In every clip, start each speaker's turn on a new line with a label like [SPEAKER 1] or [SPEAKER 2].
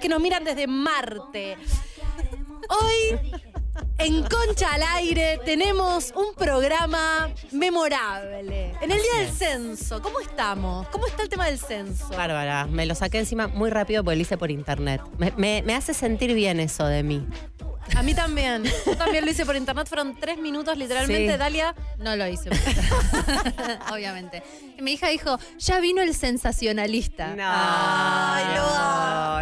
[SPEAKER 1] que
[SPEAKER 2] nos miran desde Marte. Hoy, en Concha al Aire, tenemos un programa memorable. En el día del censo, ¿cómo estamos? ¿Cómo está el tema del censo?
[SPEAKER 3] Bárbara, me lo saqué encima muy rápido porque lo hice por internet. Me, me- me hace sentir bien eso de mí.
[SPEAKER 2] A mí también. Yo también lo hice por internet, fueron tres minutos literalmente.
[SPEAKER 3] Sí.
[SPEAKER 2] Dalia,
[SPEAKER 4] No lo hice. Obviamente. Y mi hija dijo, ya vino el sensacionalista.
[SPEAKER 2] Ay,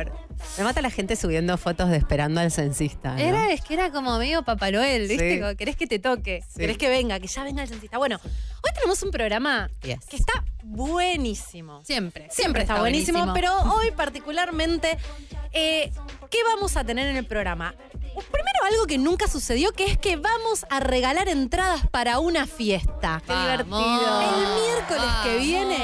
[SPEAKER 3] amor. Me mata la gente subiendo fotos de esperando al censista. ¿no?
[SPEAKER 4] Era, es que era como medio Papá Noel, ¿viste?
[SPEAKER 3] Sí.
[SPEAKER 4] Como, ¿Querés que te toque?
[SPEAKER 3] Sí.
[SPEAKER 2] ¿Querés que venga? Que ya venga el censista. Bueno, hoy tenemos un programa
[SPEAKER 3] Yes.
[SPEAKER 2] que está buenísimo.
[SPEAKER 4] Siempre.
[SPEAKER 2] Siempre está buenísimo, pero hoy particularmente, eh, ¿qué vamos a tener en el programa? Primero algo que nunca sucedió, que es que vamos a regalar entradas para una fiesta.
[SPEAKER 4] Qué divertido.
[SPEAKER 2] El miércoles que viene,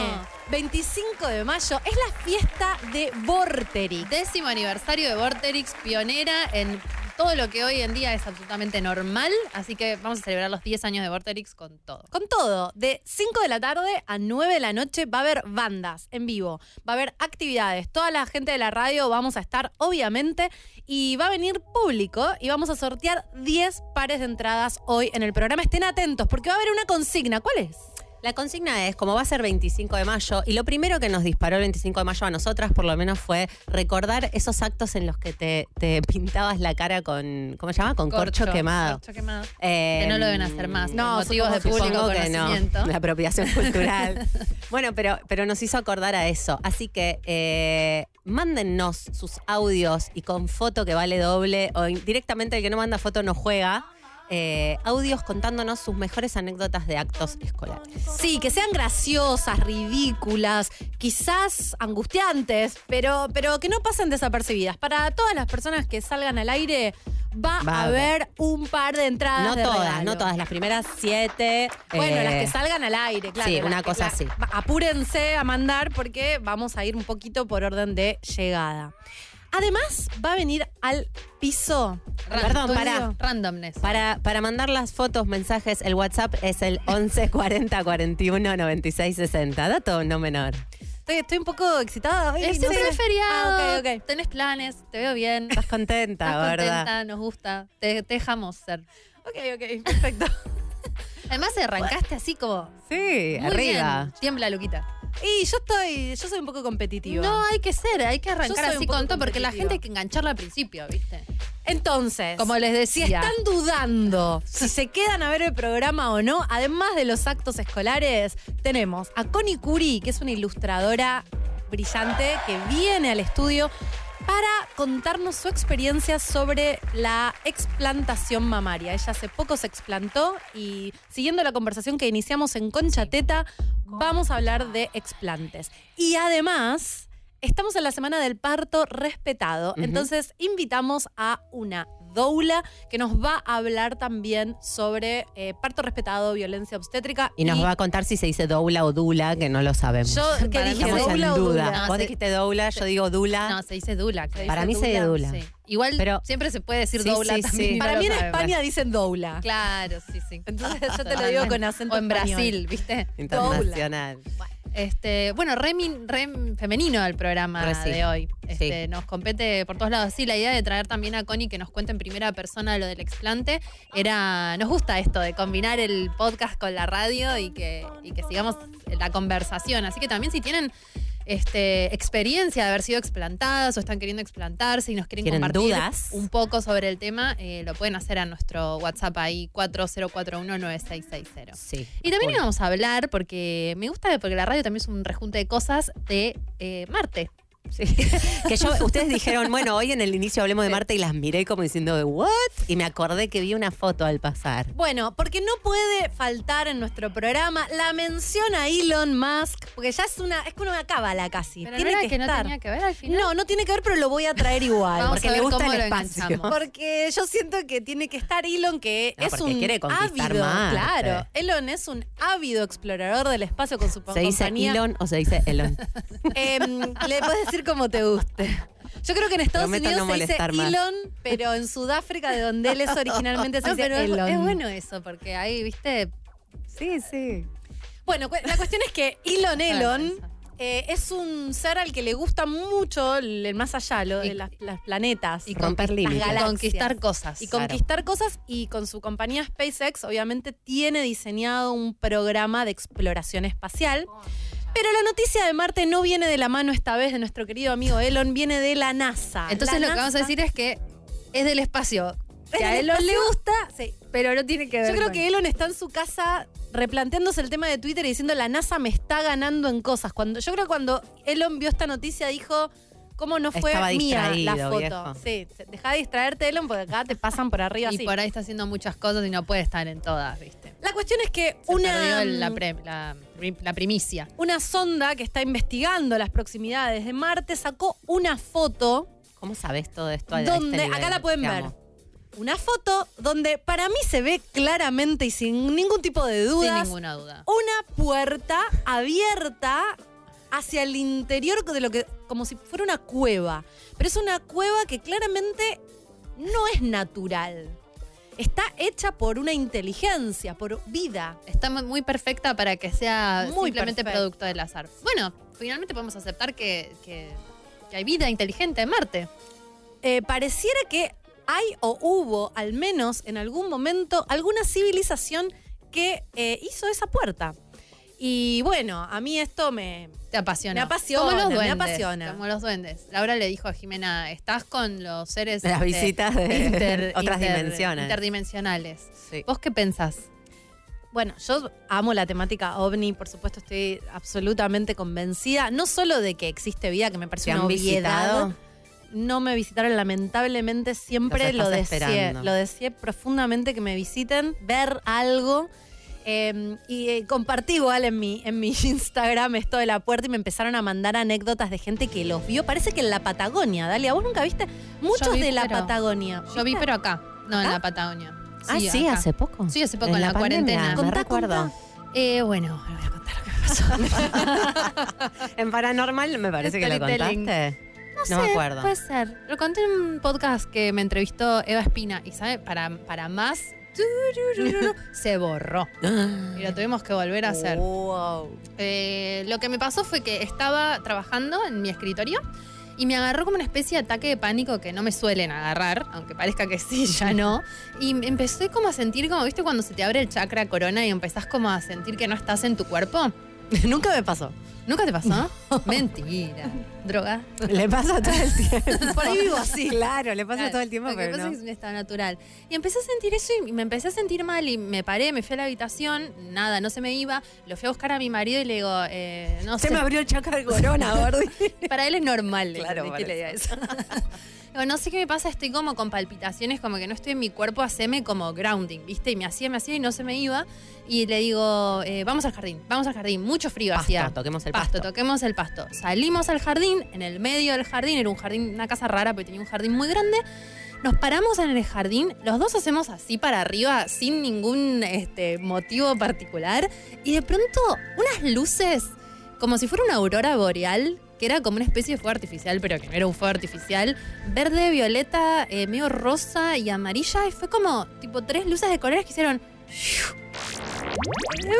[SPEAKER 2] 25 de mayo, es la fiesta de Vorterix.
[SPEAKER 4] Décimo aniversario de Vorterix, pionera en todo lo que hoy en día es absolutamente normal. Así que vamos a celebrar los 10 años de Vorterix con todo.
[SPEAKER 2] Con todo, de 5 de la tarde a 9 de la noche va a haber bandas en vivo, va a haber actividades, toda la gente de la radio vamos a estar, obviamente, y va a venir público y vamos a sortear 10 pares de entradas hoy en el programa. Estén atentos porque va a haber una consigna. ¿Cuál es?
[SPEAKER 3] La consigna es, como va a ser 25 de mayo, y lo primero que nos disparó el 25 de mayo a nosotras, por lo menos, fue recordar esos actos en los que te, te pintabas la cara con, ¿cómo se llama? Con corcho, quemado.
[SPEAKER 4] Corcho quemado.
[SPEAKER 3] Eh,
[SPEAKER 4] que no lo deben hacer más.
[SPEAKER 2] no,
[SPEAKER 4] motivos de público
[SPEAKER 3] que no, la apropiación cultural. bueno, pero, pero nos hizo acordar a eso. Así que eh, mándennos sus audios y con foto que vale doble, o directamente el que no manda foto no juega. Eh, audios contándonos sus mejores anécdotas de actos escolares.
[SPEAKER 2] Sí, que sean graciosas, ridículas, quizás angustiantes, pero, pero que no pasen desapercibidas. Para todas las personas que salgan al aire, va,
[SPEAKER 3] Va
[SPEAKER 2] a haber un par de entradas.
[SPEAKER 3] No
[SPEAKER 2] de
[SPEAKER 3] todas,
[SPEAKER 2] regalo.
[SPEAKER 3] no todas, las primeras siete.
[SPEAKER 2] Bueno,
[SPEAKER 3] eh,
[SPEAKER 2] las que salgan al aire, claro.
[SPEAKER 3] sí, una cosa así.
[SPEAKER 2] Apúrense a mandar porque vamos a ir un poquito por orden de llegada. Además, va a venir al piso.
[SPEAKER 3] Perdón,
[SPEAKER 2] ¿Estoy
[SPEAKER 3] pará.
[SPEAKER 2] digo?
[SPEAKER 4] Randomness.
[SPEAKER 3] Para, para mandar las fotos, mensajes, el WhatsApp es el 11 40 41 96 60. Dato no menor.
[SPEAKER 2] Estoy, estoy un poco excitada. Ay,
[SPEAKER 4] Es
[SPEAKER 2] no
[SPEAKER 4] siempre
[SPEAKER 2] sé.
[SPEAKER 4] feriado.
[SPEAKER 2] Ah, ok, ok.
[SPEAKER 4] Tenés planes, te veo bien.
[SPEAKER 3] Estás contenta,
[SPEAKER 4] Estás
[SPEAKER 3] ¿verdad?
[SPEAKER 4] contenta, nos gusta. Te, te dejamos ser.
[SPEAKER 2] Ok, ok, perfecto.
[SPEAKER 4] Además, arrancaste así como.
[SPEAKER 3] Sí,
[SPEAKER 4] muy
[SPEAKER 3] arriba.
[SPEAKER 4] bien. Tiembla, Luquita.
[SPEAKER 2] Y yo estoy, yo soy un poco competitiva.
[SPEAKER 4] No, hay que ser, hay que arrancar así con todo, porque la gente hay que engancharla al principio, ¿viste?
[SPEAKER 2] Entonces,
[SPEAKER 4] Como les
[SPEAKER 2] si
[SPEAKER 4] decía.
[SPEAKER 2] están dudando si se quedan a ver el programa o no, además de los actos escolares, tenemos a Connie Curi, que es una ilustradora brillante que viene al estudio para contarnos su experiencia sobre la explantación mamaria. Ella hace poco se explantó y siguiendo la conversación que iniciamos en Concha Teta, vamos a hablar de explantes. Y además, estamos en la semana del parto respetado, entonces invitamos a una doula que nos va a hablar también sobre eh, parto respetado, violencia obstétrica.
[SPEAKER 3] Y nos va a contar si se dice doula o dula, que no lo sabemos.
[SPEAKER 2] Yo, ¿qué
[SPEAKER 4] Para mí
[SPEAKER 2] dije? ¿Doula o
[SPEAKER 3] duda.
[SPEAKER 2] dula?
[SPEAKER 4] No,
[SPEAKER 3] Vos
[SPEAKER 4] se-
[SPEAKER 3] dijiste doula, yo digo dula.
[SPEAKER 4] No, se dice Dula.
[SPEAKER 2] Se
[SPEAKER 3] Para
[SPEAKER 2] dice
[SPEAKER 3] mí se dice
[SPEAKER 2] doula.
[SPEAKER 3] dula.
[SPEAKER 4] Sí. Igual
[SPEAKER 3] Pero-
[SPEAKER 4] siempre se puede decir
[SPEAKER 3] Sí,
[SPEAKER 4] Doula
[SPEAKER 3] sí,
[SPEAKER 4] también. no
[SPEAKER 2] Para mí en
[SPEAKER 4] sabemos.
[SPEAKER 2] España dicen doula.
[SPEAKER 4] Claro, sí, sí.
[SPEAKER 2] Entonces yo te lo digo con acento
[SPEAKER 4] O en
[SPEAKER 2] español.
[SPEAKER 4] Brasil, ¿viste?
[SPEAKER 3] Internacional.
[SPEAKER 4] Este, bueno, re, min- re femenino el programa
[SPEAKER 3] Re sí.
[SPEAKER 4] de hoy. Este,
[SPEAKER 3] Sí.
[SPEAKER 4] Nos compete por todos lados. Sí, la idea de traer también a Connie que nos cuente en primera persona lo del explante era. Nos gusta esto de combinar el podcast con la radio y que, y que sigamos la conversación. Así que también si tienen este, experiencia de haber sido explantadas o están queriendo explantarse y nos quieren
[SPEAKER 3] ¿Tienen
[SPEAKER 4] compartir
[SPEAKER 3] dudas?
[SPEAKER 4] un poco sobre el tema, eh, lo pueden hacer a nuestro WhatsApp ahí 40419660.
[SPEAKER 3] Sí.
[SPEAKER 4] Y también
[SPEAKER 3] Full.
[SPEAKER 4] íbamos a hablar, porque me gusta, porque la radio también es un rejunte de cosas de eh, Marte.
[SPEAKER 3] Sí. que yo, ustedes dijeron, bueno, hoy en el inicio hablemos de Marte y las miré como diciendo, ¿what? Y me acordé que vi una foto al pasar.
[SPEAKER 2] Bueno, porque no puede faltar en nuestro programa la mención a Elon Musk, porque ya es una, es como una cábala casi.
[SPEAKER 4] Pero
[SPEAKER 2] tiene
[SPEAKER 4] no era
[SPEAKER 2] que,
[SPEAKER 4] que no
[SPEAKER 2] estar.
[SPEAKER 4] tenía que ver al final.
[SPEAKER 2] No, no tiene que ver, pero lo voy a traer igual.
[SPEAKER 4] Vamos
[SPEAKER 3] porque le gusta el espacio.
[SPEAKER 4] enganchamos.
[SPEAKER 2] Porque yo siento que tiene que estar Elon, que
[SPEAKER 3] No,
[SPEAKER 2] es un
[SPEAKER 3] quiere conquistar
[SPEAKER 2] ávido,
[SPEAKER 3] Marte.
[SPEAKER 2] claro. Elon es un ávido explorador del espacio con su
[SPEAKER 3] ¿Se dice
[SPEAKER 2] compañía.
[SPEAKER 3] Elon o se dice Elon?
[SPEAKER 2] Em, le puedes decir como te guste. Yo creo que en Estados
[SPEAKER 3] Prometo
[SPEAKER 2] Unidos
[SPEAKER 3] no
[SPEAKER 2] se dice
[SPEAKER 3] más.
[SPEAKER 2] Elon, pero en Sudáfrica, de donde él es originalmente, se
[SPEAKER 4] No,
[SPEAKER 2] dice
[SPEAKER 4] pero
[SPEAKER 2] Elon.
[SPEAKER 4] es bueno eso, porque ahí, viste,
[SPEAKER 3] sí, sí.
[SPEAKER 2] Bueno, cu- la cuestión es que Elon Elon
[SPEAKER 4] Vergüenza.
[SPEAKER 2] eh, es un ser al que le gusta mucho el, más allá, lo de las, las planetas.
[SPEAKER 3] y romper límites.
[SPEAKER 4] conquistar cosas.
[SPEAKER 2] Y
[SPEAKER 3] Claro.
[SPEAKER 2] conquistar cosas y con su compañía SpaceX obviamente tiene diseñado un programa de exploración espacial. Pero la noticia de Marte no viene de la mano esta vez de nuestro querido amigo Elon, viene de la NASA.
[SPEAKER 4] Entonces
[SPEAKER 2] La
[SPEAKER 4] lo que vamos a decir es que es del espacio.
[SPEAKER 2] Es
[SPEAKER 4] Que a Elon le gusta,
[SPEAKER 2] Sí.
[SPEAKER 4] pero no tiene que ver
[SPEAKER 2] Yo creo
[SPEAKER 4] con-
[SPEAKER 2] que Elon está en su casa replanteándose el tema de Twitter y diciendo la NASA me está ganando en cosas. Cuando, yo creo que cuando Elon vio esta noticia dijo, ¿cómo no fue
[SPEAKER 3] Estaba
[SPEAKER 2] mía la foto?
[SPEAKER 3] viejo.
[SPEAKER 2] Sí, deja de distraerte Elon porque acá te pasan por arriba
[SPEAKER 4] Y
[SPEAKER 2] así.
[SPEAKER 4] por ahí está haciendo muchas cosas y no puede estar en todas, ¿viste?
[SPEAKER 2] La cuestión es que
[SPEAKER 4] Se
[SPEAKER 2] una,
[SPEAKER 4] perdió el- la, pre- la, la primicia.
[SPEAKER 2] una sonda que está investigando las proximidades de Marte sacó una foto
[SPEAKER 3] ¿Cómo sabes todo esto? este
[SPEAKER 2] donde, acá la pueden ver, una foto donde para mí se ve claramente y sin ningún tipo de
[SPEAKER 4] Sin
[SPEAKER 2] dudas
[SPEAKER 4] ninguna duda.
[SPEAKER 2] una puerta abierta hacia el interior de lo que como si fuera una cueva, pero es una cueva que claramente no es natural. Está hecha por una inteligencia, por vida.
[SPEAKER 4] Está mu- muy perfecta para que sea
[SPEAKER 2] Muy
[SPEAKER 4] simplemente
[SPEAKER 2] perfecta.
[SPEAKER 4] producto del azar. Bueno, finalmente podemos aceptar que, que- que hay vida inteligente en Marte.
[SPEAKER 2] Eh, pareciera que hay o hubo, al menos en algún momento, alguna civilización que eh, hizo esa puerta. Y bueno, a mí esto me,
[SPEAKER 4] Te apasiona.
[SPEAKER 2] Me apasiona,
[SPEAKER 4] Como los
[SPEAKER 2] me
[SPEAKER 4] duendes.
[SPEAKER 2] apasiona.
[SPEAKER 4] Como los duendes. Laura le dijo a Jimena, estás con los seres...
[SPEAKER 3] Las
[SPEAKER 4] este,
[SPEAKER 3] visitas de otras dimensiones.
[SPEAKER 4] Interdimensionales.
[SPEAKER 3] Sí.
[SPEAKER 4] ¿Vos qué pensás?
[SPEAKER 2] Bueno, yo amo la temática ovni, por supuesto estoy absolutamente convencida, no solo de que existe vida, que me parece
[SPEAKER 3] ¿Te
[SPEAKER 2] una obviedad.
[SPEAKER 3] visitado?
[SPEAKER 2] No me visitaron, lamentablemente siempre lo deseé, lo deseé profundamente que me visiten, ver algo. Eh, y eh, compartí igual en mi, en mi Instagram esto de la puerta y me empezaron a mandar anécdotas de gente que los vio. Parece que en la Patagonia, Dalia, ¿vos nunca viste? Muchos
[SPEAKER 4] vi,
[SPEAKER 2] de la
[SPEAKER 4] pero-
[SPEAKER 2] Patagonia.
[SPEAKER 4] Yo vi,
[SPEAKER 2] ¿Viste?
[SPEAKER 4] pero acá, no en la Patagonia.
[SPEAKER 3] ah, sí,
[SPEAKER 4] acá.
[SPEAKER 3] hace poco.
[SPEAKER 4] Sí, hace poco, en la cuarentena.
[SPEAKER 3] Me
[SPEAKER 2] Contá,
[SPEAKER 3] recuerdo.
[SPEAKER 2] contá.
[SPEAKER 4] Eh, bueno, le voy a contar lo que me pasó.
[SPEAKER 3] En Paranormal me parece que lo contaste.
[SPEAKER 4] No,
[SPEAKER 3] No
[SPEAKER 4] sé,
[SPEAKER 3] me acuerdo.
[SPEAKER 4] Puede ser. Lo conté en un podcast que me entrevistó Eva Espina y, ¿sabe? Para, para más, se borró. Y lo tuvimos que volver a hacer.
[SPEAKER 3] Wow.
[SPEAKER 4] Eh, lo que me pasó fue que estaba trabajando en mi escritorio y me agarró como una especie de ataque de pánico que no me suelen agarrar, aunque parezca que sí, ya no. Y me empecé como a sentir como, ¿viste? Cuando se te abre el chakra corona y empezás como a sentir que no estás en tu cuerpo.
[SPEAKER 2] Nunca me pasó.
[SPEAKER 4] ¿Nunca te pasó? Mentira. ¿Droga?
[SPEAKER 3] Le pasa todo el tiempo.
[SPEAKER 2] Por ahí vivo así.
[SPEAKER 3] Claro, le pasa
[SPEAKER 4] Claro,
[SPEAKER 3] todo el tiempo,
[SPEAKER 4] Lo que
[SPEAKER 3] pero
[SPEAKER 4] pasa
[SPEAKER 3] no.
[SPEAKER 4] es que es un estado natural. Y empecé a sentir eso y me empecé a sentir mal y me paré, me fui a la habitación, nada, no se me iba. Lo fui a buscar a mi marido y le digo, eh, no
[SPEAKER 3] Se
[SPEAKER 4] sé.
[SPEAKER 3] me abrió el chakra de corona, Gordi.
[SPEAKER 4] Para él es normal
[SPEAKER 3] Claro,
[SPEAKER 4] que le diga eso. Digo, no sé qué me pasa, estoy como con palpitaciones, como que no estoy en mi cuerpo, haceme como grounding, ¿viste? Y me hacía, me hacía y no se me iba. Y le digo, eh, vamos al jardín, vamos al jardín, mucho frío
[SPEAKER 3] Pasto,
[SPEAKER 4] hacía.
[SPEAKER 3] toquemos el pasto.
[SPEAKER 4] toquemos el pasto. Salimos al jardín, en el medio del jardín, era un jardín, una casa rara, porque tenía un jardín muy grande. Nos paramos en el jardín, los dos hacemos así para arriba, sin ningún este, motivo particular. Y de pronto, unas luces, como si fuera una aurora boreal, que era como una especie de fuego artificial, pero que no era un fuego artificial, verde, violeta, eh, medio rosa y amarilla. Y fue como, tipo, tres luces de colores que hicieron.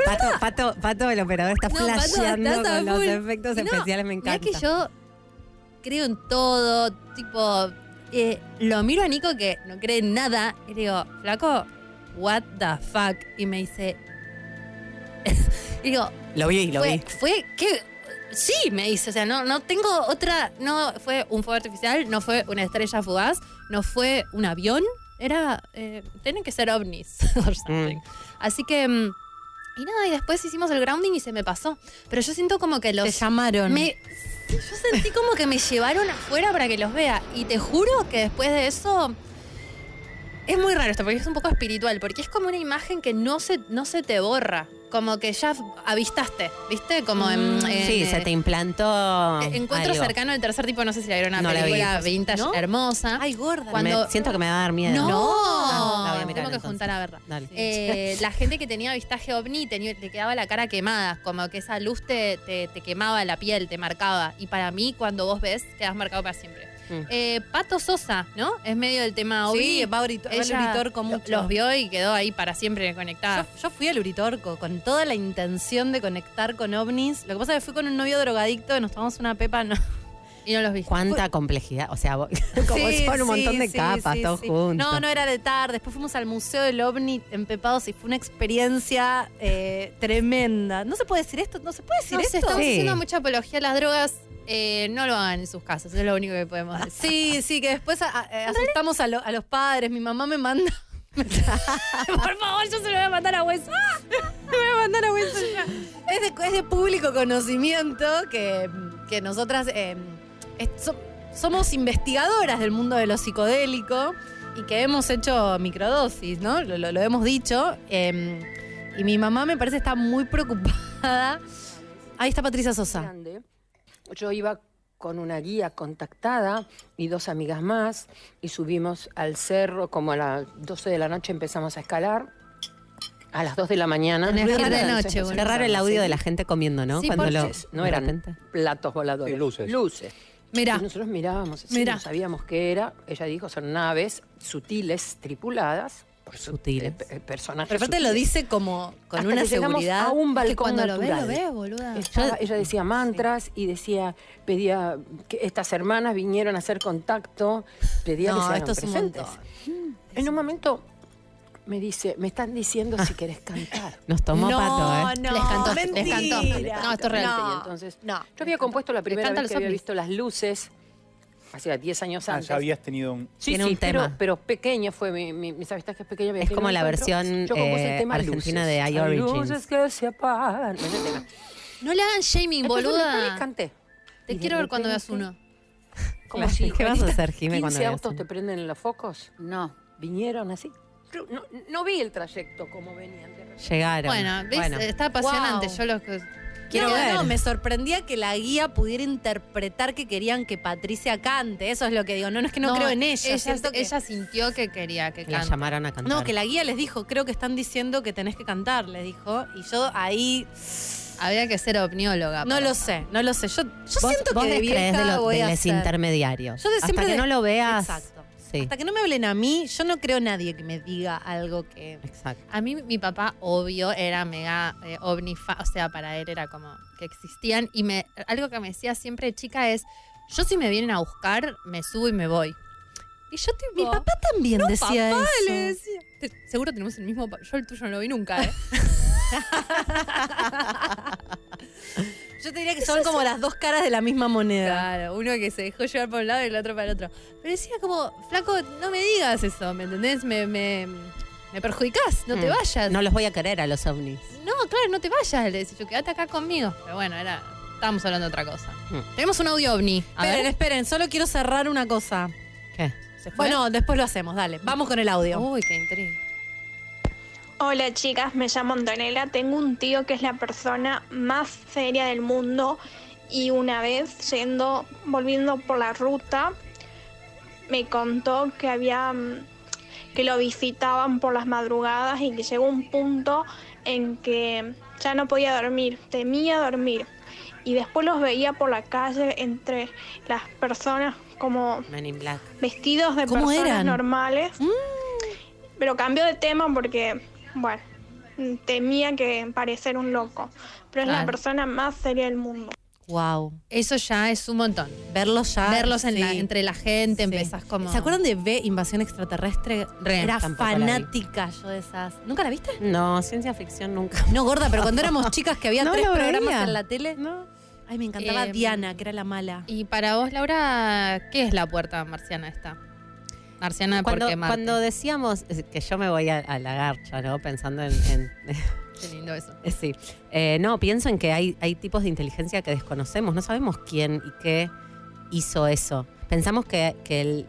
[SPEAKER 3] Pato, Pato, Pato, el operador, está
[SPEAKER 4] No,
[SPEAKER 3] flasheando con los
[SPEAKER 4] full.
[SPEAKER 3] efectos
[SPEAKER 4] no,
[SPEAKER 3] especiales, me encanta.
[SPEAKER 4] que yo creo en todo, tipo, eh, lo miro a Nico que no cree en nada y le digo, flaco, what the fuck? Y me dice, y digo,
[SPEAKER 3] Lo vi, lo
[SPEAKER 4] fue,
[SPEAKER 3] vi.
[SPEAKER 4] fue, ¿qué? Sí, me dice, o sea, no, no tengo otra, no fue un fuego artificial, no fue una estrella fugaz, no fue un avión, era, eh, tienen que ser ovnis or something.
[SPEAKER 3] Mm.
[SPEAKER 4] Así que, mm, y nada, y después hicimos el grounding y se me pasó. Pero yo siento como que los...
[SPEAKER 2] Te llamaron.
[SPEAKER 4] Me Yo sentí como que me llevaron afuera para que los vea. Y te juro que después de eso. Es muy raro esto, porque es un poco espiritual, porque es como una imagen que no se, no se te borra. Como que ya avistaste, ¿viste? Como en.
[SPEAKER 3] Mm,
[SPEAKER 4] en,
[SPEAKER 3] sí,
[SPEAKER 4] eh,
[SPEAKER 3] se te implantó.
[SPEAKER 4] Encuentro
[SPEAKER 3] algo.
[SPEAKER 4] cercano del tercer tipo, no sé si la vieron una
[SPEAKER 3] No la vi.
[SPEAKER 4] película vintage
[SPEAKER 2] ¿No?
[SPEAKER 4] hermosa.
[SPEAKER 2] Ay, gorda.
[SPEAKER 4] Cuando-
[SPEAKER 3] Me- siento que me va a dar miedo.
[SPEAKER 4] no,
[SPEAKER 3] Ah, la voy a mirar
[SPEAKER 4] tengo que
[SPEAKER 3] entonces.
[SPEAKER 4] juntar a verla.
[SPEAKER 3] Dale.
[SPEAKER 4] Eh, la gente que tenía avistaje ovni tenía, le quedaba la cara quemada, como que esa luz te, te- te quemaba la piel, te marcaba. Y para mí, cuando vos ves, quedas marcado para siempre.
[SPEAKER 3] Mm.
[SPEAKER 4] Eh, Pato Sosa, ¿no? Es medio del tema ovni.
[SPEAKER 2] Sí, va a Urito- va al
[SPEAKER 4] Ella
[SPEAKER 2] Uritorco mucho.
[SPEAKER 4] los vio y quedó ahí para siempre conectada.
[SPEAKER 2] Yo, yo fui al Uritorco con toda la intención de conectar con ovnis. Lo que pasa es que fui con un novio drogadicto y nos tomamos una pepa. No.
[SPEAKER 4] Y no los viste.
[SPEAKER 3] Cuánta complejidad. O sea, como
[SPEAKER 2] Sí,
[SPEAKER 3] son un montón
[SPEAKER 2] sí,
[SPEAKER 3] de
[SPEAKER 2] sí,
[SPEAKER 3] capas,
[SPEAKER 2] sí,
[SPEAKER 3] todos
[SPEAKER 2] sí.
[SPEAKER 3] juntos.
[SPEAKER 2] No, no era de tarde. Después fuimos al Museo del OVNI en Pepados y fue una experiencia eh, tremenda. ¿No se puede decir esto? ¿No se puede decir
[SPEAKER 4] No
[SPEAKER 2] esto?
[SPEAKER 4] estamos
[SPEAKER 3] Sí.
[SPEAKER 4] haciendo mucha apología a las drogas. eh, no lo hagan en sus casas, es lo único que podemos decir.
[SPEAKER 2] Sí, sí, que después a- a- asustamos a, lo- a los padres. Mi mamá me manda.
[SPEAKER 4] Por favor, yo se lo voy a mandar a Hueso.
[SPEAKER 2] Me voy a mandar a ya. Es de, es de público conocimiento que, que nosotras eh, es- so- somos investigadoras del mundo de lo psicodélico y que hemos hecho microdosis, ¿no? Lo, lo- lo hemos dicho. eh, y mi mamá me parece está muy preocupada. Ahí está Patricia Sosa.
[SPEAKER 5] Yo iba con una guía contactada y dos amigas más y subimos al cerro como a las 12 de la noche empezamos a escalar. A las 2 de la mañana.
[SPEAKER 4] Que ir de noche, bueno.
[SPEAKER 3] Qué raro el audio de la gente comiendo, ¿no?
[SPEAKER 4] Sí,
[SPEAKER 3] Cuando lo,
[SPEAKER 5] Luces, no eran platos voladores.
[SPEAKER 6] Sí, luces.
[SPEAKER 5] Luces.
[SPEAKER 4] Mirá.
[SPEAKER 5] Y nosotros mirábamos así,
[SPEAKER 4] Mirá.
[SPEAKER 5] no sabíamos qué era. Ella dijo, son naves sutiles, tripuladas, por su-
[SPEAKER 3] Sutiles.
[SPEAKER 5] eh, pe- personajes
[SPEAKER 2] Pero aparte lo dice como con
[SPEAKER 5] Hasta
[SPEAKER 2] una
[SPEAKER 5] que
[SPEAKER 2] seguridad.
[SPEAKER 5] a un
[SPEAKER 4] que
[SPEAKER 5] balcón
[SPEAKER 4] cuando lo
[SPEAKER 5] natural.
[SPEAKER 4] lo ves, boluda.
[SPEAKER 5] Estaba- ella decía mantras y decía, pedía que estas hermanas vinieron a hacer contacto, pedía
[SPEAKER 2] No,
[SPEAKER 5] que se
[SPEAKER 2] un
[SPEAKER 5] presentes. En un momento me dice, me están diciendo si querés cantar.
[SPEAKER 3] Nos tomó
[SPEAKER 2] no,
[SPEAKER 3] pato, ¿eh?
[SPEAKER 2] no,
[SPEAKER 4] Les cantó, les
[SPEAKER 2] mentira.
[SPEAKER 4] cantó. No, esto es real.
[SPEAKER 5] Y entonces,
[SPEAKER 2] no.
[SPEAKER 5] yo había compuesto la primera vez que había visto las luces, hacía 10 años
[SPEAKER 6] Ah,
[SPEAKER 5] antes.
[SPEAKER 6] ya habías tenido un.
[SPEAKER 5] Sí,
[SPEAKER 3] Tiene
[SPEAKER 5] sí,
[SPEAKER 3] un
[SPEAKER 5] pero,
[SPEAKER 3] tema.
[SPEAKER 5] pero pequeño fue mi, mi- mis avistajes pequeños. había
[SPEAKER 3] Es como la
[SPEAKER 5] encuentro.
[SPEAKER 3] versión,
[SPEAKER 5] Yo
[SPEAKER 3] eh,
[SPEAKER 5] el tema
[SPEAKER 3] argentina
[SPEAKER 5] Luces.
[SPEAKER 3] de iOrigins.
[SPEAKER 5] luces que se apagan.
[SPEAKER 4] No le hagan shaming,
[SPEAKER 5] les
[SPEAKER 4] boluda.
[SPEAKER 5] canté.
[SPEAKER 4] Te quiero ver cuando veas uno.
[SPEAKER 5] Como si
[SPEAKER 3] ¿Qué vas a hacer, Jimé,
[SPEAKER 5] 15
[SPEAKER 3] cuando veas
[SPEAKER 5] autos te prenden los focos.
[SPEAKER 7] No.
[SPEAKER 5] Vinieron así. No, no vi el trayecto como venían de repente.
[SPEAKER 3] Llegaron.
[SPEAKER 4] Bueno, ¿ves?
[SPEAKER 3] Bueno.
[SPEAKER 4] Está apasionante.
[SPEAKER 2] Wow.
[SPEAKER 4] Yo los que.
[SPEAKER 3] Quiero
[SPEAKER 2] no,
[SPEAKER 3] ver.
[SPEAKER 2] no, me sorprendía que la guía pudiera interpretar que querían que Patricia cante. Eso es lo que digo. No, no es que no, creo en ella.
[SPEAKER 4] Ella,
[SPEAKER 2] siento que-
[SPEAKER 4] ella sintió que quería que
[SPEAKER 3] Que la
[SPEAKER 4] cante.
[SPEAKER 3] llamaron a cantar.
[SPEAKER 2] no, que la guía les dijo, creo que están diciendo que tenés que cantar, les dijo. Y yo ahí
[SPEAKER 4] Había que ser ovnióloga.
[SPEAKER 2] no
[SPEAKER 4] para-
[SPEAKER 2] lo sé, no lo sé. Yo, yo
[SPEAKER 3] vos,
[SPEAKER 2] siento
[SPEAKER 3] vos
[SPEAKER 2] que de vieja
[SPEAKER 3] de, lo-
[SPEAKER 2] voy
[SPEAKER 3] de
[SPEAKER 2] a
[SPEAKER 3] los
[SPEAKER 2] ser-
[SPEAKER 3] intermediarios.
[SPEAKER 2] Yo de
[SPEAKER 3] Hasta
[SPEAKER 2] siempre
[SPEAKER 3] que
[SPEAKER 2] de-
[SPEAKER 3] no lo veas.
[SPEAKER 2] Exacto.
[SPEAKER 3] Sí,
[SPEAKER 2] Hasta que no me hablen a mí, yo no creo nadie que me diga algo que...
[SPEAKER 3] exacto.
[SPEAKER 4] A mí, mi papá, obvio, era mega eh, ovni fa- O sea, para él era como que existían. Y me, algo que me decía siempre de chica es: Yo, si me vienen a buscar, me subo y me voy. Y yo, tipo.
[SPEAKER 2] Mi papá también decía
[SPEAKER 4] papá,
[SPEAKER 2] eso.
[SPEAKER 4] le decía. Te- seguro tenemos el mismo. Yo el tuyo no lo vi nunca, ¿eh?
[SPEAKER 2] Yo te diría que son como las dos caras de la misma moneda.
[SPEAKER 4] Claro, uno que se dejó llevar por un lado y el otro para el otro. Pero decía como, flaco, no me digas eso, ¿me entendés? Me, me, me perjudicás, no te
[SPEAKER 3] Mm.
[SPEAKER 4] vayas.
[SPEAKER 3] No los voy a querer a los ovnis.
[SPEAKER 4] No, claro, no te vayas. Le decía yo, quédate acá conmigo. Pero bueno, era. Estábamos hablando de otra cosa.
[SPEAKER 3] Mm.
[SPEAKER 4] Tenemos un audio ovni. A
[SPEAKER 2] esperen,
[SPEAKER 4] ver.
[SPEAKER 2] esperen, solo quiero cerrar una cosa.
[SPEAKER 3] ¿Qué?
[SPEAKER 4] ¿Se fue?
[SPEAKER 2] Bueno, después lo hacemos, dale. Vamos con el audio.
[SPEAKER 4] Uy, qué intriga.
[SPEAKER 8] Hola chicas, me llamo Antonella. Tengo un tío que es la persona más seria del mundo y una vez yendo, volviendo por la ruta, me contó que había mm, que lo visitaban por las madrugadas y que llegó un punto en que ya no podía dormir, temía dormir. Y después los veía por la calle entre las personas como vestidos de
[SPEAKER 2] ¿Cómo
[SPEAKER 8] personas
[SPEAKER 2] eran?
[SPEAKER 8] normales. Pero cambió de tema porque, bueno, temía que parecer un loco. Pero es la persona más seria del mundo.
[SPEAKER 2] Wow.
[SPEAKER 4] Eso ya es un montón.
[SPEAKER 2] Verlos ya.
[SPEAKER 4] Verlos en la- entre la gente,
[SPEAKER 2] Sí.
[SPEAKER 4] empezás como.
[SPEAKER 2] ¿Se acuerdan de B, Invasión Extraterrestre?
[SPEAKER 4] Re,
[SPEAKER 2] Era fanática yo de esas. ¿Nunca la viste?
[SPEAKER 3] No, ciencia ficción nunca.
[SPEAKER 2] No, gorda, pero cuando éramos chicas que había
[SPEAKER 3] No
[SPEAKER 2] tres programas
[SPEAKER 3] veía.
[SPEAKER 2] en la tele.
[SPEAKER 3] No.
[SPEAKER 2] Ay, me encantaba
[SPEAKER 4] Eh,
[SPEAKER 2] Diana, que era la mala.
[SPEAKER 4] Y para vos, Laura, ¿qué es la puerta marciana esta? Marciana
[SPEAKER 3] Cuando,
[SPEAKER 4] porque Marte.
[SPEAKER 3] cuando decíamos eh, que yo me voy a, a la garcha, ¿no? Pensando en, en-
[SPEAKER 4] Qué lindo eso.
[SPEAKER 3] Eh, Sí. Eh, no, pienso en que hay, hay tipos de inteligencia que desconocemos. No sabemos quién y qué hizo eso. Pensamos que, que el.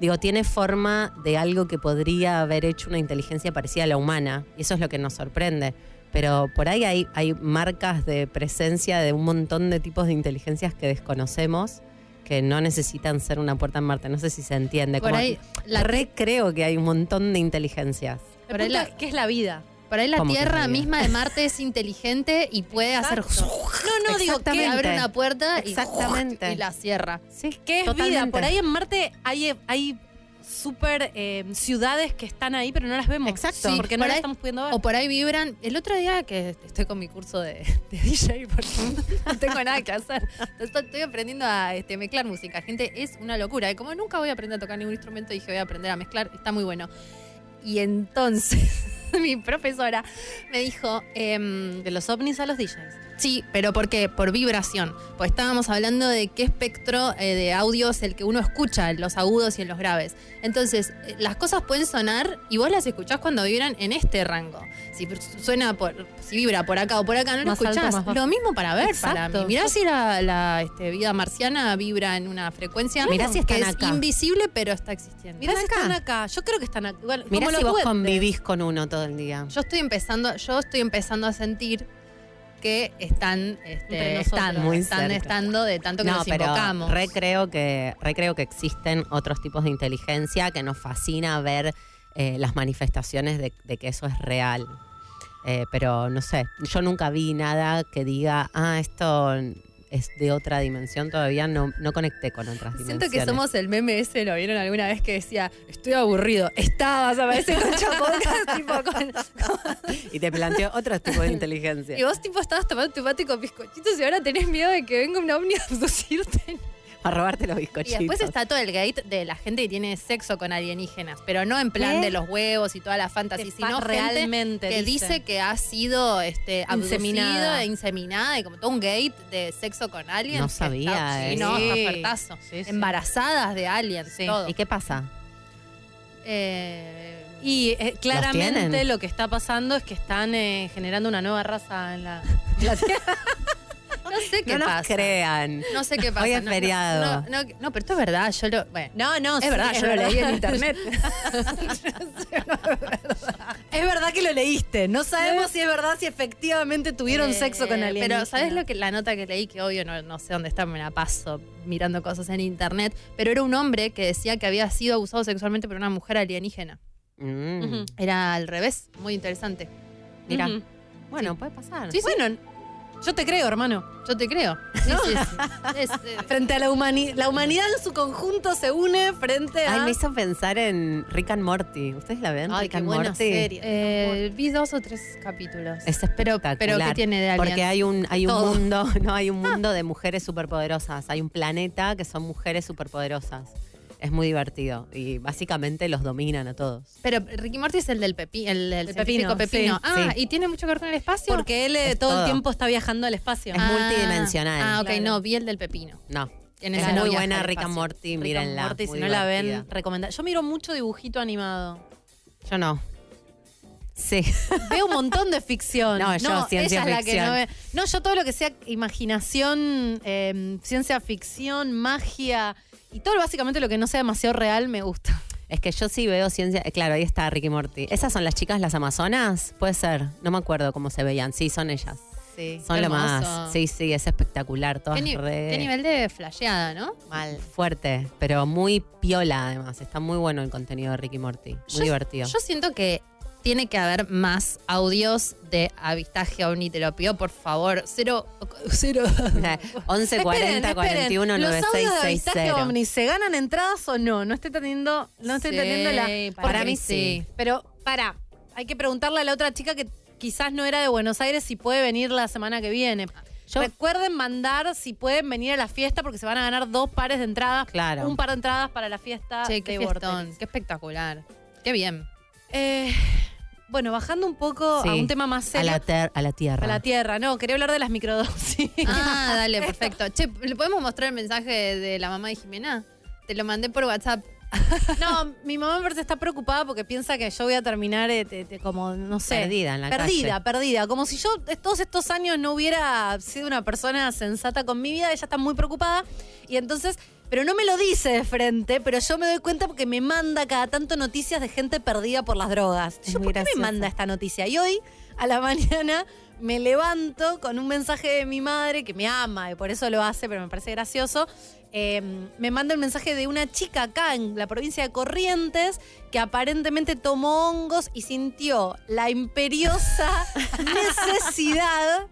[SPEAKER 3] Digo, tiene forma de algo que podría haber hecho una inteligencia parecida a la humana. Y eso es lo que nos sorprende. Pero por ahí hay, hay marcas de presencia de un montón de tipos de inteligencias que desconocemos que no necesitan ser una puerta en Marte. No sé si se entiende.
[SPEAKER 4] Por
[SPEAKER 3] Como
[SPEAKER 4] ahí,
[SPEAKER 3] que-
[SPEAKER 4] la,
[SPEAKER 3] re creo que hay un montón de inteligencias.
[SPEAKER 2] Por
[SPEAKER 4] ahí la-
[SPEAKER 2] ¿Qué es la vida?
[SPEAKER 4] por ahí la
[SPEAKER 3] ¿Cómo que
[SPEAKER 4] Tierra
[SPEAKER 3] vida?
[SPEAKER 4] misma de Marte es inteligente y puede hacer.
[SPEAKER 2] Exacto. No, no, digo. ¿qué,
[SPEAKER 4] abre una puerta y,
[SPEAKER 3] Exactamente.
[SPEAKER 4] y la cierra.
[SPEAKER 3] Sí,
[SPEAKER 2] qué es vida?
[SPEAKER 3] totalmente.
[SPEAKER 2] Por ahí en Marte hay, hay súper eh, ciudades que están ahí, pero no las vemos.
[SPEAKER 3] Exacto.
[SPEAKER 2] Sí, porque no las estamos pudiendo ver.
[SPEAKER 4] O por ahí vibran. El otro día que estoy con mi curso de, de DJ porque no tengo nada que hacer. Entonces, Estoy aprendiendo a este, mezclar música. Gente, es una locura. Y como nunca voy a aprender a tocar ningún instrumento, dije voy a aprender a mezclar. Está muy bueno. Y entonces mi profesora me dijo... em,
[SPEAKER 2] de los ovnis a los DJs.
[SPEAKER 4] Sí, pero ¿por qué? Por vibración. Pues estábamos hablando de qué espectro eh, de audio es el que uno escucha en los agudos y en los graves. Entonces, eh, las cosas pueden sonar y vos las escuchás cuando vibran en este rango. Si suena por, si vibra por acá o por acá, no lo
[SPEAKER 2] Más
[SPEAKER 4] escuchás. Lo mismo para ver, para
[SPEAKER 2] Exacto.
[SPEAKER 4] mí. Mirá si la, la, este, vida marciana vibra en una frecuencia
[SPEAKER 3] Mirá si
[SPEAKER 4] que
[SPEAKER 3] están
[SPEAKER 4] es
[SPEAKER 3] acá.
[SPEAKER 4] invisible, pero está existiendo.
[SPEAKER 2] Mirá si
[SPEAKER 3] acá.
[SPEAKER 2] están acá. Yo creo que están acá. Igual,
[SPEAKER 3] Mirá si vos convivís con uno todo el día.
[SPEAKER 4] Yo estoy empezando, yo estoy empezando a sentir que están, este,
[SPEAKER 2] nosotros.
[SPEAKER 4] están,
[SPEAKER 3] Muy
[SPEAKER 4] están estando de tanto que
[SPEAKER 3] no,
[SPEAKER 4] nos
[SPEAKER 3] pero
[SPEAKER 4] invocamos.
[SPEAKER 3] re creo, que, re creo que existen otros tipos de inteligencia que nos fascina ver eh, las manifestaciones de, de que eso es real. Eh, pero no sé, yo nunca vi nada que diga, ah, esto es de otra dimensión, todavía no, no conecté con otras
[SPEAKER 4] Siento
[SPEAKER 3] dimensiones.
[SPEAKER 4] que somos el meme ese, ¿lo vieron alguna vez que decía, estoy aburrido? Estabas, aparece con podcast, tipo con...
[SPEAKER 3] Y te planteo otros tipos de inteligencia.
[SPEAKER 4] Y vos tipo estabas tomando tu mate con bizcochitos y ahora tenés miedo de que venga un ovni a abducirte.
[SPEAKER 3] A robarte los
[SPEAKER 4] Y
[SPEAKER 3] bizcochitos.
[SPEAKER 4] después está todo el gate de la gente que tiene sexo con alienígenas, pero no en plan
[SPEAKER 3] ¿Qué?
[SPEAKER 4] de los huevos y toda la fantasía, sino gente
[SPEAKER 2] realmente
[SPEAKER 4] que
[SPEAKER 2] dice.
[SPEAKER 4] dice que ha sido este,
[SPEAKER 2] Inseminada.
[SPEAKER 4] e inseminada y como todo un gate de sexo con aliens.
[SPEAKER 3] No sabía, eh.
[SPEAKER 4] no,
[SPEAKER 2] Sí. Sí, sí.
[SPEAKER 4] Embarazadas de aliens,
[SPEAKER 2] Sí.
[SPEAKER 4] todo.
[SPEAKER 3] ¿Y qué pasa?
[SPEAKER 4] Eh,
[SPEAKER 2] Y eh, claramente lo que está pasando es que están eh, generando una nueva raza en la, en la Tierra.
[SPEAKER 4] No sé qué
[SPEAKER 3] no nos
[SPEAKER 4] pasa.
[SPEAKER 3] crean.
[SPEAKER 4] No sé qué pasa.
[SPEAKER 3] Hoy es
[SPEAKER 4] no,
[SPEAKER 3] feriado.
[SPEAKER 4] No, pero esto es verdad. Yo lo. Bueno,
[SPEAKER 2] No, no,
[SPEAKER 4] es
[SPEAKER 2] sí,
[SPEAKER 4] verdad, yo lo leí en internet.
[SPEAKER 2] Es verdad que lo leíste. No sabemos si es verdad si efectivamente tuvieron
[SPEAKER 4] Eh,
[SPEAKER 2] sexo con alienígenas.
[SPEAKER 4] Pero ¿sabes lo que la nota que leí? Que obvio no, sé dónde está, me la paso mirando cosas en internet. Pero era un hombre que decía que había sido abusado sexualmente por una mujer alienígena.
[SPEAKER 3] Mm.
[SPEAKER 4] Era al revés, muy interesante.
[SPEAKER 3] Mira, bueno,
[SPEAKER 4] Sí.
[SPEAKER 3] puede pasar.
[SPEAKER 4] Sí, sí.
[SPEAKER 2] Bueno, yo te creo, hermano.
[SPEAKER 4] Yo te creo. Sí, sí, sí. Es, eh,
[SPEAKER 2] Frente a la humanidad, la humanidad en su conjunto se une frente a.
[SPEAKER 3] Ay, me hizo pensar en Rick and Morty. ¿Ustedes la ven?
[SPEAKER 2] Ay,
[SPEAKER 3] Rick
[SPEAKER 2] qué
[SPEAKER 3] and
[SPEAKER 2] buena
[SPEAKER 3] Morty.
[SPEAKER 2] serie.
[SPEAKER 4] eh, vi dos o tres capítulos.
[SPEAKER 3] Es espectacular.
[SPEAKER 4] pero ¿qué tiene de alien?
[SPEAKER 3] Porque hay un, hay un
[SPEAKER 4] Todo.
[SPEAKER 3] mundo, no, hay un mundo de mujeres superpoderosas. Hay un planeta que son mujeres superpoderosas. Es muy divertido. Y básicamente los dominan a todos.
[SPEAKER 4] Pero Ricky Morty es el del pepi, el, del
[SPEAKER 2] El pepino,
[SPEAKER 4] pepino.
[SPEAKER 2] sí.
[SPEAKER 4] ah,
[SPEAKER 3] Sí.
[SPEAKER 4] y tiene mucho que ver con el espacio.
[SPEAKER 2] Porque él eh,
[SPEAKER 3] Es
[SPEAKER 2] todo,
[SPEAKER 3] todo.
[SPEAKER 2] el tiempo está viajando al espacio.
[SPEAKER 3] Es
[SPEAKER 4] Ah,
[SPEAKER 3] multidimensional.
[SPEAKER 4] Ah, ok,
[SPEAKER 2] Claro.
[SPEAKER 4] no, vi el del pepino.
[SPEAKER 3] No.
[SPEAKER 4] En
[SPEAKER 3] Es
[SPEAKER 4] ese no
[SPEAKER 3] muy buena Rick and. Morty, mírenla.
[SPEAKER 2] Morty, si no la ven, recomendada. Yo miro mucho dibujito animado.
[SPEAKER 3] Yo no. Sí.
[SPEAKER 2] Veo un montón de ficción.
[SPEAKER 3] No, yo, ciencia
[SPEAKER 2] ella es la que
[SPEAKER 3] ficción.
[SPEAKER 2] no ve. No, yo todo lo que sea imaginación, eh, ciencia ficción, magia y todo básicamente lo que no sea demasiado real me gusta.
[SPEAKER 3] Es que yo sí veo ciencia. eh, Claro, ahí está Ricky Morty. ¿Esas son las chicas, las amazonas? Puede ser. No me acuerdo cómo se veían. Sí, son ellas.
[SPEAKER 2] Sí.
[SPEAKER 3] Son lo más. Sí, sí, es espectacular. Todas
[SPEAKER 4] ¿Qué, ni-
[SPEAKER 3] re-
[SPEAKER 4] qué nivel de flasheada, ¿no?
[SPEAKER 3] Mal, fuerte, pero muy piola además. Está muy bueno el contenido de Ricky Morty. Muy divertido.
[SPEAKER 4] Yo siento que tiene que haber más audios de avistaje ovni, te lo pido, por favor. Cero. cero.
[SPEAKER 3] 11 40 41
[SPEAKER 2] ¿Los audios de avistaje
[SPEAKER 3] 9660.
[SPEAKER 2] ovni se ganan entradas o no? No estoy entendiendo, no estoy
[SPEAKER 4] Sí,
[SPEAKER 2] entendiendo la.
[SPEAKER 4] para mí sí.
[SPEAKER 2] Pero, para, hay que preguntarle a la otra chica que quizás no era de Buenos Aires si puede venir la semana que viene.
[SPEAKER 3] Yo-
[SPEAKER 2] Recuerden mandar si pueden venir a la fiesta porque se van a ganar dos pares de entradas.
[SPEAKER 3] Claro.
[SPEAKER 2] Un par de entradas para la fiesta
[SPEAKER 4] Che, qué
[SPEAKER 2] de
[SPEAKER 4] qué espectacular. Qué bien.
[SPEAKER 2] Eh, bueno, bajando un poco
[SPEAKER 3] Sí,
[SPEAKER 2] a un tema más
[SPEAKER 3] a
[SPEAKER 2] serio.
[SPEAKER 3] la, ter- a la tierra.
[SPEAKER 2] a la tierra. No, quería hablar de las microdosis.
[SPEAKER 4] Ah, dale, perfecto. Che, ¿le podemos mostrar el mensaje de la mamá de Jimena? Te lo mandé por WhatsApp.
[SPEAKER 2] No, mi mamá me parece está preocupada porque piensa que yo voy a terminar eh, te- te- como, no sé.
[SPEAKER 3] Perdida en la
[SPEAKER 2] Perdida,
[SPEAKER 3] calle.
[SPEAKER 2] perdida. Como si yo todos estos años no hubiera sido una persona sensata con mi vida. Ella está muy preocupada. Y entonces, pero no me lo dice de frente, pero yo me doy cuenta porque me manda cada tanto noticias de gente perdida por las drogas. Yo, ¿por qué me manda esta noticia? Y hoy, a la mañana, me levanto con un mensaje de mi madre que me ama y por eso lo hace, pero me parece gracioso. Eh, me manda un mensaje de una chica acá en la provincia de Corrientes que aparentemente tomó hongos y sintió la imperiosa necesidad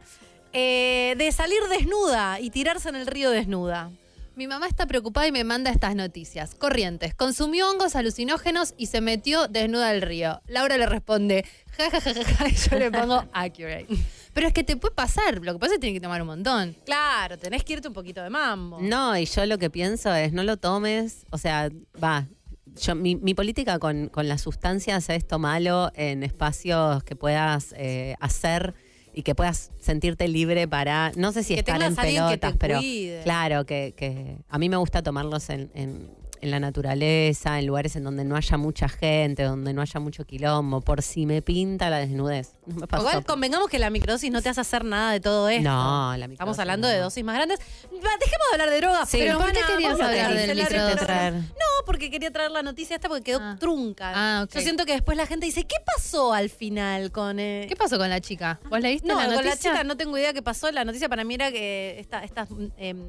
[SPEAKER 2] eh, de salir desnuda y tirarse en el río desnuda.
[SPEAKER 4] Mi mamá está preocupada y me manda estas noticias. Corrientes, consumió hongos alucinógenos y se metió desnuda al río. Laura le responde, ja, ja, ja, ja, ja, y yo le pongo accurate. Pero es que te puede pasar, lo que pasa es que tiene que tomar un montón.
[SPEAKER 2] Claro, tenés que irte un poquito de mambo.
[SPEAKER 3] No, y yo lo que pienso es, no lo tomes, o sea, va. Yo, mi, mi política con, con las sustancias es tomalo en espacios que puedas eh, hacer y que puedas sentirte libre para, no sé si
[SPEAKER 2] Que
[SPEAKER 3] estar en
[SPEAKER 2] alguien que te
[SPEAKER 3] pelotas, pero
[SPEAKER 2] cuide.
[SPEAKER 3] claro, que, que a mí me gusta tomarlos en, en- en la naturaleza, en lugares en donde no haya mucha gente, donde no haya mucho quilombo, por si me pinta la desnudez. No me pasó.
[SPEAKER 2] Igual convengamos que la microdosis no te hace hacer nada de todo esto.
[SPEAKER 3] No, la
[SPEAKER 2] Estamos
[SPEAKER 3] microdosis
[SPEAKER 2] hablando
[SPEAKER 3] no.
[SPEAKER 2] de dosis más grandes. Dejemos de hablar de drogas.
[SPEAKER 3] Sí.
[SPEAKER 2] pero
[SPEAKER 4] ¿Por qué querías hablar del microdosis?
[SPEAKER 2] No, porque quería traer la noticia esta porque quedó
[SPEAKER 4] Ah.
[SPEAKER 2] trunca.
[SPEAKER 4] Ah, ok.
[SPEAKER 2] Yo siento que después la gente dice, ¿qué pasó al final con... eh,
[SPEAKER 4] ¿Qué pasó con la chica? ¿Vos leíste
[SPEAKER 2] No,
[SPEAKER 4] la
[SPEAKER 2] con la
[SPEAKER 4] noticia?
[SPEAKER 2] chica no tengo idea qué pasó. La noticia para mí era que esta- estas, em,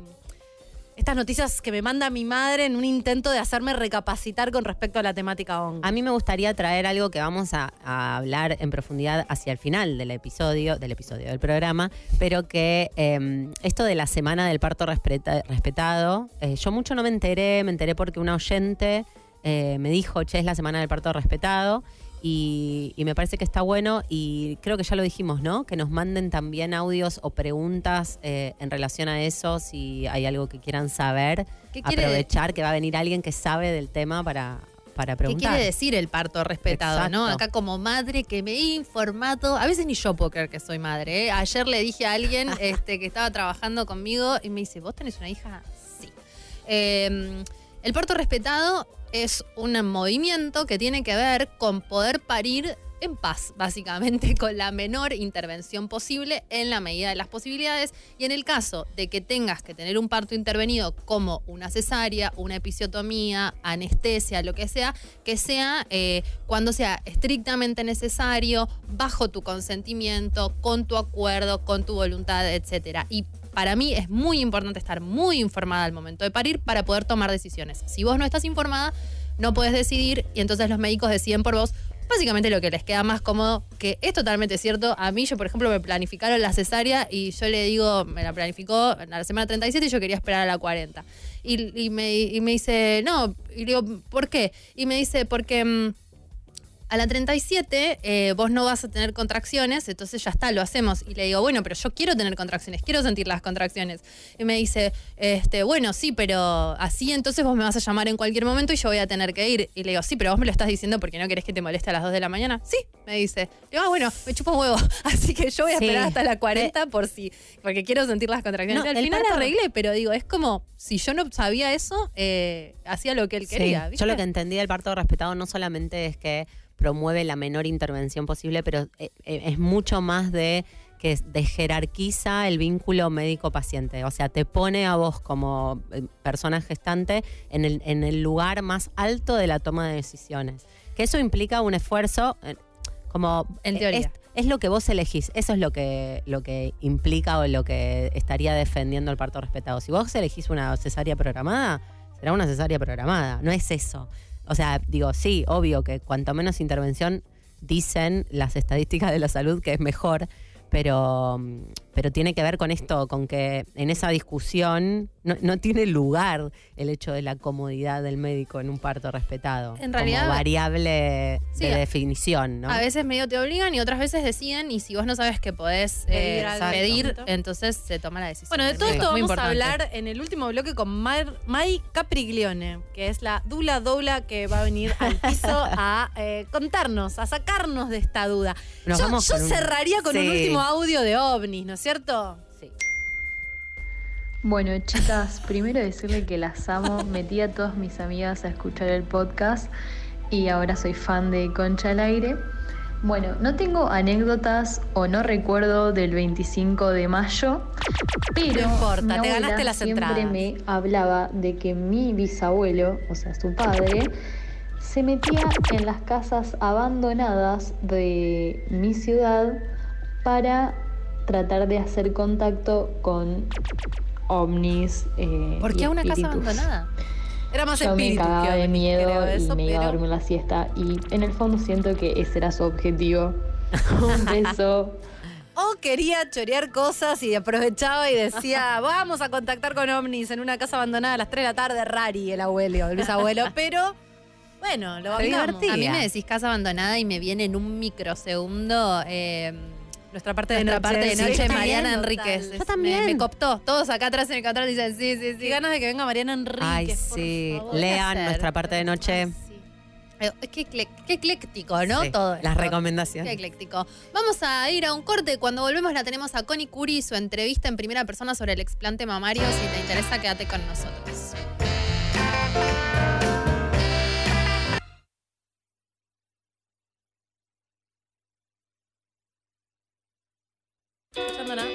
[SPEAKER 2] estas noticias que me manda mi madre en un intento de hacerme recapacitar con respecto a la temática hongo.
[SPEAKER 3] A mí me gustaría traer algo que vamos a, hablar en profundidad hacia el final del episodio, del episodio del programa, pero que eh, esto de la semana del parto respeta- respetado, eh, yo mucho no me enteré, me enteré porque una oyente eh, me dijo, che, es la semana del parto respetado. Y, y me parece que está bueno y creo que ya lo dijimos, ¿no? Que nos manden también audios o preguntas eh, en relación a eso, si hay algo que quieran saber,
[SPEAKER 4] ¿Qué quiere-
[SPEAKER 3] aprovechar que va a venir alguien que sabe del tema para, para
[SPEAKER 4] ¿Qué
[SPEAKER 3] preguntar.
[SPEAKER 4] quiere decir el parto respetado, no? Acá como madre que me he informado, a veces ni yo puedo creer que soy madre. ¿eh? Ayer le dije a alguien este, que estaba trabajando conmigo y me dice, ¿vos tenés una hija? Sí. Eh, el parto respetado es un movimiento que tiene que ver con poder parir en paz, básicamente, con la menor intervención posible en la medida de las posibilidades. Y en el caso de que tengas que tener un parto intervenido como una cesárea, una episiotomía, anestesia, lo que sea, que sea eh, cuando sea estrictamente necesario, bajo tu consentimiento, con tu acuerdo, con tu voluntad, etcétera. Y para mí es muy importante estar muy informada al momento de parir para poder tomar decisiones. Si vos no estás informada, no puedes decidir y entonces los médicos deciden por vos. Básicamente lo que les queda más cómodo, que es totalmente cierto. A mí, yo por ejemplo, me planificaron la cesárea y yo le digo, me la planificó en la semana 37 y yo quería esperar a la 40. Y, y me, y me dice, no, y digo, ¿por qué? Y me dice, porque... a la 37 eh, vos no vas a tener contracciones, entonces ya está, lo hacemos. Y le digo, bueno, pero yo quiero tener contracciones, quiero sentir las contracciones. Y me dice, este, bueno, sí, pero así entonces vos me vas a llamar en cualquier momento y yo voy a tener que ir. Y le digo, sí, pero vos me lo estás diciendo porque no querés que te moleste a las 2 de la mañana. Sí, me dice. Le digo, ah, bueno, me chupa un huevo. Así que yo voy a
[SPEAKER 3] Sí.
[SPEAKER 4] esperar hasta la 40 por si, porque quiero sentir las contracciones.
[SPEAKER 3] No,
[SPEAKER 4] Al final
[SPEAKER 3] parto-
[SPEAKER 4] arreglé, pero digo, es como si yo no sabía eso, eh, hacía lo que él
[SPEAKER 3] Sí.
[SPEAKER 4] quería.
[SPEAKER 3] Yo lo que entendí del parto respetado no solamente es que promueve la menor intervención posible, pero eh, eh, es mucho más de que es- de jerarquiza el vínculo médico-paciente. O sea, te pone a vos como eh, persona gestante en el, en el lugar más alto de la toma de decisiones. Que eso implica un esfuerzo como...
[SPEAKER 4] En teoría.
[SPEAKER 3] Es, es lo que vos elegís, eso es lo que, lo que implica o lo que estaría defendiendo el parto respetado. Si vos elegís una cesárea programada, será una cesárea programada, no es eso. O sea, digo, sí, obvio que cuanto menos intervención dicen las estadísticas de la salud que es mejor, pero, pero tiene que ver con esto, con que en esa discusión no, no tiene lugar el hecho de la comodidad del médico en un parto respetado.
[SPEAKER 4] En realidad-
[SPEAKER 3] como variable
[SPEAKER 4] Sí,
[SPEAKER 3] de
[SPEAKER 4] a-
[SPEAKER 3] definición, ¿no?
[SPEAKER 4] A veces medio te obligan y otras veces deciden y si vos no sabes que podés
[SPEAKER 2] Pedir
[SPEAKER 4] eh, pedir, entonces se toma la decisión.
[SPEAKER 2] Bueno, de todo esto vamos a hablar en el último bloque con Mar- Mai Capriglione, que es la dula doula que va a venir al piso a eh, contarnos, a sacarnos de esta duda.
[SPEAKER 3] Nos
[SPEAKER 2] yo
[SPEAKER 3] vamos
[SPEAKER 2] yo
[SPEAKER 3] con un-
[SPEAKER 2] cerraría con un último audio de ovnis, ¿no cierto?
[SPEAKER 3] Sí.
[SPEAKER 6] Bueno, chicas, primero decirle que las amo. Metí a todas mis amigas a escuchar el podcast y ahora soy fan de Concha al Aire. Bueno, no tengo anécdotas o no recuerdo del 25 de mayo, pero
[SPEAKER 2] No importa,
[SPEAKER 6] mi
[SPEAKER 2] te ganaste las
[SPEAKER 6] siempre
[SPEAKER 2] entradas.
[SPEAKER 6] me hablaba de que mi bisabuelo, o sea, su padre, se metía en las casas abandonadas de mi ciudad para tratar de hacer contacto con ovnis. eh,
[SPEAKER 4] ¿Por
[SPEAKER 6] y
[SPEAKER 4] qué una casa abandonada?
[SPEAKER 2] Era más
[SPEAKER 6] Yo me
[SPEAKER 2] espíritu
[SPEAKER 6] cagaba
[SPEAKER 2] que
[SPEAKER 6] de miedo
[SPEAKER 2] creo
[SPEAKER 6] y
[SPEAKER 2] eso,
[SPEAKER 6] me iba a dormir la siesta y en el fondo siento que ese era su objetivo. Un beso.
[SPEAKER 2] O quería chorear cosas y aprovechaba y decía, vamos a contactar con ovnis en una casa abandonada a las 3 de la tarde, rari el abuelo, el bisabuelo, pero bueno, lo
[SPEAKER 3] divertía.
[SPEAKER 4] A mí me decís casa abandonada y me viene en un microsegundo eh,
[SPEAKER 2] Nuestra parte de
[SPEAKER 4] nuestra
[SPEAKER 2] noche.
[SPEAKER 4] parte de
[SPEAKER 2] sí,
[SPEAKER 4] noche, Mariana
[SPEAKER 2] bien,
[SPEAKER 4] Enríquez.
[SPEAKER 3] Yo también.
[SPEAKER 4] Me, me coptó. Todos acá atrás en el atrás dicen sí, sí, sí.
[SPEAKER 2] ganas de que venga Mariana Enríquez.
[SPEAKER 3] Ay,
[SPEAKER 2] por
[SPEAKER 3] sí.
[SPEAKER 2] favor.
[SPEAKER 3] Lean nuestra parte de noche.
[SPEAKER 4] Eh, Qué, qué ecléctico, ¿no?
[SPEAKER 3] Sí,
[SPEAKER 4] Todo
[SPEAKER 3] Las
[SPEAKER 4] esto. Qué
[SPEAKER 3] recomendaciones.
[SPEAKER 4] ecléctico. Vamos a ir a un corte. Cuando volvemos la tenemos a Connie Curi y su entrevista en primera persona sobre el explante mamario. Si te interesa, quédate con nosotros.
[SPEAKER 2] Escuchando nada.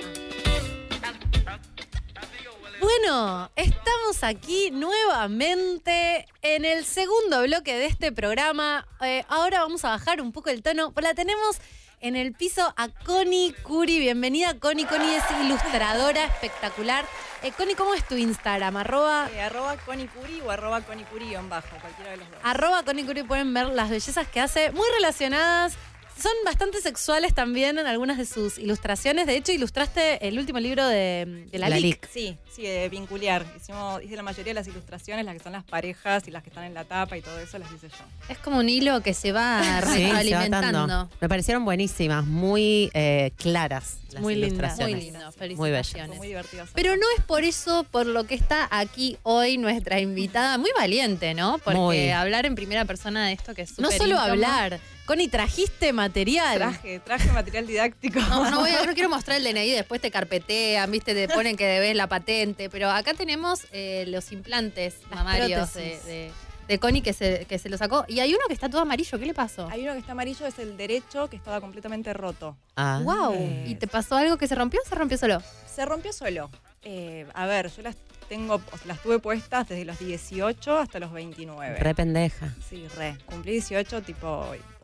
[SPEAKER 2] Bueno, estamos aquí nuevamente en el segundo bloque de este programa. Eh, ahora vamos a bajar un poco el tono. La tenemos en el piso a Connie Curi. Bienvenida, Connie. Connie es ilustradora espectacular. Eh, Connie, ¿cómo es tu Instagram? Arroba,
[SPEAKER 7] Eh, arroba conicuri o arroba conicuri en bajo, cualquiera de los dos.
[SPEAKER 2] arroba Connie Curi. Pueden ver las bellezas que hace, muy relacionadas. Son bastante sexuales también en algunas de sus ilustraciones. De hecho, ilustraste el último libro de, de la,
[SPEAKER 3] La
[SPEAKER 2] LIC.
[SPEAKER 3] LIC.
[SPEAKER 7] Sí, sí, de vincular. Hicimos, hice la mayoría de las ilustraciones, las que son las parejas y las que están en la tapa y todo eso, las hice yo.
[SPEAKER 4] Es como un hilo que se va retroalimentando.
[SPEAKER 3] Me parecieron buenísimas, muy eh, claras las
[SPEAKER 2] Muy lindas.
[SPEAKER 3] ilustraciones.
[SPEAKER 4] Muy lindo,
[SPEAKER 3] Muy bellas.
[SPEAKER 4] Felicitaciones.
[SPEAKER 7] muy divertido. hacerlo.
[SPEAKER 4] Pero no es por eso por lo que está aquí hoy nuestra invitada. Muy valiente, ¿no? Porque
[SPEAKER 3] Muy.
[SPEAKER 4] hablar en primera persona de esto que es
[SPEAKER 2] No
[SPEAKER 4] súper
[SPEAKER 2] solo
[SPEAKER 4] íntimo.
[SPEAKER 2] hablar. Connie, trajiste material.
[SPEAKER 7] Traje, traje material didáctico.
[SPEAKER 4] No, no, voy a- no quiero mostrar el DNI, después te carpetean, viste, te ponen que debes la patente. Pero acá tenemos eh, los implantes
[SPEAKER 2] Las
[SPEAKER 4] mamarios de, de, de Connie que se, que se lo sacó. Y hay uno que está todo amarillo, ¿qué le pasó?
[SPEAKER 7] Hay uno que está amarillo, es el derecho, que estaba completamente roto.
[SPEAKER 3] Ah.
[SPEAKER 2] Wow.
[SPEAKER 4] ¿Y te pasó algo que se rompió o se rompió solo?
[SPEAKER 7] Se rompió solo. Eh, a ver, yo las tengo, las tuve puestas desde los 18 hasta los 29.
[SPEAKER 3] Re pendeja.
[SPEAKER 7] Sí, re. Cumplí 18, tipo,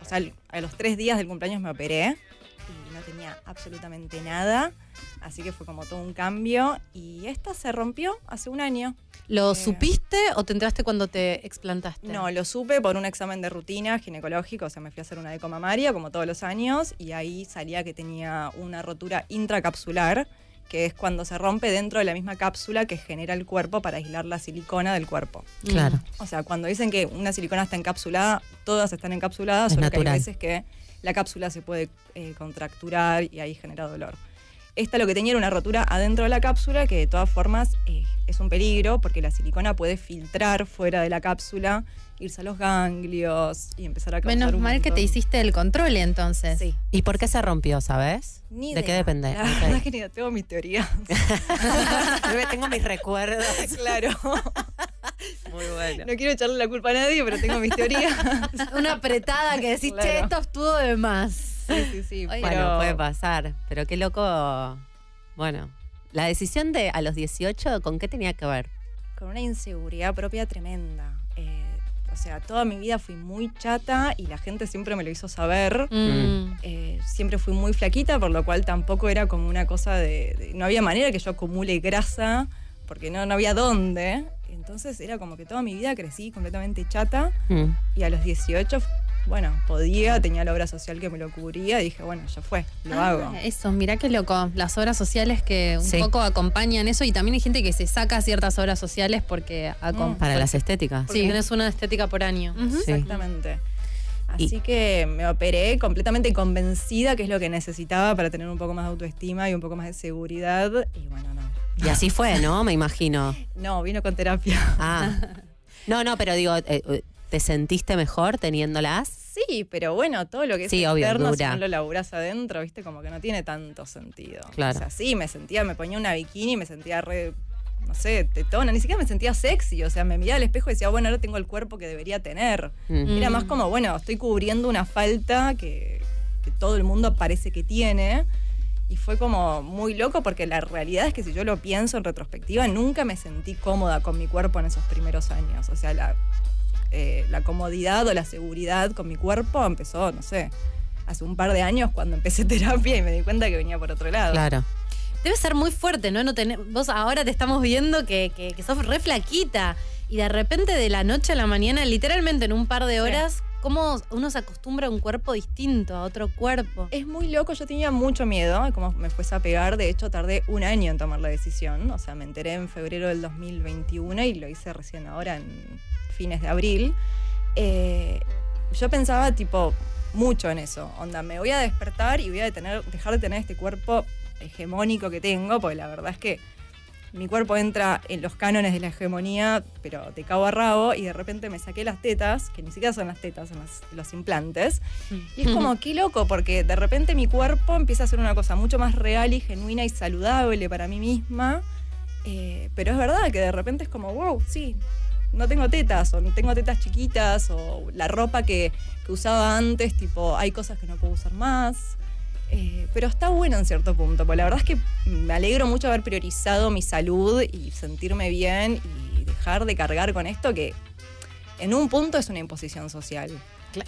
[SPEAKER 7] o sea, a los tres días del cumpleaños me operé y no tenía absolutamente nada. Así que fue como todo un cambio. Y esta se rompió hace un año.
[SPEAKER 2] ¿Lo
[SPEAKER 7] Eh.
[SPEAKER 2] supiste o te enteraste cuando te explantaste?
[SPEAKER 7] No, lo supe por un examen de rutina ginecológico, o sea, me fui a hacer una eco mamaria como todos los años y ahí salía que tenía una rotura intracapsular, que es cuando se rompe dentro de la misma cápsula que genera el cuerpo para aislar la silicona del cuerpo.
[SPEAKER 2] Mm.
[SPEAKER 3] Claro.
[SPEAKER 7] O sea, cuando dicen que una silicona está encapsulada, todas están encapsuladas,
[SPEAKER 3] Es
[SPEAKER 7] solo que hay veces que la cápsula se puede eh, contracturar y ahí genera dolor. Esta lo que tenía era una rotura adentro de la cápsula que de todas formas eh, es un peligro porque la silicona puede filtrar fuera de la cápsula, irse a los ganglios y empezar a causar
[SPEAKER 4] Menos
[SPEAKER 7] un
[SPEAKER 4] mal que te hiciste el control entonces.
[SPEAKER 7] Sí.
[SPEAKER 3] ¿Y por qué se rompió, sabes?
[SPEAKER 7] Ni
[SPEAKER 3] ¿De qué depende?
[SPEAKER 7] La
[SPEAKER 3] Ok.
[SPEAKER 7] verdad que ni tengo mis teorías.
[SPEAKER 3] Tengo mis recuerdos.
[SPEAKER 7] claro.
[SPEAKER 3] Muy bueno.
[SPEAKER 7] No quiero echarle la culpa a nadie, pero tengo mis teorías.
[SPEAKER 2] Una apretada que decís, che, esto estuvo de más.
[SPEAKER 7] Sí, sí, sí.
[SPEAKER 4] Oye,
[SPEAKER 3] Bueno,
[SPEAKER 7] pero-
[SPEAKER 3] puede pasar. Pero qué loco. Bueno, la decisión de a los 18, ¿con qué tenía que ver?
[SPEAKER 7] con una inseguridad propia tremenda. O sea, toda mi vida fui muy chata y la gente siempre me lo hizo saber.
[SPEAKER 2] Mm.
[SPEAKER 7] Eh, siempre fui muy flaquita, por lo cual tampoco era como una cosa de, de- No había manera que yo acumule grasa, porque no, no había dónde. Entonces era como que toda mi vida crecí completamente chata
[SPEAKER 3] Mm.
[SPEAKER 7] y a los 18, bueno, podía, tenía la obra social que me lo cubría y dije, bueno, ya fue, lo
[SPEAKER 4] Ah,
[SPEAKER 7] hago.
[SPEAKER 4] Eso, mirá qué loco. Las obras sociales que un
[SPEAKER 3] Sí.
[SPEAKER 4] poco acompañan eso y también hay gente que se saca ciertas obras sociales porque
[SPEAKER 7] Mm.
[SPEAKER 3] Para las estéticas.
[SPEAKER 2] Sí, tienes una estética por año.
[SPEAKER 3] Sí.
[SPEAKER 7] Exactamente. Así que me operé completamente convencida que es lo que necesitaba para tener un poco más de autoestima y un poco más de seguridad. Y bueno, no.
[SPEAKER 3] Y así fue, ¿no? Me imagino.
[SPEAKER 7] No, vino con terapia.
[SPEAKER 3] Ah. No, no, pero digo, eh, eh, ¿te sentiste mejor teniéndolas?
[SPEAKER 7] Sí, pero bueno, todo lo que es
[SPEAKER 3] Sí, obvio,
[SPEAKER 7] si no lo laburás adentro, viste, como que no tiene tanto sentido.
[SPEAKER 3] Claro.
[SPEAKER 7] O sea, sí, me sentía, me ponía una bikini y me sentía re no sé, tetona, ni siquiera me sentía sexy, o sea, me miraba al espejo y decía, bueno, ahora tengo el cuerpo que debería tener. Era más como, bueno, estoy cubriendo una falta que, que todo el mundo parece que tiene. Y fue como muy loco porque la realidad es que si yo lo pienso en retrospectiva, nunca me sentí cómoda con mi cuerpo en esos primeros años. O sea, la, eh, la comodidad o la seguridad con mi cuerpo empezó, no sé, hace un par de años cuando empecé terapia y me di cuenta que venía por otro lado.
[SPEAKER 3] Claro.
[SPEAKER 2] Debe ser muy fuerte, ¿no? no tener, vos ahora te estamos viendo que, que, que sos re flaquita y de repente de la noche a la mañana, literalmente en un par de horas, ¿cómo uno se acostumbra a un cuerpo distinto, a otro cuerpo?
[SPEAKER 7] Es muy loco, yo tenía mucho miedo de cómo me fuese a pegar. De hecho, tardé un año en tomar la decisión. O sea, me enteré en febrero del 2021 y lo hice recién ahora en fines de abril. Eh, yo pensaba, tipo, mucho en eso. Onda, me voy a despertar y voy a tener, dejar de tener este cuerpo hegemónico que tengo, porque la verdad es que mi cuerpo entra en los cánones de la hegemonía, pero de cabo a rabo, y de repente me saqué las tetas, que ni siquiera son las tetas, son las- los implantes. Y es como, qué loco, porque de repente mi cuerpo empieza a ser una cosa mucho más real y genuina y saludable para mí misma. Eh, pero es verdad que de repente es como, wow, sí, no tengo tetas, o no tengo tetas chiquitas, o la ropa que, que usaba antes, tipo, hay cosas que no puedo usar más. Eh, pero está bueno en cierto punto, porque la verdad es que me alegro mucho haber priorizado mi salud y sentirme bien y dejar de cargar con esto que en un punto es una imposición social.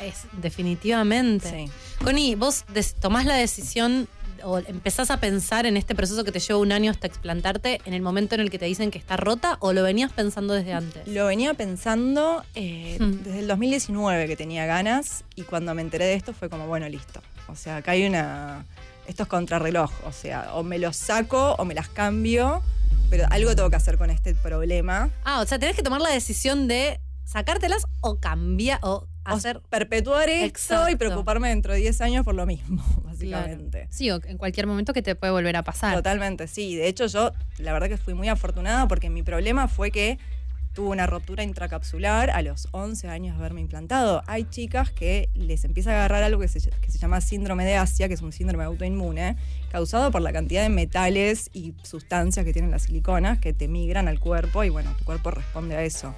[SPEAKER 2] Es, definitivamente.
[SPEAKER 7] Sí.
[SPEAKER 2] Connie, vos des- tomás la decisión o empezás a pensar en este proceso que te lleva un año hasta explantarte en el momento en el que te dicen que está rota o lo venías pensando desde antes?
[SPEAKER 7] Lo venía pensando eh,
[SPEAKER 2] Hmm.
[SPEAKER 7] desde el 2019 que tenía ganas y cuando me enteré de esto fue como, bueno, listo. O sea, acá hay una... Esto es contrarreloj, o sea, o me los saco o me las cambio, pero algo tengo que hacer con este problema.
[SPEAKER 2] Ah, o sea, tenés que tomar la decisión de sacártelas o cambiar o hacer.
[SPEAKER 7] Perpetuar esto
[SPEAKER 2] Exacto.
[SPEAKER 7] y preocuparme dentro de 10 años por lo mismo, básicamente.
[SPEAKER 4] Sí, o en cualquier momento que te puede volver a pasar.
[SPEAKER 7] Totalmente, sí. De hecho, yo la verdad que fui muy afortunada porque mi problema fue que tuve una rotura intracapsular a los 11 años de haberme implantado. Hay chicas que les empieza a agarrar algo que se, que se llama síndrome de Asia, que es un síndrome autoinmune, causado por la cantidad de metales y sustancias que tienen las siliconas que te migran al cuerpo y bueno, tu cuerpo responde a eso.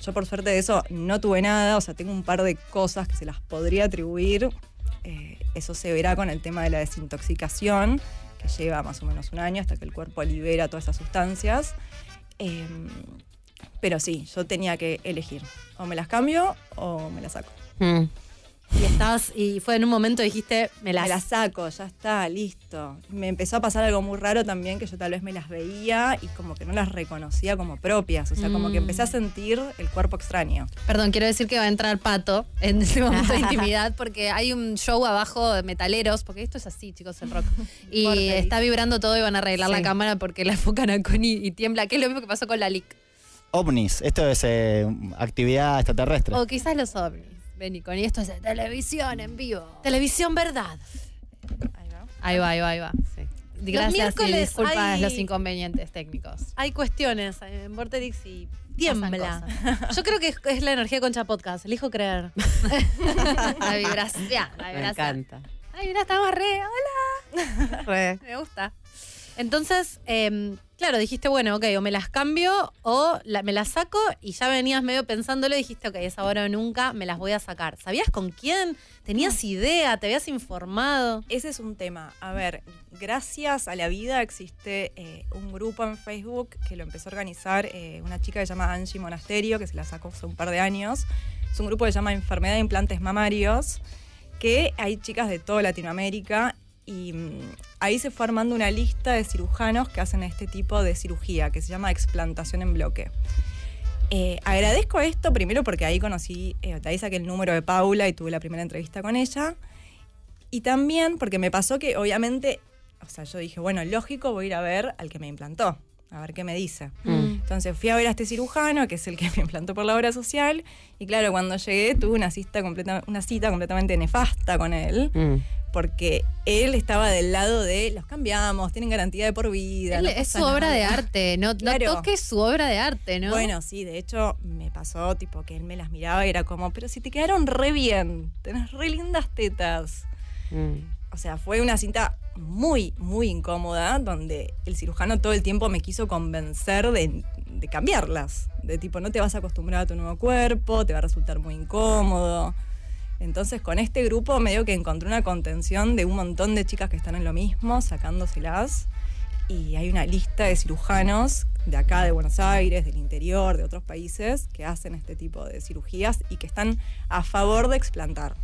[SPEAKER 7] Yo por suerte de eso no tuve nada, o sea, tengo un par de cosas que se las podría atribuir. Eh, eso se verá con el tema de la desintoxicación, que lleva más o menos un año hasta que el cuerpo libera todas esas sustancias. Eh, pero sí, yo tenía que elegir. O me las cambio o me las saco.
[SPEAKER 3] Mm.
[SPEAKER 2] Y estabas, y fue en un momento dijiste, me las.
[SPEAKER 7] Me las saco, ya está, listo. Me empezó a pasar algo muy raro también, que yo tal vez me las veía y como que no las reconocía como propias. O sea, como que
[SPEAKER 2] Mm.
[SPEAKER 7] empecé a sentir el cuerpo extraño.
[SPEAKER 4] Perdón, quiero decir que va a entrar Pato en este momento de intimidad porque hay un show abajo de metaleros, porque esto es así, chicos, el rock. Y está vibrando todo y van a arreglar la cámara porque la enfocan a Connie y tiembla, que es lo mismo que pasó con la LIC.
[SPEAKER 9] ovnis, esto es eh, actividad extraterrestre.
[SPEAKER 4] O quizás los ovnis. Vení, Connie, esto es de televisión en vivo.
[SPEAKER 2] Televisión verdad.
[SPEAKER 7] Ahí va.
[SPEAKER 4] Ahí va, ahí va, ahí va.
[SPEAKER 3] Sí.
[SPEAKER 4] Gracias y
[SPEAKER 2] miércoles
[SPEAKER 4] disculpas
[SPEAKER 2] hay-
[SPEAKER 4] los inconvenientes técnicos.
[SPEAKER 2] Hay cuestiones en Vorterix y tiembla. Yo creo que es, es la energía de Concha Podcast. Elijo creer.
[SPEAKER 4] La vibración, la
[SPEAKER 3] Me
[SPEAKER 4] vibración.
[SPEAKER 3] encanta.
[SPEAKER 4] Ay, mira, estamos re. Hola.
[SPEAKER 3] Re.
[SPEAKER 4] Me gusta.
[SPEAKER 2] Entonces, em, claro, dijiste, bueno, ok, o me las cambio o la- me las saco y ya venías medio pensándolo y dijiste, ok, es ahora o nunca, me las voy a sacar. ¿Sabías con quién? ¿Tenías idea? ¿Te habías informado?
[SPEAKER 7] Ese es un tema. A ver, gracias a la vida existe eh, un grupo en Facebook que lo empezó a organizar eh, una chica que se llama Angie Monasterio, que se la sacó hace un par de años. Es un grupo que se llama Enfermedad de Implantes Mamarios, que hay chicas de toda Latinoamérica y mm, ahí se fue armando una lista de cirujanos que hacen este tipo de cirugía, que se llama explantación en bloque. Eh, agradezco esto primero porque ahí conocí, eh, ahí saqué el número de Paula y tuve la primera entrevista con ella. Y también porque me pasó que obviamente, o sea, yo dije, bueno, lógico, voy a ir a ver al que me implantó, a ver qué me dice. Entonces fui a ver a este cirujano, que es el que me implantó por la obra social, y claro, cuando llegué tuve una cita, completa, una cita completamente nefasta con él,
[SPEAKER 3] Mm.
[SPEAKER 7] Porque él estaba del lado de los cambiamos, tienen garantía de por vida.
[SPEAKER 4] Él-
[SPEAKER 7] no
[SPEAKER 4] es su obra de
[SPEAKER 7] nada".
[SPEAKER 4] arte, no, no toques su obra de arte, ¿no?
[SPEAKER 7] Bueno, sí, de hecho me pasó tipo que él me las miraba y era como, pero si te quedaron re bien, tenés re lindas tetas.
[SPEAKER 3] Mm.
[SPEAKER 7] O sea, fue una cinta muy, muy incómoda, donde el cirujano todo el tiempo me quiso convencer de, de cambiarlas. De tipo, no te vas a acostumbrar a tu nuevo cuerpo, te va a resultar muy incómodo. Entonces, con este grupo medio que encontré una contención de un montón de chicas que están en lo mismo, sacándoselas. Y hay una lista de cirujanos de acá, de Buenos Aires, del interior, de otros países, que hacen este tipo de cirugías y que están a favor de explantar.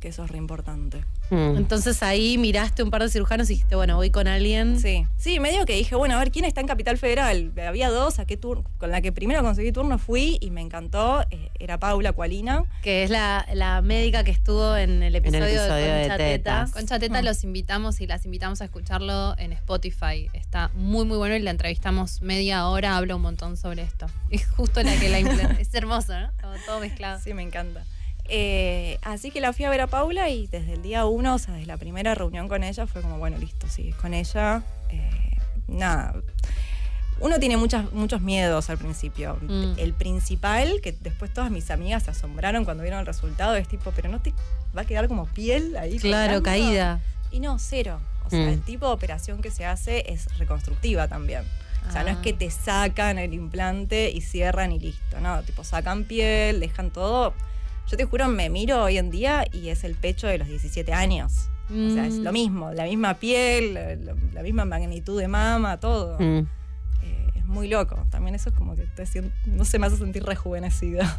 [SPEAKER 7] Que eso es re importante.
[SPEAKER 3] Mm.
[SPEAKER 2] Entonces ahí miraste un par de cirujanos y dijiste, bueno, voy con alguien.
[SPEAKER 7] Sí, sí, medio que dije, bueno, a ver quién está en Capital Federal. Había dos, a qué turno, con la que primero conseguí turno fui y me encantó. eh, era Paula Cualina.
[SPEAKER 2] Que es la, la médica que estuvo en el episodio,
[SPEAKER 3] episodio
[SPEAKER 2] de
[SPEAKER 3] de
[SPEAKER 2] Concha Teta.
[SPEAKER 3] Tetas.
[SPEAKER 4] Concha Teta los invitamos y las invitamos a escucharlo en Spotify. Está muy, muy bueno y la entrevistamos media hora, habla un montón sobre esto. Es justo la que la es hermoso, ¿no? Como todo mezclado.
[SPEAKER 7] Sí, me encanta. Eh, así que la fui a ver a Paula y desde el día uno, o sea, desde la primera reunión con ella, fue como, bueno, listo, sí, con ella. eh, nada. Uno tiene muchas, muchos miedos al principio.
[SPEAKER 2] Mm.
[SPEAKER 7] El principal, que después todas mis amigas se asombraron cuando vieron el resultado, es tipo, pero no te va a quedar como piel ahí.
[SPEAKER 2] Claro,
[SPEAKER 7] colgando?".
[SPEAKER 2] caída.
[SPEAKER 7] Y no, cero. O sea,
[SPEAKER 3] Mm.
[SPEAKER 7] el tipo de operación que se hace es reconstructiva también. O sea, no es
[SPEAKER 2] Ah.
[SPEAKER 7] que te sacan el implante y cierran y listo, ¿no? Tipo, sacan piel, dejan todo. Yo te juro, me miro hoy en día y es el pecho de los 17 años. O sea, es
[SPEAKER 2] Mm.
[SPEAKER 7] lo mismo, la misma piel, la, misma magnitud de mama, todo.
[SPEAKER 3] Mm.
[SPEAKER 7] Eh, es muy loco. También eso es como que te sien- no se me hace sentir rejuvenecida.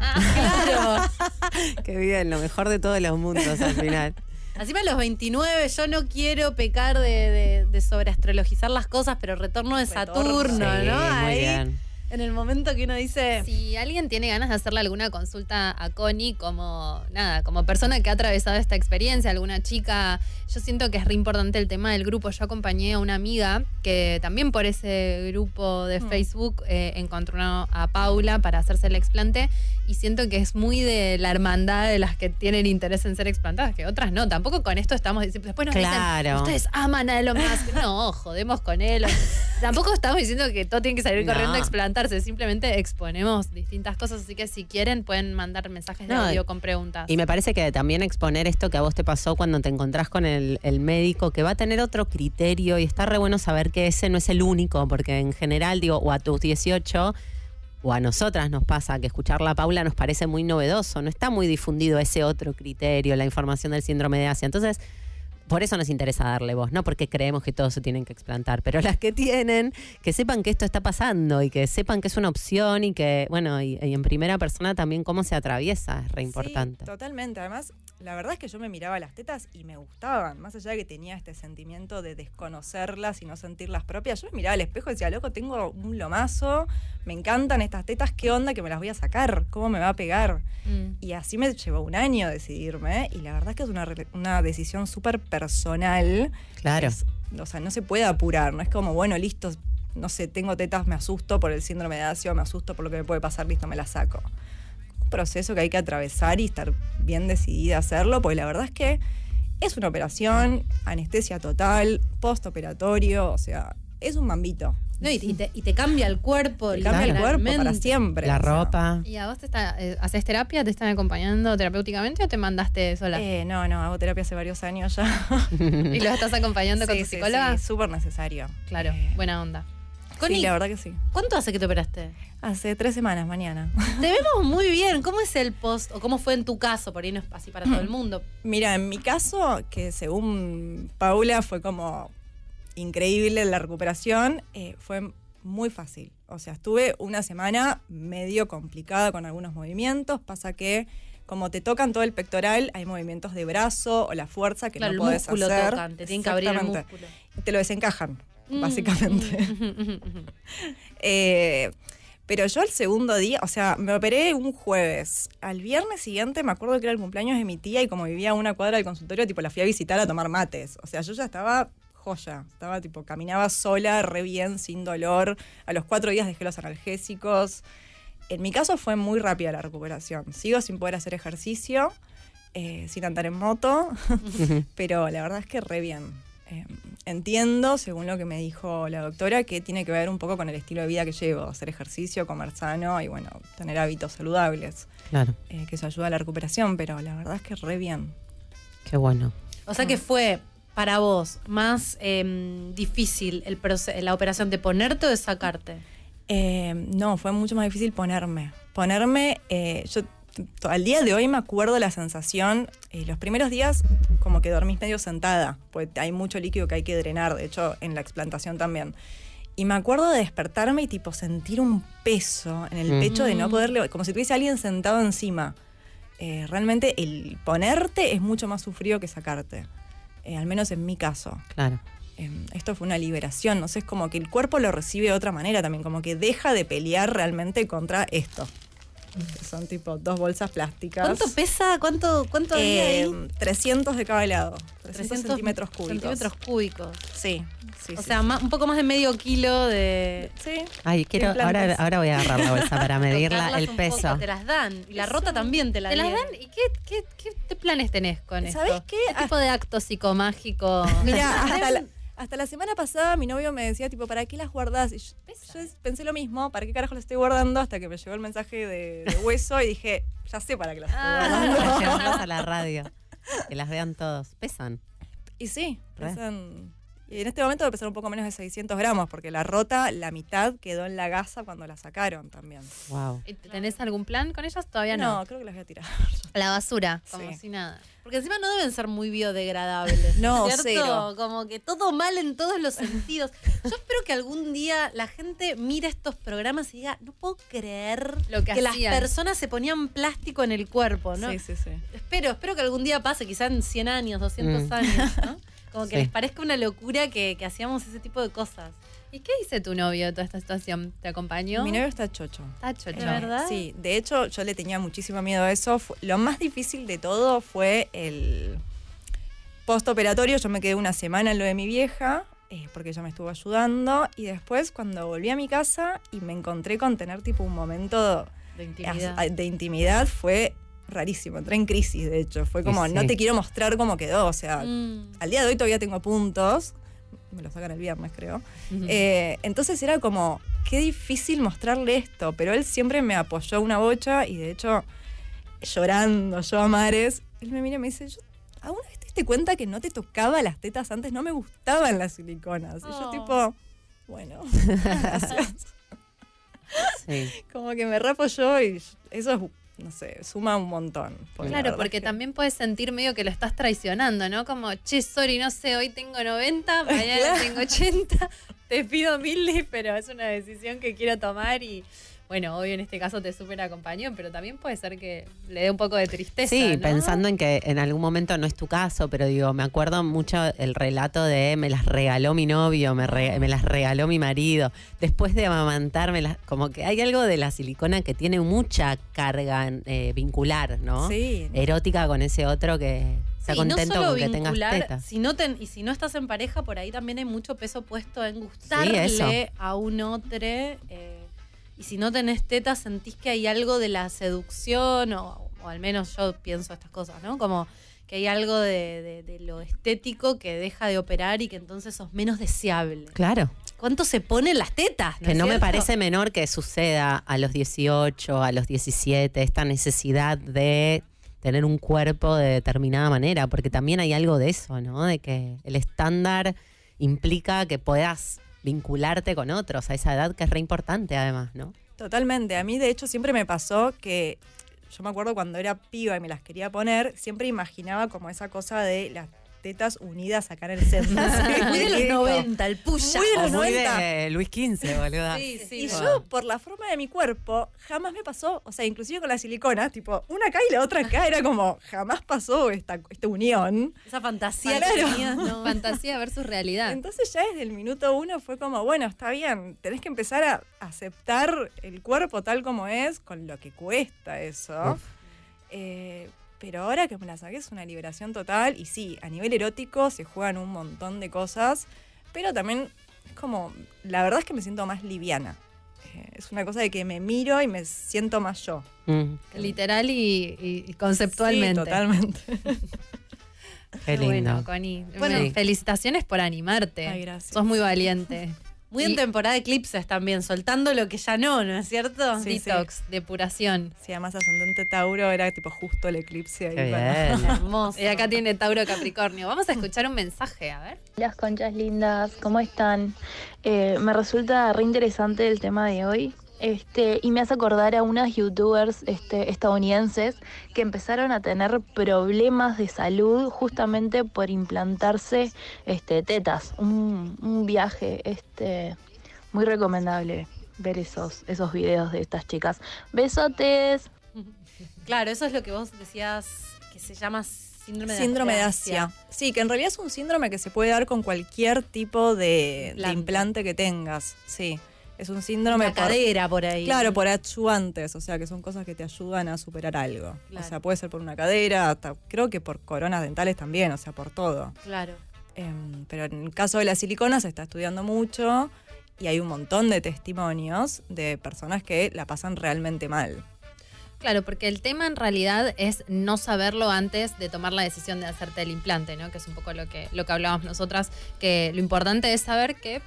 [SPEAKER 2] Claro.
[SPEAKER 3] Qué bien, lo mejor de todos los mundos al final.
[SPEAKER 2] Encima a los 29, yo no quiero pecar de, de, de sobreastrologizar las cosas, pero retorno de
[SPEAKER 7] Retorno.
[SPEAKER 2] Saturno,
[SPEAKER 3] Sí,
[SPEAKER 2] ¿no?
[SPEAKER 3] muy
[SPEAKER 2] Ahí,
[SPEAKER 3] bien.
[SPEAKER 2] En el momento que uno dice.
[SPEAKER 4] Si alguien tiene ganas de hacerle alguna consulta a Connie como nada, como persona que ha atravesado esta experiencia, alguna chica, yo siento que es re importante el tema del grupo. Yo acompañé a una amiga que también por ese grupo de
[SPEAKER 7] Mm.
[SPEAKER 4] Facebook eh, encontró a Paula para hacerse el explante y siento que es muy de la hermandad de las que tienen interés en ser explantadas, que otras no. Tampoco con esto estamos diciendo, después nos
[SPEAKER 3] Claro.
[SPEAKER 4] dicen, ustedes aman a Elon Musk. No, jodemos con él. Tampoco estamos diciendo que todo tiene que salir
[SPEAKER 3] No.
[SPEAKER 4] corriendo a explantarse, simplemente exponemos distintas cosas, así que si quieren pueden mandar mensajes de
[SPEAKER 3] No,
[SPEAKER 4] audio con preguntas.
[SPEAKER 3] Y me parece que también exponer esto que a vos te pasó cuando te encontrás con el, el médico, que va a tener otro criterio y está re bueno saber que ese no es el único, porque en general, digo, o a tus 18 o a nosotras nos pasa que escuchar la Paula nos parece muy novedoso, no está muy difundido ese otro criterio, la información del síndrome de Asia. Entonces, por eso nos interesa darle voz, no porque creemos que todos se tienen que explantar, pero las que tienen, que sepan que esto está pasando y que sepan que es una opción y que, bueno, y, y en primera persona también cómo se atraviesa, es re importante.
[SPEAKER 7] Sí, totalmente. Además, la verdad es que yo me miraba las tetas y me gustaban. Más allá de que tenía este sentimiento de desconocerlas y no sentirlas propias, yo me miraba al espejo y decía, loco, tengo un lomazo, me encantan estas tetas, ¿qué onda que me las voy a sacar? ¿Cómo me va a pegar?
[SPEAKER 4] Mm.
[SPEAKER 7] Y así me llevó un año decidirme. Y la verdad es que es una, una decisión súper personal.
[SPEAKER 3] Claro.
[SPEAKER 7] Es- o sea, no se puede apurar. No es como, bueno, listo, no sé, tengo tetas, me asusto por el síndrome de Asia, me asusto por lo que me puede pasar, listo, me las saco. Proceso que hay que atravesar y estar bien decidida a hacerlo, porque la verdad es que es una operación, anestesia total, postoperatorio, o sea, es un mambito.
[SPEAKER 2] No, y, te, y te cambia el cuerpo.
[SPEAKER 7] Te cambia el cuerpo para siempre.
[SPEAKER 3] La
[SPEAKER 7] o sea.
[SPEAKER 3] ropa.
[SPEAKER 4] ¿Y a vos te está, eh, haces terapia? ¿Te están acompañando terapéuticamente o te mandaste sola?
[SPEAKER 7] Eh, no, no, hago terapia hace varios años ya.
[SPEAKER 4] ¿Y lo estás acompañando con
[SPEAKER 7] Sí,
[SPEAKER 4] tu
[SPEAKER 7] sí,
[SPEAKER 4] psicóloga?
[SPEAKER 7] Sí, súper necesario.
[SPEAKER 4] Claro,
[SPEAKER 7] Eh,
[SPEAKER 4] buena onda.
[SPEAKER 2] Connie,
[SPEAKER 7] Sí, la verdad que sí.
[SPEAKER 2] ¿cuánto hace que te operaste?
[SPEAKER 7] Hace tres semanas, mañana.
[SPEAKER 2] Te vemos muy bien. ¿Cómo es el post? ¿O cómo fue en tu caso? Por ahí no es así para todo el mundo.
[SPEAKER 7] Mira, en mi caso, que según Paula fue como increíble la recuperación, eh, fue muy fácil. O sea, estuve una semana medio complicada con algunos movimientos. Pasa que como te tocan todo el pectoral, hay movimientos de brazo o la fuerza que
[SPEAKER 2] claro,
[SPEAKER 7] no
[SPEAKER 2] el
[SPEAKER 7] podés
[SPEAKER 2] músculo
[SPEAKER 7] hacer.
[SPEAKER 2] tocan, te tienen que abrir el músculo.
[SPEAKER 7] Te lo desencajan,
[SPEAKER 2] Mm,
[SPEAKER 7] básicamente.
[SPEAKER 2] mm.
[SPEAKER 7] Eh, pero yo el segundo día, o sea, me operé un jueves. Al viernes siguiente me acuerdo que era el cumpleaños de mi tía y como vivía a una cuadra del consultorio, tipo la fui a visitar a tomar mates. O sea, yo ya estaba joya. Estaba tipo, caminaba sola, re bien, sin dolor. A los cuatro días dejé los analgésicos. En mi caso fue muy rápida la recuperación. Sigo sin poder hacer ejercicio, eh, sin andar en moto, pero la verdad es que re bien. Eh, entiendo, según lo que me dijo la doctora, que tiene que ver un poco con el estilo de vida que llevo, hacer ejercicio, comer sano y bueno, tener hábitos saludables,
[SPEAKER 3] Claro,
[SPEAKER 7] eh, que eso ayuda a la recuperación, pero la verdad es que re bien.
[SPEAKER 3] qué bueno.
[SPEAKER 2] O sea que fue para vos más em, difícil el la operación de ponerte o de sacarte?
[SPEAKER 7] Eh, no, fue mucho más difícil ponerme. Ponerme, eh, yo al día de hoy me acuerdo la sensación, eh, los primeros días como que dormís medio sentada, porque hay mucho líquido que hay que drenar, de hecho en la explantación también. Y me acuerdo de despertarme y tipo sentir un peso en el
[SPEAKER 3] Mm.
[SPEAKER 7] pecho de no poderle, como si tuviese alguien sentado encima. Eh, realmente el ponerte es mucho más sufrido que sacarte, eh, al menos en mi caso.
[SPEAKER 3] Claro.
[SPEAKER 7] Em, esto fue una liberación, no sé, es como que el cuerpo lo recibe de otra manera también, como que deja de pelear realmente contra esto. Que son tipo dos bolsas plásticas.
[SPEAKER 2] ¿Cuánto pesa? ¿Cuánto, cuánto ahí?
[SPEAKER 7] Em, 300 de cada lado. 300,
[SPEAKER 2] 300
[SPEAKER 7] centímetros cúbicos.
[SPEAKER 2] Centímetros cúbicos.
[SPEAKER 7] Sí, sí,
[SPEAKER 2] O
[SPEAKER 7] sí,
[SPEAKER 2] sea,
[SPEAKER 7] sí.
[SPEAKER 2] un poco más de medio kilo de.
[SPEAKER 7] Sí.
[SPEAKER 3] Ay, quiero, ahora, ahora voy a agarrar la bolsa para medirla el peso.
[SPEAKER 2] poco, te las dan. Y la rota también te la
[SPEAKER 4] ¿Te las dan? ¿Y qué, qué, planes tenés con esto?
[SPEAKER 7] ¿Sabés qué?
[SPEAKER 4] ¿Qué tipo de acto psicomágico?
[SPEAKER 7] Mira, hasta la, hasta la semana pasada mi novio me decía, tipo, ¿para qué las guardás? Y yo, yo pensé lo mismo, ¿para qué carajo las estoy guardando? Hasta que me llegó el mensaje de, de hueso y dije, ya sé para qué las estoy
[SPEAKER 3] Para
[SPEAKER 7] guardando.
[SPEAKER 3] llevarlas a la radio. Que las vean todos. Pesan.
[SPEAKER 7] Y sí,
[SPEAKER 3] Re.
[SPEAKER 7] pesan. Y en este momento debe pesar un poco menos de 600 gramos, porque la rota, la mitad quedó en la gasa cuando la sacaron también.
[SPEAKER 3] Wow.
[SPEAKER 4] ¿Y ¿Tenés algún plan con ellas? Todavía no.
[SPEAKER 7] No, creo que las voy a tirar.
[SPEAKER 4] A la basura, como
[SPEAKER 7] Sí.
[SPEAKER 4] si nada.
[SPEAKER 2] Porque encima no deben ser muy biodegradables.
[SPEAKER 7] No,
[SPEAKER 2] ¿cierto?
[SPEAKER 7] cero.
[SPEAKER 2] Como que todo mal en todos los sentidos. Yo espero que algún día la gente mire estos programas y diga, no puedo creer
[SPEAKER 4] Lo que
[SPEAKER 2] las
[SPEAKER 4] hacían".
[SPEAKER 2] personas se ponían plástico en el cuerpo, ¿no?
[SPEAKER 7] Sí, sí, sí.
[SPEAKER 2] Espero, espero que algún día pase, quizá en 100 años, 200
[SPEAKER 3] Mm.
[SPEAKER 2] años, ¿no? Como que
[SPEAKER 3] Sí.
[SPEAKER 2] les parezca una locura que, que hacíamos ese tipo de cosas.
[SPEAKER 4] ¿Y qué dice tu novio de toda esta situación? ¿Te acompañó?
[SPEAKER 7] Mi novio está chocho.
[SPEAKER 4] Está chocho.
[SPEAKER 2] ¿De verdad?
[SPEAKER 7] Sí, de hecho yo le tenía muchísimo miedo a eso. Lo más difícil de todo fue el postoperatorio. Yo me quedé una semana en lo de mi vieja, eh, porque ella me estuvo ayudando. Y después cuando volví a mi casa y me encontré con tener tipo un momento
[SPEAKER 2] De intimidad.
[SPEAKER 7] as- de intimidad, fue rarísimo. Entré en crisis, de hecho. Fue como,
[SPEAKER 3] sí.
[SPEAKER 7] no te quiero mostrar cómo quedó. O sea,
[SPEAKER 2] Mm.
[SPEAKER 7] al día de hoy todavía tengo puntos. Me lo sacan el viernes, creo. Eh, entonces era como, qué difícil mostrarle esto, pero él siempre me apoyó una bocha y de hecho, llorando yo a mares, él me mira y me dice, yo, ¿alguna vez te diste cuenta que no te tocaba las tetas antes? No me gustaban las siliconas. Y yo
[SPEAKER 2] Oh.
[SPEAKER 7] tipo, bueno, gracias.
[SPEAKER 3] Sí.
[SPEAKER 7] como que me reapoyó y eso, es, no sé, suma un montón.
[SPEAKER 4] Claro, porque
[SPEAKER 7] es que-
[SPEAKER 4] también puedes sentir medio que lo estás traicionando, ¿no? Como, che, sorry, no sé, hoy tengo 90, mañana tengo 80, te pido mil, pero es una decisión que quiero tomar y, bueno, obvio en este caso te súper acompañó, pero también puede ser que le dé un poco de tristeza.
[SPEAKER 3] Sí,
[SPEAKER 4] ¿no?
[SPEAKER 3] pensando en que en algún momento no es tu caso, pero digo, me acuerdo mucho el relato de me las regaló mi novio, me, re- me las regaló mi marido. Después de amamantarme, las- como que hay algo de la silicona que tiene mucha carga eh, vincular, ¿no?
[SPEAKER 7] Sí,
[SPEAKER 3] Erótica con ese otro que está
[SPEAKER 2] Sí, y no
[SPEAKER 3] contento
[SPEAKER 2] solo
[SPEAKER 3] con que tengas
[SPEAKER 2] vincular. Si no ten- y si no estás en pareja, por ahí también hay mucho peso puesto en gustarle a un otro. eh, y si no tenés tetas, sentís que hay algo de la seducción, o, o al menos yo pienso estas cosas, ¿no? Como que hay algo de, de- de lo estético que deja de operar y que entonces sos menos deseable.
[SPEAKER 3] Claro,
[SPEAKER 2] ¿Cuánto se ponen las tetas?
[SPEAKER 3] que no me parece menor que suceda a los 18, a los 17, esta necesidad de tener un cuerpo de determinada manera, porque también hay algo de eso, ¿no? De que el estándar implica que puedas vincularte con otros a esa edad que es re importante además, ¿no?
[SPEAKER 7] Totalmente. A mí, de hecho, siempre me pasó que yo me acuerdo cuando era piba y me las quería poner, siempre imaginaba como esa cosa de las tetas unidas acá en el centro.
[SPEAKER 2] Muy de los 90, el push
[SPEAKER 7] Muy de los
[SPEAKER 3] muy
[SPEAKER 7] 90.
[SPEAKER 3] de Luis XV, boluda.
[SPEAKER 2] Sí, sí.
[SPEAKER 7] Y
[SPEAKER 2] bueno.
[SPEAKER 7] yo, por la forma de mi cuerpo, jamás me pasó, o sea, inclusive con la silicona, tipo, una acá y la otra acá, era como, jamás pasó esta, esta unión.
[SPEAKER 2] Esa fantasía
[SPEAKER 7] Claro.
[SPEAKER 2] que tenías, ¿no?
[SPEAKER 4] Fantasía versus realidad.
[SPEAKER 7] Entonces ya desde el minuto uno fue como, bueno, está bien, tenés que empezar a aceptar el cuerpo tal como es, con lo que cuesta eso.
[SPEAKER 3] Uf.
[SPEAKER 7] Eh, pero ahora que me la saqué es una liberación total y sí, a nivel erótico se juegan un montón de cosas, pero también es como, la verdad es que me siento más liviana. Eh, es una cosa de que me miro y me siento más yo.
[SPEAKER 3] Mm,
[SPEAKER 4] Literal y, conceptualmente.
[SPEAKER 7] Sí, totalmente.
[SPEAKER 3] qué lindo.
[SPEAKER 4] Bueno, Connie.
[SPEAKER 3] Bueno.
[SPEAKER 4] Bueno, felicitaciones por animarte.
[SPEAKER 7] Ay, gracias.
[SPEAKER 4] Sos muy valiente.
[SPEAKER 2] Muy en temporada de eclipses también, soltando lo que ya no, ¿no es cierto?
[SPEAKER 7] Sí, sí.
[SPEAKER 4] Detox, depuración.
[SPEAKER 7] Sí, además ascendente Tauro era tipo justo el eclipse ahí.
[SPEAKER 3] Qué bien.
[SPEAKER 2] Hermoso.
[SPEAKER 4] Y acá tiene Tauro Capricornio. Vamos a escuchar un mensaje, a ver.
[SPEAKER 10] Las conchas lindas, ¿cómo están? Eh, me resulta re interesante el tema de hoy. Este, y me hace acordar a unas youtubers este, estadounidenses que empezaron a tener problemas de salud justamente por implantarse este, tetas. Un, un viaje este, muy recomendable ver esos, esos videos de estas chicas. Besotes.
[SPEAKER 2] Claro, eso es lo que vos decías que se llama síndrome de
[SPEAKER 7] Síndrome de
[SPEAKER 2] Asia.
[SPEAKER 7] Sí, que en realidad es un síndrome que se puede dar con cualquier tipo de de
[SPEAKER 2] Implante.
[SPEAKER 7] implante, que tengas. Sí. Es un síndrome
[SPEAKER 2] La
[SPEAKER 7] por-
[SPEAKER 2] cadera por ahí.
[SPEAKER 7] Claro, por ayudantes, o sea, que son cosas que te ayudan a superar algo.
[SPEAKER 2] Claro.
[SPEAKER 7] O sea, puede ser por una cadera, hasta creo que por coronas dentales también, o sea, por todo.
[SPEAKER 2] Claro.
[SPEAKER 7] Em, pero en el caso de la silicona se está estudiando mucho y hay un montón de testimonios de personas que la pasan realmente mal.
[SPEAKER 4] Claro, porque el tema en realidad es no saberlo antes de tomar la decisión de hacerte el implante, ¿no? Que es un poco lo que, lo que hablábamos nosotras, que lo importante es saber que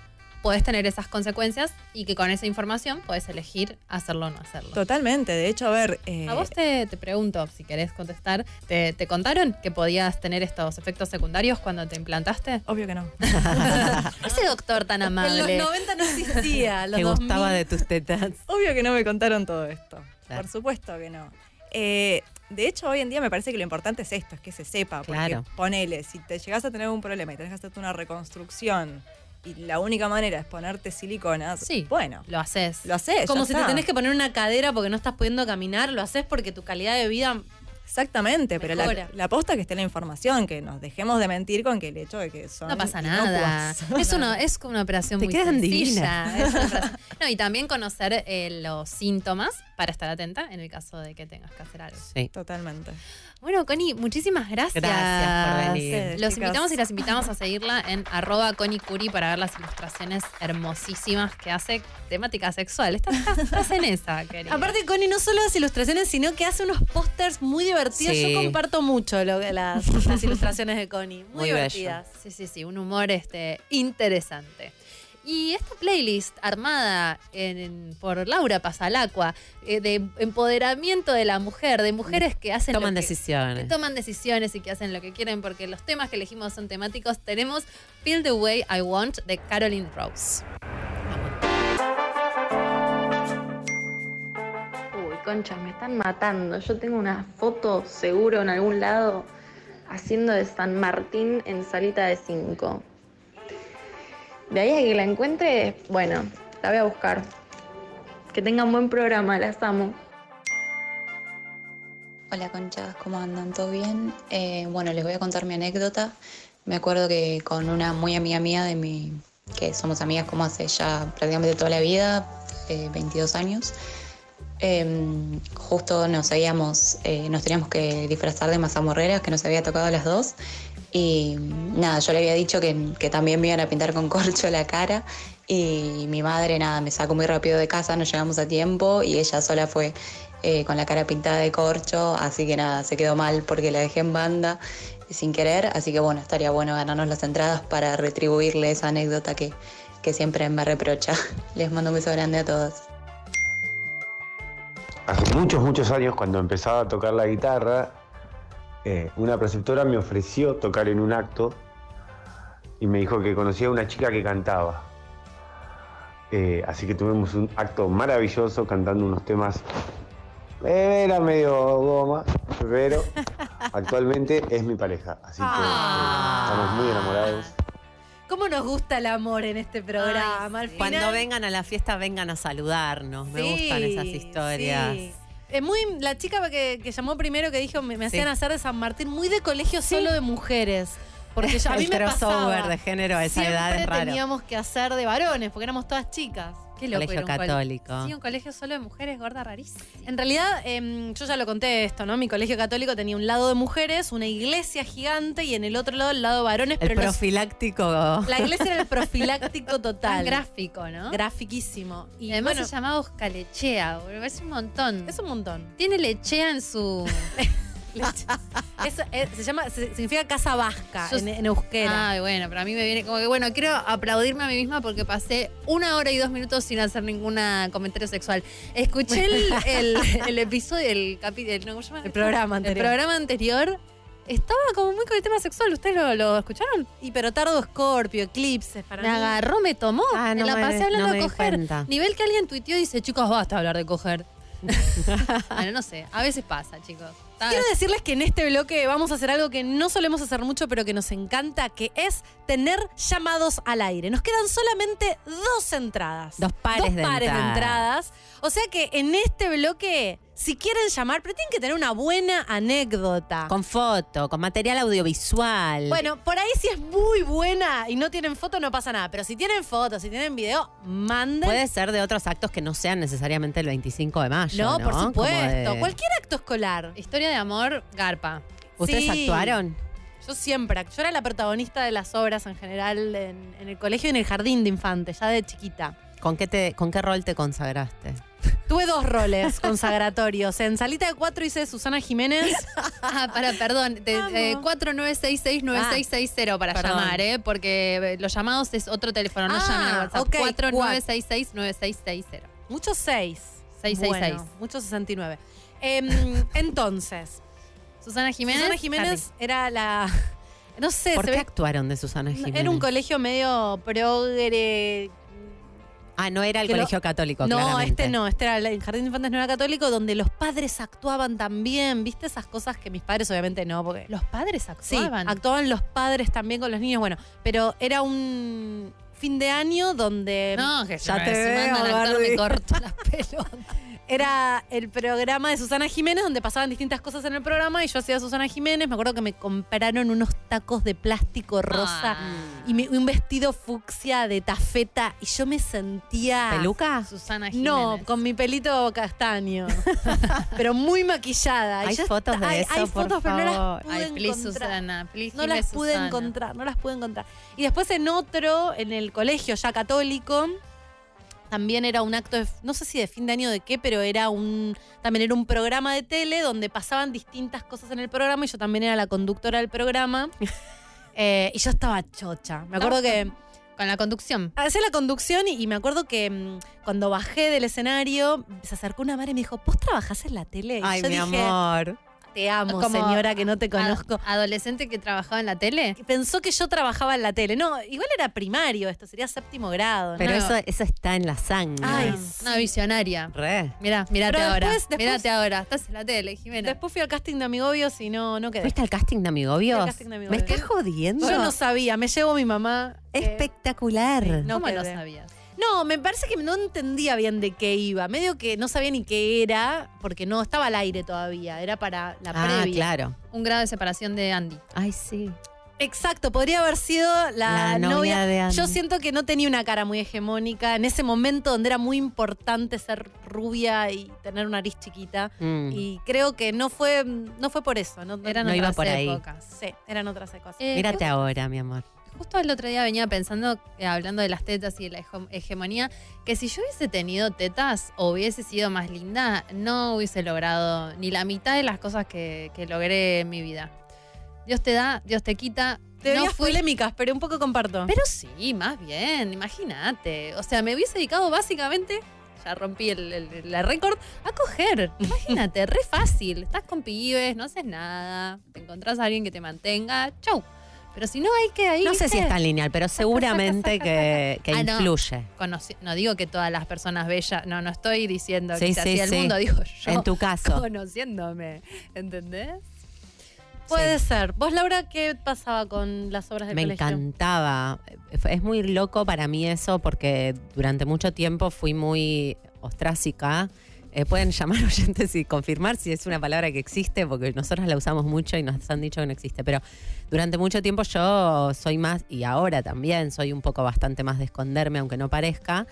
[SPEAKER 4] puedes tener esas consecuencias y que con esa información puedes elegir hacerlo o no hacerlo.
[SPEAKER 7] Totalmente, de hecho, a ver... eh,
[SPEAKER 4] A vos te, te pregunto, si querés contestar, ¿te, te contaron que podías tener estos efectos secundarios cuando te implantaste?
[SPEAKER 7] Obvio que no.
[SPEAKER 4] Ese doctor tan
[SPEAKER 2] En los
[SPEAKER 4] amable.
[SPEAKER 2] 90 no existía. Los
[SPEAKER 3] Que
[SPEAKER 2] 2000.
[SPEAKER 3] gustaba de tus tetas.
[SPEAKER 7] Obvio que no me contaron todo esto.
[SPEAKER 3] Claro.
[SPEAKER 7] Por supuesto que no. Eh, de hecho, hoy en día me parece que lo importante es esto, es que se sepa. Porque
[SPEAKER 3] Claro.
[SPEAKER 7] ponele, si te llegas a tener un problema y tenés que hacerte una reconstrucción y la única manera es ponerte siliconas,
[SPEAKER 4] Sí.
[SPEAKER 7] bueno,
[SPEAKER 4] Lo haces.
[SPEAKER 7] lo haces.
[SPEAKER 2] Como
[SPEAKER 7] ya
[SPEAKER 2] si te tenés que poner una cadera porque no estás pudiendo caminar, lo haces porque tu calidad de vida.
[SPEAKER 7] Exactamente, pero la, la posta es que esté la información, que nos dejemos de mentir con que el hecho de que son
[SPEAKER 4] No pasa nada.
[SPEAKER 7] inocuas.
[SPEAKER 4] Es una, es una operación
[SPEAKER 3] Te
[SPEAKER 4] muy
[SPEAKER 3] quedan
[SPEAKER 4] sencilla. Es una No, y también conocer eh, los síntomas para estar atenta en el caso de que tengas que hacer algo.
[SPEAKER 3] Sí.
[SPEAKER 7] Totalmente.
[SPEAKER 4] Bueno, Connie, muchísimas gracias.
[SPEAKER 3] Gracias por venir.
[SPEAKER 4] Los invitamos y las invitamos a seguirla en arroba Connie Curi para ver las ilustraciones hermosísimas que hace temática sexual. Estás, en esa, querida.
[SPEAKER 2] Aparte, Connie no solo hace ilustraciones, sino que hace unos pósters muy divertidos.
[SPEAKER 3] Sí.
[SPEAKER 2] Yo comparto mucho lo que las, las ilustraciones de Connie. Muy,
[SPEAKER 3] Muy bello.
[SPEAKER 2] divertidas.
[SPEAKER 4] Sí, sí, sí, un humor este, interesante. Y esta playlist armada en- por Laura Pasalacqua, eh, de empoderamiento de la mujer, de mujeres que hacen
[SPEAKER 3] Toman
[SPEAKER 4] lo que-
[SPEAKER 3] decisiones.
[SPEAKER 4] que toman decisiones y que hacen lo que quieren, porque los temas que elegimos son temáticos. Tenemos Feel the Way I Want de Caroline Rose.
[SPEAKER 10] Uy, conchas, me están matando. Yo tengo una foto seguro en algún lado haciendo de San Martín en salita de 5. De ahí a que la encuentre, bueno, la voy a buscar. Que tengan buen programa, las amo.
[SPEAKER 11] Hola conchas, ¿cómo andan? ¿Todo bien? Eh, bueno, les voy a contar mi anécdota. Me acuerdo que con una muy amiga mía de mi, que somos amigas como hace ya prácticamente toda la vida, eh, 22 años, eh, justo nos habíamos, eh, nos teníamos que disfrazar de mazamorreras que nos había tocado a las dos. Y nada, yo le había dicho que, que también me iban a pintar con corcho la cara. Y mi madre, nada, me sacó muy rápido de casa, no llegamos a tiempo y ella sola fue eh, con la cara pintada de corcho, así que nada, se quedó mal porque la dejé en banda sin querer, así que bueno, estaría bueno ganarnos las entradas para retribuirle esa anécdota que, que siempre me reprocha. Les mando un beso grande a todos.
[SPEAKER 12] Hace muchos, muchos años, cuando empezaba a tocar la guitarra, eh, una preceptora me ofreció tocar en un acto y me dijo que conocía a una chica que cantaba. Eh, así que tuvimos un acto maravilloso cantando unos temas. eh, era medio goma, pero actualmente es mi pareja. Así que eh, estamos muy enamorados.
[SPEAKER 2] ¿Cómo nos gusta el amor en este programa? Al
[SPEAKER 3] Cuando vengan a la fiesta, vengan a saludarnos. Me gustan esas historias.
[SPEAKER 2] sí. Es muy la chica que, que llamó primero que dijo me, me
[SPEAKER 3] Sí.
[SPEAKER 2] hacían hacer de San Martín muy de colegio solo de mujeres. Porque yo, a mí
[SPEAKER 3] El
[SPEAKER 2] me
[SPEAKER 3] crossover
[SPEAKER 2] pasaba.
[SPEAKER 3] de género a esa
[SPEAKER 2] Siempre
[SPEAKER 3] edad es raro.
[SPEAKER 2] teníamos que hacer de varones porque éramos todas chicas.
[SPEAKER 4] Qué loco
[SPEAKER 3] Colegio
[SPEAKER 4] un cole-
[SPEAKER 3] católico.
[SPEAKER 4] Sí, un colegio solo de mujeres, gorda rarísima.
[SPEAKER 2] En realidad, em, yo ya lo conté esto, ¿no? Mi colegio católico tenía un lado de mujeres, una iglesia gigante y en el otro lado el lado de varones,
[SPEAKER 3] El
[SPEAKER 2] pero los-
[SPEAKER 3] profiláctico.
[SPEAKER 2] la iglesia era el profiláctico
[SPEAKER 4] Tan
[SPEAKER 2] total.
[SPEAKER 4] gráfico, ¿no?
[SPEAKER 2] Grafiquísimo.
[SPEAKER 4] y además
[SPEAKER 2] bueno,
[SPEAKER 4] se llama Oscalechea, boludo, es un montón.
[SPEAKER 2] es un montón.
[SPEAKER 4] Tiene lechea en su
[SPEAKER 2] Eso, eh, se llama, significa casa vasca
[SPEAKER 4] Yo-
[SPEAKER 2] en, en euskera.
[SPEAKER 4] Ay, bueno, pero a mí me viene como que, bueno, quiero aplaudirme a mí misma porque pasé una hora y dos minutos sin hacer ningún comentario sexual. Escuché el, el, el episodio, el capítulo, ¿cómo se llama?
[SPEAKER 2] El programa
[SPEAKER 4] El
[SPEAKER 2] anterior.
[SPEAKER 4] programa anterior. Estaba como muy con el tema sexual. ¿Ustedes lo, lo escucharon?
[SPEAKER 2] Y pero tardo Scorpio, eclipses, para
[SPEAKER 4] Me
[SPEAKER 2] mí.
[SPEAKER 4] agarró, me tomó.
[SPEAKER 3] Ah, no
[SPEAKER 4] me la
[SPEAKER 3] me-
[SPEAKER 4] pasé hablando
[SPEAKER 3] no me
[SPEAKER 4] de coger.
[SPEAKER 3] cuenta.
[SPEAKER 4] Nivel que alguien tuiteó y dice, chicos, basta hablar de coger. bueno, no sé. A veces pasa, chicos.
[SPEAKER 2] Quiero decirles que en este bloque vamos a hacer algo que no solemos hacer mucho, pero que nos encanta, que es tener llamados al aire. Nos quedan solamente dos entradas.
[SPEAKER 3] Dos pares
[SPEAKER 2] Dos
[SPEAKER 3] de
[SPEAKER 2] pares de
[SPEAKER 3] entradas.
[SPEAKER 2] O sea que en este bloque, si quieren llamar, pero tienen que tener una buena anécdota.
[SPEAKER 3] Con foto, con material audiovisual.
[SPEAKER 2] Bueno, por ahí si es muy buena y no tienen foto no pasa nada, pero si tienen foto, si tienen video, manden.
[SPEAKER 3] Puede ser de otros actos que no sean necesariamente el 25 de mayo.
[SPEAKER 2] no,
[SPEAKER 3] No,
[SPEAKER 2] por supuesto.
[SPEAKER 3] de-
[SPEAKER 2] Cualquier acto escolar.
[SPEAKER 4] Historia de amor, garpa.
[SPEAKER 3] ¿Ustedes
[SPEAKER 2] Sí.
[SPEAKER 3] actuaron?
[SPEAKER 2] Yo siempre, act- yo era la protagonista de las obras en general en, en el colegio y en el jardín de infantes, ya de chiquita.
[SPEAKER 3] ¿Con qué, te, ¿Con qué rol te consagraste?
[SPEAKER 2] Tuve dos roles consagratorios. En Salita de Cuatro hice Susana Jiménez.
[SPEAKER 4] Ah, para, perdón. de-
[SPEAKER 2] Vamos.
[SPEAKER 4] eh, 4966-9660 para
[SPEAKER 3] perdón.
[SPEAKER 4] llamar, ¿eh? Porque eh, los llamados es otro teléfono, no
[SPEAKER 2] Ah,
[SPEAKER 4] llamen al WhatsApp.
[SPEAKER 2] ok,
[SPEAKER 4] 4966-9660.
[SPEAKER 2] Muchos seis.
[SPEAKER 4] 666.
[SPEAKER 2] Bueno, muchos 69. Em, entonces,
[SPEAKER 4] Susana Jiménez.
[SPEAKER 2] Susana Jiménez era la. No sé,
[SPEAKER 3] ¿Por
[SPEAKER 2] se
[SPEAKER 3] qué
[SPEAKER 2] ve-
[SPEAKER 3] actuaron de Susana Jiménez?
[SPEAKER 2] Era un colegio medio progre.
[SPEAKER 3] Ah, no era el
[SPEAKER 2] que lo-
[SPEAKER 3] colegio católico,
[SPEAKER 2] No,
[SPEAKER 3] claramente.
[SPEAKER 2] este no, este era el Jardín de Infantes no era católico, donde los padres actuaban también. ¿Viste esas cosas que mis padres obviamente no? Porque
[SPEAKER 4] Los padres
[SPEAKER 2] Sí,
[SPEAKER 4] actuaban.
[SPEAKER 2] actuaban los padres también con los niños. Bueno, pero era un fin de año donde
[SPEAKER 4] no, que
[SPEAKER 2] Ya te
[SPEAKER 4] te
[SPEAKER 2] veo,
[SPEAKER 4] mandan a actuar,
[SPEAKER 2] Barbie.
[SPEAKER 4] me corto las pelotas.
[SPEAKER 2] era el programa de Susana Jiménez, donde pasaban distintas cosas en el programa y yo hacía Susana Jiménez. Me acuerdo que me compraron unos tacos de plástico rosa
[SPEAKER 4] Ah.
[SPEAKER 2] y me- un vestido fucsia de tafeta y yo me sentía...
[SPEAKER 3] ¿Peluca?
[SPEAKER 4] Susana Jiménez.
[SPEAKER 2] No, con mi pelito castaño, pero muy maquillada.
[SPEAKER 3] ¿Hay
[SPEAKER 2] ya
[SPEAKER 3] fotos de
[SPEAKER 2] hay,
[SPEAKER 3] eso,
[SPEAKER 2] hay
[SPEAKER 3] por
[SPEAKER 2] fotos, pero no las
[SPEAKER 3] favor?
[SPEAKER 2] pude
[SPEAKER 4] Ay, please,
[SPEAKER 2] encontrar.
[SPEAKER 4] Susana. Please,
[SPEAKER 2] No las pude
[SPEAKER 4] Susana.
[SPEAKER 2] encontrar, no las pude encontrar. Y después en otro, en el colegio ya católico, también era un acto, de- no sé si de fin de año de qué, pero era un, también era un programa de tele donde pasaban distintas cosas en el programa y yo también era la conductora del programa. Eh, y yo estaba chocha. Me acuerdo que
[SPEAKER 4] Con la conducción.
[SPEAKER 2] hacía la conducción y, y me acuerdo que mm, cuando bajé del escenario se acercó una madre y me dijo, ¿vos trabajás en la tele? Y
[SPEAKER 3] Ay,
[SPEAKER 2] yo
[SPEAKER 3] mi
[SPEAKER 2] dije,
[SPEAKER 3] amor.
[SPEAKER 2] Te amo,
[SPEAKER 4] Como
[SPEAKER 2] señora, que no te conozco.
[SPEAKER 4] Ad- adolescente que trabajaba en la tele.
[SPEAKER 2] Pensó que yo trabajaba en la tele. No, igual era primario esto, sería séptimo grado.
[SPEAKER 3] Pero
[SPEAKER 2] ¿no?
[SPEAKER 3] eso, eso está en la sangre.
[SPEAKER 2] Ay,
[SPEAKER 4] Una- visionaria.
[SPEAKER 3] Re.
[SPEAKER 4] Mirá, mirate
[SPEAKER 2] Pero
[SPEAKER 4] ahora.
[SPEAKER 2] después- después-
[SPEAKER 4] Mirate ahora. Estás en la tele, Jimena.
[SPEAKER 2] Después fui al casting de Amigobios y no, no quedé.
[SPEAKER 3] ¿Fuiste al casting de Amigobios?
[SPEAKER 2] Al casting de
[SPEAKER 3] ¿Me estás jodiendo?
[SPEAKER 2] Yo no sabía, me llevó mi mamá.
[SPEAKER 3] Espectacular.
[SPEAKER 2] no
[SPEAKER 4] ¿Cómo lo sabías?
[SPEAKER 2] No, me parece que no entendía bien de qué iba. Medio que no sabía ni qué era, porque no estaba al aire todavía. Era para la
[SPEAKER 3] ah,
[SPEAKER 2] previa.
[SPEAKER 3] claro.
[SPEAKER 4] Un grado de separación de Andy.
[SPEAKER 3] Ay, sí.
[SPEAKER 2] Exacto, podría haber sido la,
[SPEAKER 3] La novia de Andy.
[SPEAKER 2] Yo siento que no tenía una cara muy hegemónica en ese momento donde era muy importante ser rubia y tener una nariz chiquita.
[SPEAKER 3] Mm.
[SPEAKER 2] Y creo que no fue, no fue por eso. No,
[SPEAKER 4] Eran
[SPEAKER 3] No iba
[SPEAKER 4] otras
[SPEAKER 3] por ahí.
[SPEAKER 4] épocas.
[SPEAKER 2] Sí, eran otras cosas.
[SPEAKER 4] Eh,
[SPEAKER 3] Mírate ahora, mi amor.
[SPEAKER 4] Justo el otro día venía pensando, eh, hablando de las tetas y de la hege- hegemonía, que si yo hubiese tenido tetas o hubiese sido más linda, no hubiese logrado ni la mitad de las cosas que, que logré en mi vida. Dios te da, Dios te quita. No fui-
[SPEAKER 2] polémicas, pero un poco comparto.
[SPEAKER 4] Pero sí, más bien, imagínate. O sea, me hubiese dedicado básicamente, ya rompí el, el- la récord, a coger. Imagínate, re fácil. Estás con pibes, no haces nada, te encontrás a alguien que te mantenga, chau. Pero si no hay que ahí.
[SPEAKER 3] No sé si es tan lineal, pero seguramente que, que
[SPEAKER 4] Ah, no.
[SPEAKER 3] influye.
[SPEAKER 4] No digo que todas las personas bellas, no, no estoy diciendo
[SPEAKER 3] Sí,
[SPEAKER 4] que
[SPEAKER 3] sí,
[SPEAKER 4] el
[SPEAKER 3] sí.
[SPEAKER 4] mundo, digo yo.
[SPEAKER 3] En tu caso.
[SPEAKER 4] Conociéndome, ¿entendés?
[SPEAKER 2] Puede ser. ¿Vos, Laura, qué pasaba con las obras del
[SPEAKER 3] Me
[SPEAKER 2] colegio?
[SPEAKER 3] encantaba. Es muy loco para mí eso porque durante mucho tiempo fui muy ostrácica. Eh, pueden llamar oyentes y confirmar si es una palabra que existe, porque nosotros la usamos mucho y nos han dicho que no existe. Pero durante mucho tiempo yo soy más, y ahora también soy un poco bastante más de esconderme, aunque no parezca.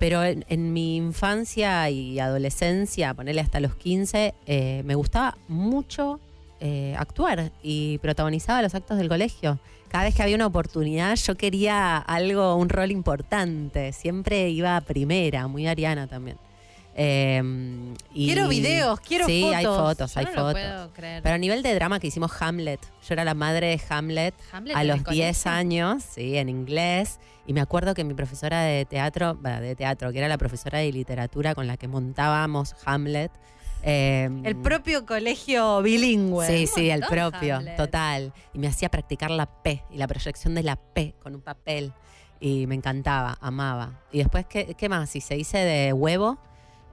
[SPEAKER 3] Pero en, mi infancia y adolescencia, ponerle hasta los 15, eh, me gustaba mucho eh, actuar y protagonizaba los actos del colegio. Cada vez que había una oportunidad, yo quería algo, un rol importante. Siempre iba a primera, muy ariana también. Eh, y-
[SPEAKER 2] Quiero videos, quiero
[SPEAKER 3] sí,
[SPEAKER 2] fotos.
[SPEAKER 3] hay fotos,
[SPEAKER 4] Yo
[SPEAKER 3] hay
[SPEAKER 4] no lo
[SPEAKER 3] fotos.
[SPEAKER 4] puedo creer.
[SPEAKER 3] Pero a nivel de drama que hicimos Hamlet, yo era la madre de Hamlet,
[SPEAKER 4] Hamlet
[SPEAKER 3] a los
[SPEAKER 4] el
[SPEAKER 3] 10
[SPEAKER 4] colegio.
[SPEAKER 3] años, sí, en inglés. Y me acuerdo que mi profesora de teatro, bueno, de teatro, que era la profesora de literatura con la que montábamos Hamlet. eh,
[SPEAKER 2] El propio colegio bilingüe.
[SPEAKER 3] Sí, sí, el propio,
[SPEAKER 4] Hamlet.
[SPEAKER 3] total. Y me hacía practicar la P y la proyección de la P con un papel. Y me encantaba, amaba. Y después, ¿qué, qué más? Y se hice de huevo.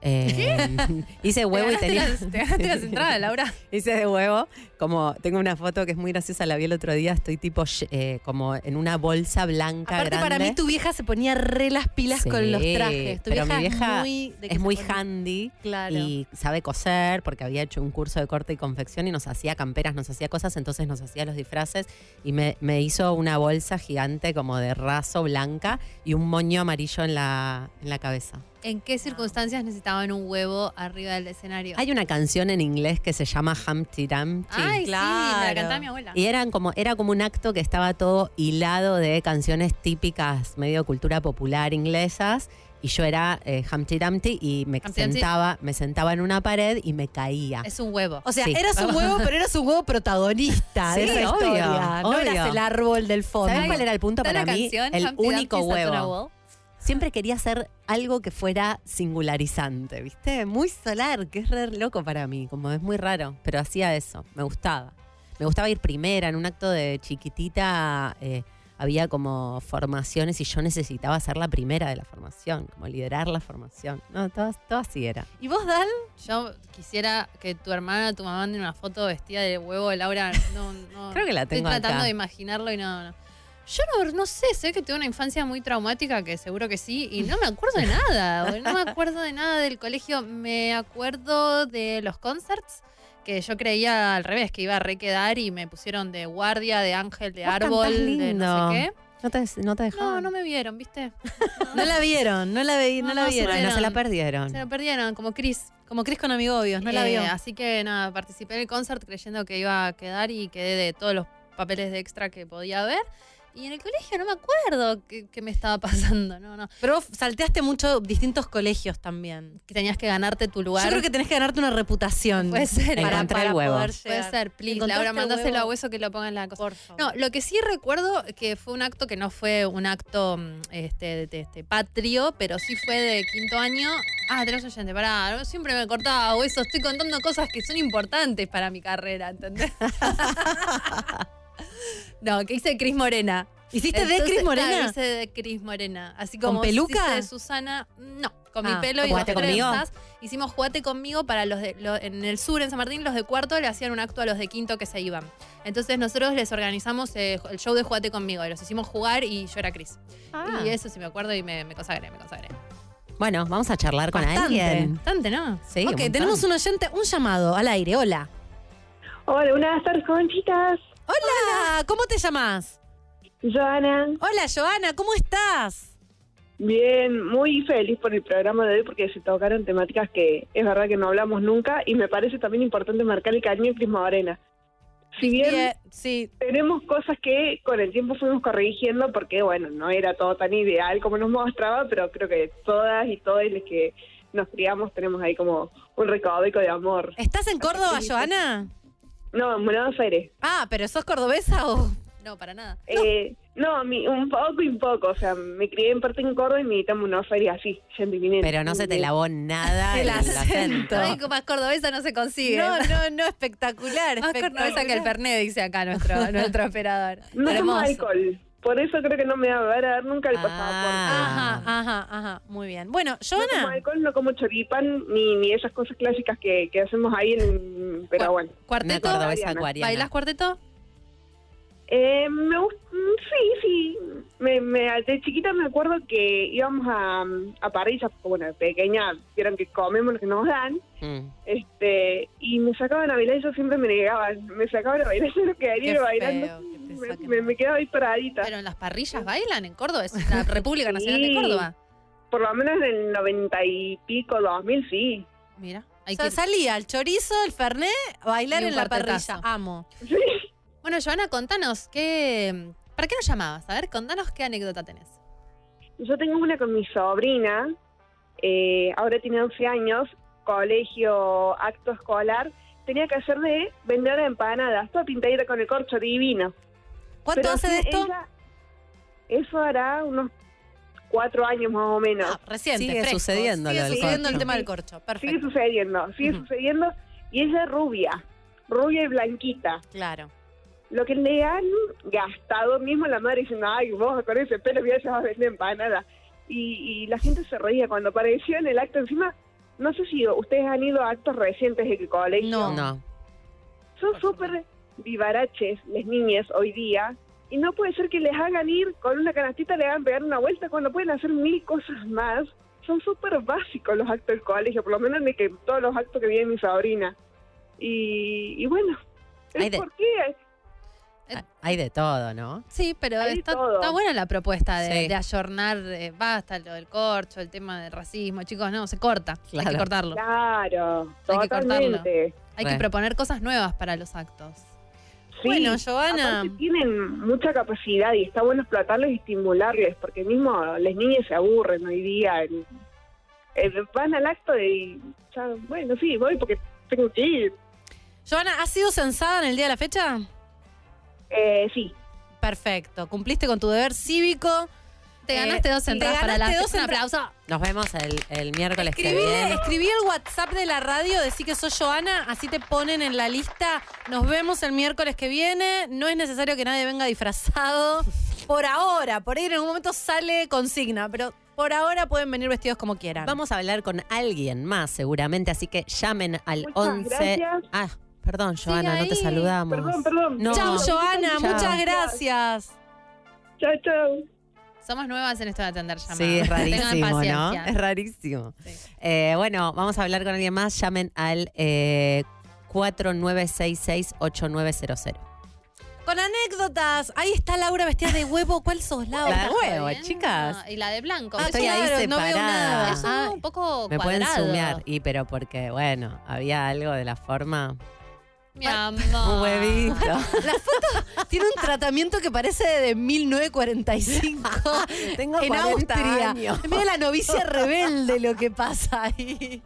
[SPEAKER 3] Eh, hice huevo y
[SPEAKER 4] Te
[SPEAKER 3] tenía.
[SPEAKER 4] ganaste las- te ganaste las entradas, Laura.
[SPEAKER 3] Hice de huevo, como tengo una foto que es muy graciosa, la vi el otro día, estoy tipo eh, como en una bolsa blanca
[SPEAKER 2] Aparte,
[SPEAKER 3] grande.
[SPEAKER 2] para mí, tu vieja se ponía re las pilas
[SPEAKER 3] Sí,
[SPEAKER 2] con los trajes. Tu
[SPEAKER 3] pero
[SPEAKER 2] vieja,
[SPEAKER 3] mi vieja
[SPEAKER 2] es muy,
[SPEAKER 3] es
[SPEAKER 2] pone-
[SPEAKER 3] handy
[SPEAKER 2] Claro.
[SPEAKER 3] y sabe coser porque había hecho un curso de corte y confección y nos hacía camperas, nos hacía cosas, entonces nos hacía los disfraces y me, me hizo una bolsa gigante como de raso blanca y un moño amarillo en la, en la cabeza.
[SPEAKER 4] ¿En qué circunstancias necesitaban un huevo arriba del escenario?
[SPEAKER 3] Hay una canción en inglés que se llama Humpty Dumpty.
[SPEAKER 4] Ay, sí, me la
[SPEAKER 2] claro.
[SPEAKER 4] cantaba mi abuela.
[SPEAKER 3] Y eran como, era como un acto que estaba todo hilado de canciones típicas, medio cultura popular inglesas. Y yo era eh, Humpty Dumpty y me
[SPEAKER 4] Humpty Dumpty.
[SPEAKER 3] sentaba, me sentaba en una pared y me caía.
[SPEAKER 4] Es un huevo.
[SPEAKER 2] O sea,
[SPEAKER 3] Sí.
[SPEAKER 2] eras un huevo, pero eras un huevo protagonista de
[SPEAKER 3] Sí,
[SPEAKER 2] esa
[SPEAKER 3] obvio,
[SPEAKER 2] historia. No eras el árbol del fondo.
[SPEAKER 3] ¿Sabes cuál era el punto para
[SPEAKER 4] la
[SPEAKER 3] mí?
[SPEAKER 4] canción,
[SPEAKER 3] el
[SPEAKER 4] Humpty
[SPEAKER 3] único huevo. Siempre quería hacer algo que fuera singularizante, ¿viste? Muy solar, que es re loco para mí, como es muy raro, pero hacía eso, me gustaba. Me gustaba ir primera, en un acto de chiquitita eh, había como formaciones y yo necesitaba ser la primera de la formación, como liderar la formación. No, todo, todo así era.
[SPEAKER 2] ¿Y vos, Dal?
[SPEAKER 4] Yo quisiera que tu hermana, tu mamá manden una foto vestida de huevo de Laura. No, no.
[SPEAKER 3] Creo que la tengo
[SPEAKER 4] Estoy tratando
[SPEAKER 3] acá.
[SPEAKER 4] de imaginarlo y no, no. Yo no, no sé, sé que tuve una infancia muy traumática, que seguro que sí, y no me acuerdo de nada. No me acuerdo de nada del colegio. Me acuerdo de los concerts, que yo creía al revés, que iba a requedar y me pusieron de guardia, de ángel, de árbol, de no sé qué.
[SPEAKER 3] No te, no te dejaban.
[SPEAKER 4] No, no me vieron, ¿viste?
[SPEAKER 2] No la vieron, no la, vi, no,
[SPEAKER 4] No,
[SPEAKER 2] la vieron.
[SPEAKER 3] Bueno, se la perdieron.
[SPEAKER 4] Se lo perdieron, como Chris.
[SPEAKER 2] Como Cris con Amigobios, no la
[SPEAKER 4] Eh,
[SPEAKER 2] vio.
[SPEAKER 4] Así que nada, participé en el concert creyendo que iba a quedar y quedé de todos los papeles de extra que podía haber. Y en el colegio no me acuerdo qué, qué me estaba pasando, no, no.
[SPEAKER 2] Pero vos salteaste mucho distintos colegios también.
[SPEAKER 4] Que tenías que ganarte tu lugar.
[SPEAKER 2] Yo creo que tenés que ganarte una reputación.
[SPEAKER 4] Puede ser.
[SPEAKER 2] Para, para
[SPEAKER 3] el huevo.
[SPEAKER 2] poder
[SPEAKER 4] Puede ser, please.
[SPEAKER 2] ¿Encontraste
[SPEAKER 4] Laura,
[SPEAKER 2] el
[SPEAKER 4] mandáselo a hueso que lo ponga en la cosa.
[SPEAKER 2] Por favor.
[SPEAKER 4] No, lo que sí recuerdo que fue un acto que no fue un acto mm, este, de- este, patrio, pero sí fue de quinto año. Ah, tenés oyente, pará, siempre me cortaba eso, estoy contando cosas que son importantes para mi carrera, ¿entendés? no, que hice Cris Morena.
[SPEAKER 2] ¿Hiciste de Cris Morena?
[SPEAKER 4] claro, hice de Cris Morena. Así
[SPEAKER 2] ¿Con
[SPEAKER 4] como
[SPEAKER 2] peluca?
[SPEAKER 4] hice de Susana, no, con
[SPEAKER 2] Ah,
[SPEAKER 4] mi pelo y
[SPEAKER 3] ¿Jugate
[SPEAKER 4] dos
[SPEAKER 3] conmigo?
[SPEAKER 4] trenzas. Hicimos Jugate conmigo para los de lo- en el sur, en San Martín, los de cuarto le hacían un acto a los de quinto que se iban. Entonces nosotros les organizamos eh, el show de Jugate conmigo, y los hicimos jugar y yo era Cris.
[SPEAKER 3] Ah.
[SPEAKER 4] Y eso sí me acuerdo y me, me consagré, me consagré.
[SPEAKER 3] Bueno, vamos a charlar con
[SPEAKER 2] Bastante.
[SPEAKER 3] alguien.
[SPEAKER 4] Bastante, ¿no?
[SPEAKER 3] Sí,
[SPEAKER 2] ok, tenemos un oyente, un llamado al aire. Hola.
[SPEAKER 13] Hola, buenas tardes, chicas.
[SPEAKER 2] Hola, ¿cómo te llamas?
[SPEAKER 13] Joana,
[SPEAKER 2] Hola, Joana, ¿cómo estás?
[SPEAKER 13] bien, muy feliz por el programa de hoy porque se tocaron temáticas que es verdad que no hablamos nunca y me parece también importante marcar el cariño en Prisma Si bien
[SPEAKER 2] sí.
[SPEAKER 13] tenemos cosas que con el tiempo fuimos corrigiendo porque, bueno, no era todo tan ideal como nos mostraba, pero creo que todas y todos los que nos criamos tenemos ahí como un recaudico de amor.
[SPEAKER 2] ¿Estás en Córdoba. Joana?
[SPEAKER 13] No, en Buenos Aires.
[SPEAKER 2] Ah, pero ¿sos cordobesa o...?
[SPEAKER 4] No, para nada.
[SPEAKER 13] Eh, no, mi- un poco y un poco. O sea, me crié en parte en Córdoba y milité en Buenos Aires así, gente eminente.
[SPEAKER 3] Pero no se te lavó nada
[SPEAKER 2] El
[SPEAKER 3] el,
[SPEAKER 2] acento.
[SPEAKER 4] Ay, más cordobesa no se consigue.
[SPEAKER 2] No, no, no, espectacular.
[SPEAKER 4] Más cordobesa que el Fernet, dice acá nuestro, nuestro operador.
[SPEAKER 13] No tomo
[SPEAKER 4] Hermoso.
[SPEAKER 13] alcohol. Por eso creo que no me va a ver a dar nunca el
[SPEAKER 3] Ah.
[SPEAKER 13] pasaporte.
[SPEAKER 2] Ajá, ajá, ajá. Muy bien. Bueno,
[SPEAKER 13] No tomo
[SPEAKER 2] Joana,
[SPEAKER 13] alcohol, no como choripán, ni, ni esas cosas clásicas que, que hacemos ahí en... Pero bueno.
[SPEAKER 4] ¿Cuarteto?
[SPEAKER 13] Ariana.
[SPEAKER 3] acuariana.
[SPEAKER 4] ¿Bailas cuarteto?
[SPEAKER 13] Eh, me gust- mm, Sí, sí. Me, me- de chiquita me acuerdo que íbamos a, a París, a- bueno, de pequeña, vieron que comemos lo que nos dan.
[SPEAKER 3] Mm.
[SPEAKER 13] este y me sacaban a bailar y yo siempre me negaba. Me sacaban a bailar y yo no quedaría
[SPEAKER 2] Qué
[SPEAKER 13] bailando.
[SPEAKER 2] que
[SPEAKER 13] me,
[SPEAKER 2] saquen.
[SPEAKER 13] me, me quedaba ahí paradita.
[SPEAKER 4] Pero en las parrillas bailan en Córdoba, es la República Nacional de. Córdoba.
[SPEAKER 13] Por lo menos en el noventa y pico, dos mil, sí.
[SPEAKER 4] Mira,
[SPEAKER 2] o
[SPEAKER 4] hay
[SPEAKER 2] sea,
[SPEAKER 4] que...
[SPEAKER 2] salía el chorizo, el fernet, a bailar en la parrilla. Amo.
[SPEAKER 13] Sí.
[SPEAKER 4] Bueno, Joana, contanos, ¿qué... ¿para qué nos llamabas? A ver, contanos qué anécdota tenés.
[SPEAKER 13] Yo tengo una con mi sobrina eh, ahora tiene 11 años, colegio, acto escolar, tenía que hacer de vender empanadas, toda pintadita con el corcho divino.
[SPEAKER 2] ¿Cuánto
[SPEAKER 13] Pero
[SPEAKER 2] hace de esto?
[SPEAKER 13] ella- eso hará unos cuatro años más o menos.
[SPEAKER 2] Ah, reciente,
[SPEAKER 3] Sigue
[SPEAKER 2] fresco.
[SPEAKER 3] sucediendo
[SPEAKER 2] Sigue sucediendo el tema del corcho.
[SPEAKER 13] Sigue
[SPEAKER 2] Perfecto.
[SPEAKER 13] sucediendo, sigue sucediendo. Y ella es rubia, rubia y blanquita.
[SPEAKER 2] Claro.
[SPEAKER 13] Lo que le han gastado mismo la madre diciendo, ay, vos con ese pelo ya vas a vender empanada. Y, y la gente se reía cuando apareció en el acto encima. No sé si ustedes han ido a actos recientes de colegio.
[SPEAKER 2] No.
[SPEAKER 3] No.
[SPEAKER 13] Son súper vivaraches las niñas hoy día. Y no puede ser que les hagan ir con una canastita, le hagan pegar una vuelta cuando pueden hacer mil cosas más. Son súper básicos los actos del colegio, por lo menos de que todos los actos que viene mi sobrina. Y, y bueno, ¿por qué?
[SPEAKER 3] Hay de todo, ¿no?
[SPEAKER 4] Sí, pero
[SPEAKER 13] Hay
[SPEAKER 4] está, buena la propuesta de,
[SPEAKER 3] Sí.
[SPEAKER 4] de ayornar, eh, basta lo del corcho, el tema del racismo. Chicos, no, se corta. Hay que cortarlo.
[SPEAKER 13] Claro,
[SPEAKER 4] Hay que cortarlo. Hay
[SPEAKER 3] Re.
[SPEAKER 4] que proponer cosas nuevas para los actos.
[SPEAKER 13] Sí,
[SPEAKER 2] Bueno, Giovanna.
[SPEAKER 13] tienen mucha capacidad y está bueno explotarles y estimularles, porque mismo las niñas se aburren hoy día. en- en- van al acto y ya, bueno, sí, voy porque tengo que ir.
[SPEAKER 2] Giovanna, ¿has sido censada en el día de la fecha?
[SPEAKER 13] Eh, sí,
[SPEAKER 2] Perfecto. Cumpliste con tu deber cívico.
[SPEAKER 4] Te
[SPEAKER 2] Eh,
[SPEAKER 4] ganaste dos entradas para la
[SPEAKER 2] ganaste dos
[SPEAKER 4] Un aplauso.
[SPEAKER 3] Nos vemos el, el miércoles que
[SPEAKER 2] Escribí,
[SPEAKER 3] viene.
[SPEAKER 2] escribí el WhatsApp de la radio, decí que sos Joana, así te ponen en la lista. Nos vemos el miércoles que viene. No es necesario que nadie venga disfrazado. Por ahora, por ahí en algún momento sale consigna, pero por ahora pueden venir vestidos como quieran.
[SPEAKER 3] Vamos a hablar con alguien más seguramente, así que llamen al
[SPEAKER 13] Muchas
[SPEAKER 3] 11.
[SPEAKER 13] gracias.
[SPEAKER 3] Ah, perdón, Joana, no te saludamos.
[SPEAKER 13] perdón, perdón.
[SPEAKER 3] No.
[SPEAKER 2] Chau, Joana, muchas gracias.
[SPEAKER 13] Chao, chao.
[SPEAKER 4] Somos nuevas en esto de atender llamadas.
[SPEAKER 3] Sí, es rarísimo, ¿no? Es rarísimo.
[SPEAKER 4] Sí.
[SPEAKER 3] Eh, bueno, vamos a hablar con alguien más. Llamen al eh, 4966-8900.
[SPEAKER 2] Con anécdotas. Ahí está Laura vestida de huevo. ¿Cuál sos, Laura?
[SPEAKER 3] La de
[SPEAKER 4] ¿Está
[SPEAKER 3] huevo,
[SPEAKER 4] bien?
[SPEAKER 3] chicas.
[SPEAKER 4] Y la de blanco.
[SPEAKER 2] Ah,
[SPEAKER 3] Estoy ahí
[SPEAKER 2] claro, no veo nada.
[SPEAKER 4] Eso
[SPEAKER 2] Ah,
[SPEAKER 4] un poco
[SPEAKER 3] Me pueden
[SPEAKER 4] cuadrado.
[SPEAKER 3] sumear. Y pero porque, bueno, había algo de la forma.
[SPEAKER 4] Mi amor.
[SPEAKER 3] Un huevito.
[SPEAKER 2] La foto tiene un tratamiento que parece de 1945
[SPEAKER 3] Tengo
[SPEAKER 2] en
[SPEAKER 3] 40
[SPEAKER 2] Austria.
[SPEAKER 3] años.
[SPEAKER 2] Medio la novicia rebelde lo que pasa ahí.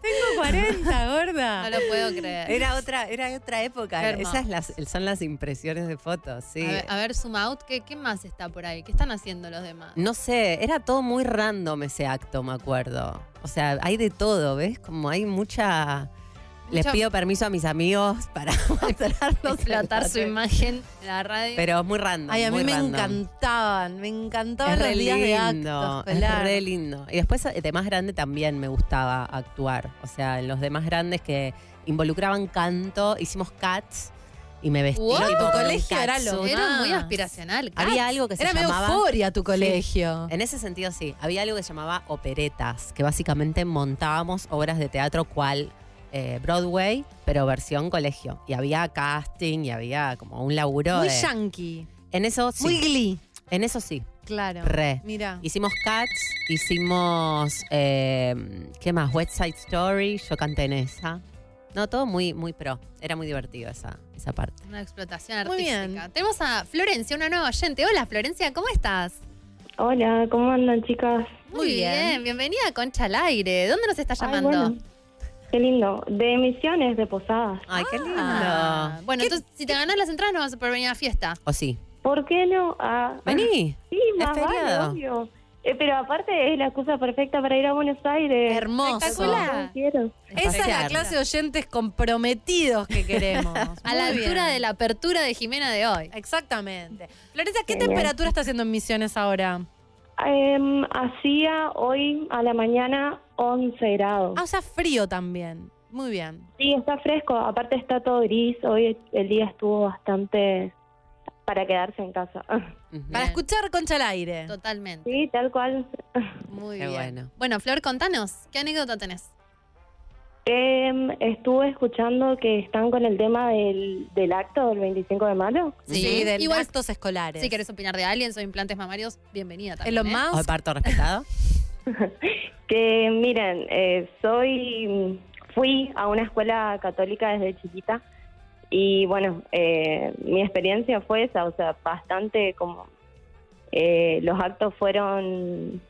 [SPEAKER 3] Tengo 40, gorda.
[SPEAKER 4] No lo puedo creer.
[SPEAKER 3] Era otra, era otra época. Esas las, son las impresiones de fotos, sí.
[SPEAKER 4] A ver, a ver, zoom out. ¿Qué, ¿Qué más está por ahí? ¿Qué están haciendo los demás?
[SPEAKER 3] No sé, era todo muy random ese acto, me acuerdo. O sea, hay de todo, ¿ves? Como hay mucha... Les pido permiso a mis amigos para mostrarlos.
[SPEAKER 4] Explotar su imagen en la radio.
[SPEAKER 3] Pero es muy random.
[SPEAKER 2] Ay, a mí me
[SPEAKER 3] random.
[SPEAKER 2] encantaban, me encantaban
[SPEAKER 3] Es
[SPEAKER 2] los
[SPEAKER 3] re
[SPEAKER 2] días de
[SPEAKER 3] lindo,
[SPEAKER 2] actos.
[SPEAKER 3] es re lindo. Y después de más grande también me gustaba actuar. O sea, en los de más grandes que involucraban canto, hicimos cats y me vestí.
[SPEAKER 4] Wow.
[SPEAKER 3] tipo
[SPEAKER 2] Tu colegio era lo.
[SPEAKER 4] Era muy aspiracional.
[SPEAKER 3] Había algo que se
[SPEAKER 2] Era
[SPEAKER 3] llamaba...
[SPEAKER 2] euforia tu colegio.
[SPEAKER 3] En ese sentido, sí. Había algo que se llamaba operetas, que básicamente montábamos obras de teatro cual eh, Broadway, pero versión colegio. Y había casting y había como un laburo
[SPEAKER 2] Muy
[SPEAKER 3] de-
[SPEAKER 2] yankee,
[SPEAKER 3] En eso sí.
[SPEAKER 2] muy glee.
[SPEAKER 3] En eso sí.
[SPEAKER 2] Claro.
[SPEAKER 3] Re.
[SPEAKER 2] Mira.
[SPEAKER 3] Hicimos Cats, hicimos. eh, ¿Qué más? West Side Story. Yo canté en esa. No, todo muy, muy pro. Era muy divertido esa, esa parte.
[SPEAKER 4] Una explotación
[SPEAKER 2] Muy
[SPEAKER 4] artística.
[SPEAKER 2] bien.
[SPEAKER 4] Tenemos a Florencia, una nueva oyente. Hola, Florencia, ¿cómo estás?
[SPEAKER 14] Hola, ¿cómo andan chicas?
[SPEAKER 2] Muy bien.
[SPEAKER 4] Bienvenida a Concha al Aire. ¿Dónde nos está
[SPEAKER 14] Ay,
[SPEAKER 4] llamando?
[SPEAKER 14] bueno, qué lindo. De Misiones, de Posadas.
[SPEAKER 3] Ay, qué lindo.
[SPEAKER 4] Ah, bueno, entonces, si te ganas las entradas, no vas a poder venir a la fiesta.
[SPEAKER 3] ¿O sí?
[SPEAKER 14] ¿Por qué no? Ah,
[SPEAKER 3] Vení.
[SPEAKER 14] sí, más vale,
[SPEAKER 3] feriado.
[SPEAKER 14] obvio. Eh, pero aparte es la excusa perfecta para ir a Buenos Aires.
[SPEAKER 2] Hermoso.
[SPEAKER 4] Espectacular.
[SPEAKER 14] Quiero.
[SPEAKER 2] Esa es la clase de oyentes comprometidos que queremos.
[SPEAKER 4] A la altura de la apertura de Jimena de hoy.
[SPEAKER 2] Exactamente. Florencia, ¿qué
[SPEAKER 14] Genial.
[SPEAKER 2] temperatura está haciendo en Misiones ahora?
[SPEAKER 14] Em, hacía hoy a la mañana 11 grados.
[SPEAKER 2] Ah, o sea, frío también. Muy bien.
[SPEAKER 14] Sí, está fresco. Aparte está todo gris. Hoy el día estuvo bastante para quedarse en casa.
[SPEAKER 2] Para escuchar Concha al aire.
[SPEAKER 4] Totalmente.
[SPEAKER 14] Sí, tal cual.
[SPEAKER 2] Muy
[SPEAKER 3] Qué
[SPEAKER 2] bien.
[SPEAKER 3] bueno.
[SPEAKER 4] Bueno, Flor, contanos, ¿qué anécdota tenés?
[SPEAKER 14] Em, estuve escuchando que están con el tema del, del acto del 25 de mayo.
[SPEAKER 2] Sí, de
[SPEAKER 4] Igual,
[SPEAKER 2] actos escolares.
[SPEAKER 4] si querés opinar de aliens o implantes mamarios, bienvenida también.
[SPEAKER 2] Elon
[SPEAKER 4] ¿eh?
[SPEAKER 3] ¿O de
[SPEAKER 2] Musk.
[SPEAKER 3] parto respetado?
[SPEAKER 14] Que miren, eh, soy, fui a una escuela católica desde chiquita y bueno, eh, mi experiencia fue esa, o sea, bastante como eh, los actos fueron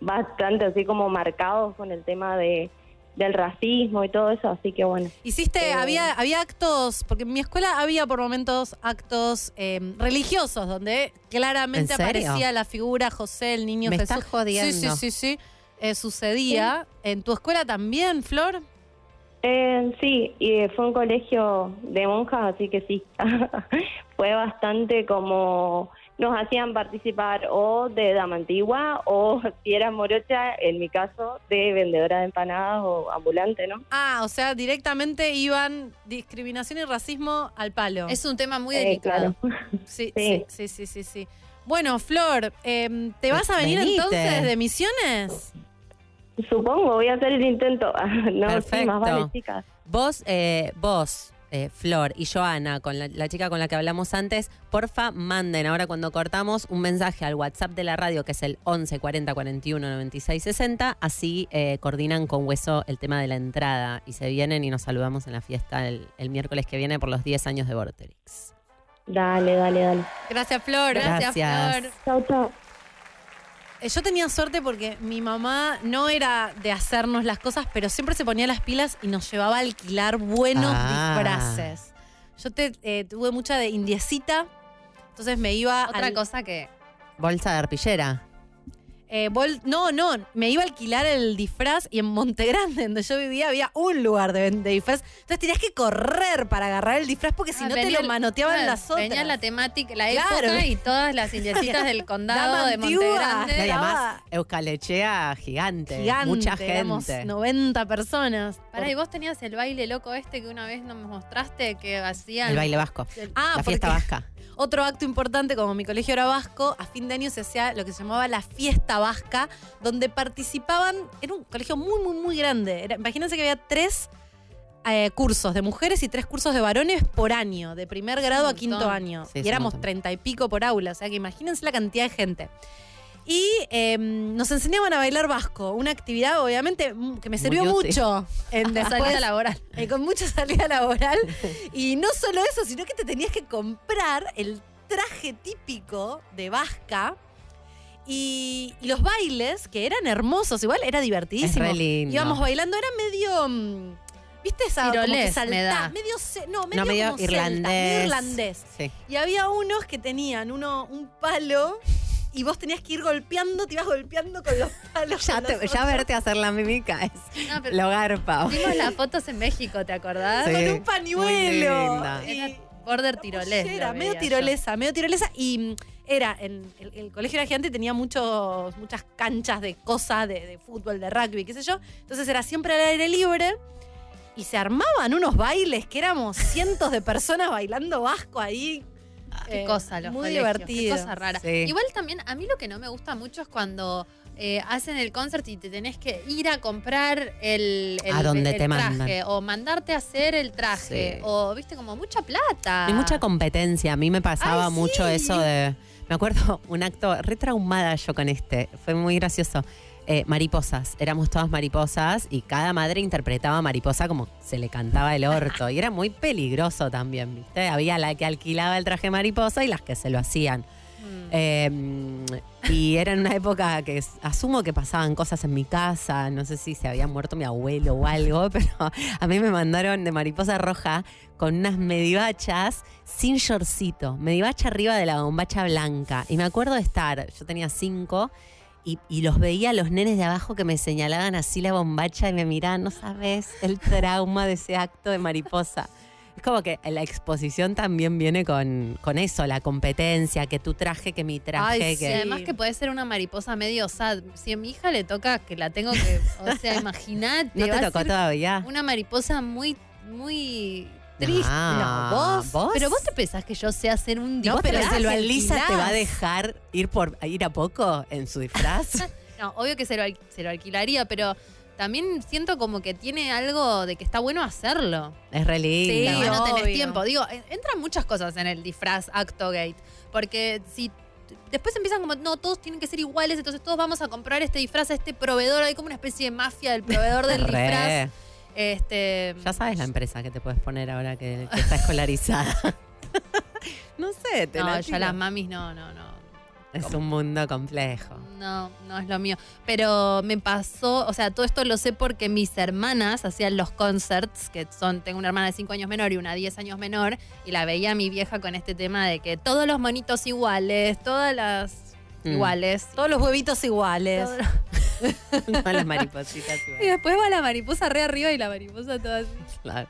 [SPEAKER 14] bastante así como marcados con el tema de del racismo y todo eso, así que bueno.
[SPEAKER 2] Hiciste,
[SPEAKER 14] Eh,
[SPEAKER 2] había, había actos, porque en mi escuela había por momentos actos eh, religiosos donde claramente aparecía la figura José, el niño
[SPEAKER 3] Me
[SPEAKER 2] Jesús.
[SPEAKER 3] estás jodiendo.
[SPEAKER 2] Sí, sí, sí, sí. Eh, sucedía. ¿En tu escuela también, Flor?
[SPEAKER 14] Eh, sí, y fue un colegio de monjas, así que sí. fue bastante como nos hacían participar o de dama antigua o si era morocha, en mi caso, de vendedora de empanadas o ambulante, ¿no?
[SPEAKER 2] Ah, o sea, directamente iban discriminación y racismo al palo.
[SPEAKER 4] Es un tema muy
[SPEAKER 14] Eh,
[SPEAKER 4] delicado.
[SPEAKER 14] claro.
[SPEAKER 2] Sí, sí,
[SPEAKER 14] Sí.
[SPEAKER 2] sí, sí. Bueno, Flor, eh, ¿te vas a venir
[SPEAKER 3] Venite.
[SPEAKER 2] entonces de misiones?
[SPEAKER 14] Supongo, voy a hacer el intento. no, sí,
[SPEAKER 3] Perfecto.
[SPEAKER 14] más vale, chicas.
[SPEAKER 3] Vos, eh, vos, eh, Flor y Joana, con la, la chica con la que hablamos antes, porfa, manden ahora cuando cortamos un mensaje al WhatsApp de la radio, que es el 11 40 41 96 60. Así eh, coordinan con Hueso el tema de la entrada y se vienen y nos saludamos en la fiesta el, el miércoles que viene por los 10 años de Vorterix.
[SPEAKER 14] Dale, dale, dale.
[SPEAKER 2] Gracias, Flor.
[SPEAKER 3] Gracias.
[SPEAKER 2] Flor.
[SPEAKER 14] Chau, chau.
[SPEAKER 2] Eh, Yo tenía suerte porque mi mamá no era de hacernos las cosas, pero siempre se ponía las pilas y nos llevaba a alquilar buenos
[SPEAKER 3] Ah.
[SPEAKER 2] disfraces. Yo te, eh, tuve mucha de indiecita, entonces me iba
[SPEAKER 4] Otra
[SPEAKER 2] al-
[SPEAKER 4] cosa que
[SPEAKER 3] Bolsa de arpillera.
[SPEAKER 2] Eh, vol- no, no, me iba a alquilar el disfraz y en Montegrande, donde yo vivía, había un lugar de, de disfraz. Entonces tenías que correr para agarrar el disfraz porque si
[SPEAKER 4] Ah,
[SPEAKER 2] no te lo
[SPEAKER 4] el-
[SPEAKER 2] manoteaban
[SPEAKER 4] claro,
[SPEAKER 2] las otras.
[SPEAKER 4] Venía la temática, la
[SPEAKER 2] Claro.
[SPEAKER 4] época y todas las indiecitas del condado de. Montegrande.
[SPEAKER 3] No, y además, Euskalechea gigante.
[SPEAKER 2] Gigante,
[SPEAKER 3] Mucha gente.
[SPEAKER 2] 90 personas.
[SPEAKER 4] Pará, y vos tenías el baile loco este que una vez nos mostraste que hacían.
[SPEAKER 3] El baile vasco.
[SPEAKER 2] Ah,
[SPEAKER 3] la fiesta vasca.
[SPEAKER 2] Otro acto importante, como mi colegio era vasco, a fin de año se hacía lo que se llamaba la fiesta vasca, donde participaban, era un colegio muy, muy, muy grande. Era- imagínense que había tres eh, cursos de mujeres y tres cursos de varones por año, de primer grado a quinto año.
[SPEAKER 3] Sí,
[SPEAKER 2] y éramos treinta y pico por aula, o sea que imagínense la cantidad de gente. Y eh, nos enseñaban a bailar vasco, una actividad obviamente que me sirvió mucho en
[SPEAKER 4] Salida
[SPEAKER 2] después,
[SPEAKER 4] laboral.
[SPEAKER 2] eh, con mucha salida laboral. Y no solo eso, sino que te tenías que comprar el traje típico de vasca. Y, y los bailes, que eran hermosos, igual era divertidísimo.
[SPEAKER 3] Es re lindo.
[SPEAKER 2] Íbamos bailando, era medio. mm, ¿Viste esa como que
[SPEAKER 4] Tirolés,
[SPEAKER 2] saltá?
[SPEAKER 4] me da.
[SPEAKER 2] Medio, ce- no, medio,
[SPEAKER 3] No, medio
[SPEAKER 2] como celta,
[SPEAKER 3] irlandés.
[SPEAKER 2] medio irlandés.
[SPEAKER 3] Sí.
[SPEAKER 2] Y había unos que tenían uno, un palo y vos tenías que ir golpeando, te ibas golpeando con los palos.
[SPEAKER 3] Ya,
[SPEAKER 2] con
[SPEAKER 3] te-
[SPEAKER 2] los
[SPEAKER 3] ya
[SPEAKER 2] otros.
[SPEAKER 3] verte hacer la mímica es
[SPEAKER 4] No, pero
[SPEAKER 3] lo garpa.
[SPEAKER 4] Vimos las fotos en México, ¿te acordás?
[SPEAKER 3] Sí.
[SPEAKER 2] con un
[SPEAKER 3] muy
[SPEAKER 2] pañuelo.
[SPEAKER 3] linda.
[SPEAKER 2] Y-
[SPEAKER 4] Era border tirolés.
[SPEAKER 2] Era
[SPEAKER 4] lo
[SPEAKER 2] medio
[SPEAKER 4] veía
[SPEAKER 2] tirolesa, medio tirolesa. Y mm, era, en el, el colegio era gigante, tenía muchos, muchas canchas de cosas, de, de fútbol, de rugby, qué sé yo. Entonces era siempre al aire libre. Y se armaban unos bailes que éramos cientos de personas bailando vasco ahí.
[SPEAKER 4] Qué
[SPEAKER 2] Eh,
[SPEAKER 4] cosa, los
[SPEAKER 2] Muy
[SPEAKER 4] colegios,
[SPEAKER 2] divertido.
[SPEAKER 4] Qué cosa rara.
[SPEAKER 3] Sí.
[SPEAKER 4] Igual también, a mí lo que no me gusta mucho es cuando eh, hacen el concert y te tenés que ir a comprar el, el-
[SPEAKER 3] A donde
[SPEAKER 4] el
[SPEAKER 3] te
[SPEAKER 4] traje.
[SPEAKER 3] mandan.
[SPEAKER 4] O mandarte a hacer el traje.
[SPEAKER 3] Sí.
[SPEAKER 4] O, viste, como mucha plata.
[SPEAKER 3] Hay mucha competencia. A mí me pasaba
[SPEAKER 4] Ay,
[SPEAKER 3] mucho
[SPEAKER 4] sí.
[SPEAKER 3] eso de. Me acuerdo un acto re traumada yo con este. Fue muy gracioso. Eh, mariposas. Éramos todas mariposas y cada madre interpretaba mariposa como se le cantaba el orto. Y era muy peligroso también, ¿viste? Había la que alquilaba el traje mariposa y las que se lo hacían.
[SPEAKER 4] Mm.
[SPEAKER 3] Eh, y era en una época que asumo que pasaban cosas en mi casa, no sé si se había muerto mi abuelo o algo, pero a mí me mandaron de mariposa roja con unas medivachas sin shortcito, medivacha arriba de la bombacha blanca. Y me acuerdo de estar, yo tenía cinco. Y, y los veía los nenes de abajo que me señalaban así la bombacha y me miraban, no sabes el trauma de ese acto de mariposa. Es como que la exposición también viene con, con eso, la competencia, que tu traje, que mi traje,
[SPEAKER 2] Ay,
[SPEAKER 3] que.
[SPEAKER 4] además que puede ser una mariposa medio sad. Si a mi hija le toca que la tengo que. O sea, imagínate.
[SPEAKER 3] ¿No
[SPEAKER 4] va
[SPEAKER 3] te
[SPEAKER 4] a
[SPEAKER 3] tocó
[SPEAKER 4] ser
[SPEAKER 3] todavía?
[SPEAKER 4] Una mariposa muy, muy triste.
[SPEAKER 3] Ah,
[SPEAKER 4] No, ¿vos?
[SPEAKER 3] ¿vos?
[SPEAKER 4] Pero vos te pensás que yo sé hacer un
[SPEAKER 3] No,
[SPEAKER 4] disfraz.
[SPEAKER 3] pero se lo
[SPEAKER 2] alquilás.
[SPEAKER 3] Lisa te va a dejar ir por ir a poco en su disfraz.
[SPEAKER 4] No, obvio que se lo, se lo alquilaría, pero también siento como que tiene algo de que está bueno hacerlo.
[SPEAKER 3] es re lindo.
[SPEAKER 2] Sí,
[SPEAKER 4] no tenés tiempo. Digo, en- entran muchas cosas en el disfraz Actogate. Porque si después empiezan como, no, todos tienen que ser iguales, entonces todos vamos a comprar este disfraz a este proveedor. Hay como una especie de mafia del proveedor del
[SPEAKER 3] Re.
[SPEAKER 4] disfraz. Este,
[SPEAKER 3] Ya sabes la empresa que te puedes poner ahora que, que está escolarizada. no sé, te
[SPEAKER 4] no,
[SPEAKER 3] la
[SPEAKER 4] ya las mamis no, no, no.
[SPEAKER 3] Es un mundo complejo.
[SPEAKER 4] No, no es lo mío. Pero me pasó, o sea, todo esto lo sé porque mis hermanas hacían los concerts, que son, tengo una hermana de 5 años menor y una 10 años menor, y la veía mi vieja con este tema de que todos los monitos iguales, todas las
[SPEAKER 3] Mm.
[SPEAKER 4] iguales.
[SPEAKER 2] Todos los huevitos iguales.
[SPEAKER 4] Todo-
[SPEAKER 3] las maripositas.
[SPEAKER 4] y después va la mariposa re arriba y la mariposa toda así.
[SPEAKER 3] Claro.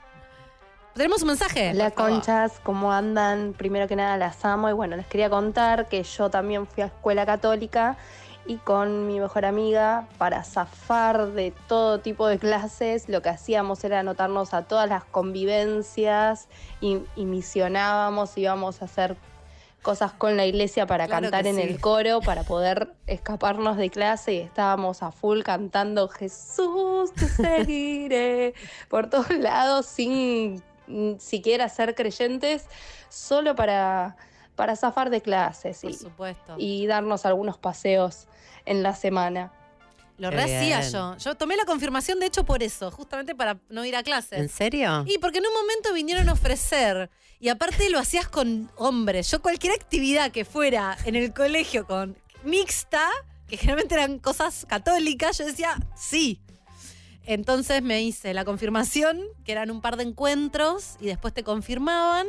[SPEAKER 2] Tenemos un mensaje.
[SPEAKER 15] Hola conchas, ¿cómo andan? Primero que nada las amo y bueno, les quería contar que yo también fui a escuela católica y con mi mejor amiga para zafar de todo tipo de clases lo que hacíamos era anotarnos a todas las convivencias y, y misionábamos, íbamos a hacer cosas con la iglesia para
[SPEAKER 2] Claro
[SPEAKER 15] cantar en
[SPEAKER 2] sí.
[SPEAKER 15] el coro, para poder escaparnos de clase y estábamos a full cantando Jesús, te seguiré por todos lados sin siquiera ser creyentes, solo para, para zafar de clases
[SPEAKER 2] Por
[SPEAKER 15] y,
[SPEAKER 2] supuesto.
[SPEAKER 15] y darnos algunos paseos en la semana.
[SPEAKER 2] Lo rehacía yo. Yo tomé la confirmación, de hecho, por eso, justamente para no ir a clases.
[SPEAKER 3] ¿En serio?
[SPEAKER 2] Y porque en un momento vinieron a ofrecer, y aparte lo hacías con hombres. Yo cualquier actividad que fuera en el colegio con mixta, que generalmente eran cosas católicas, yo decía, sí. Entonces me hice la confirmación, que eran un par de encuentros, y después te confirmaban.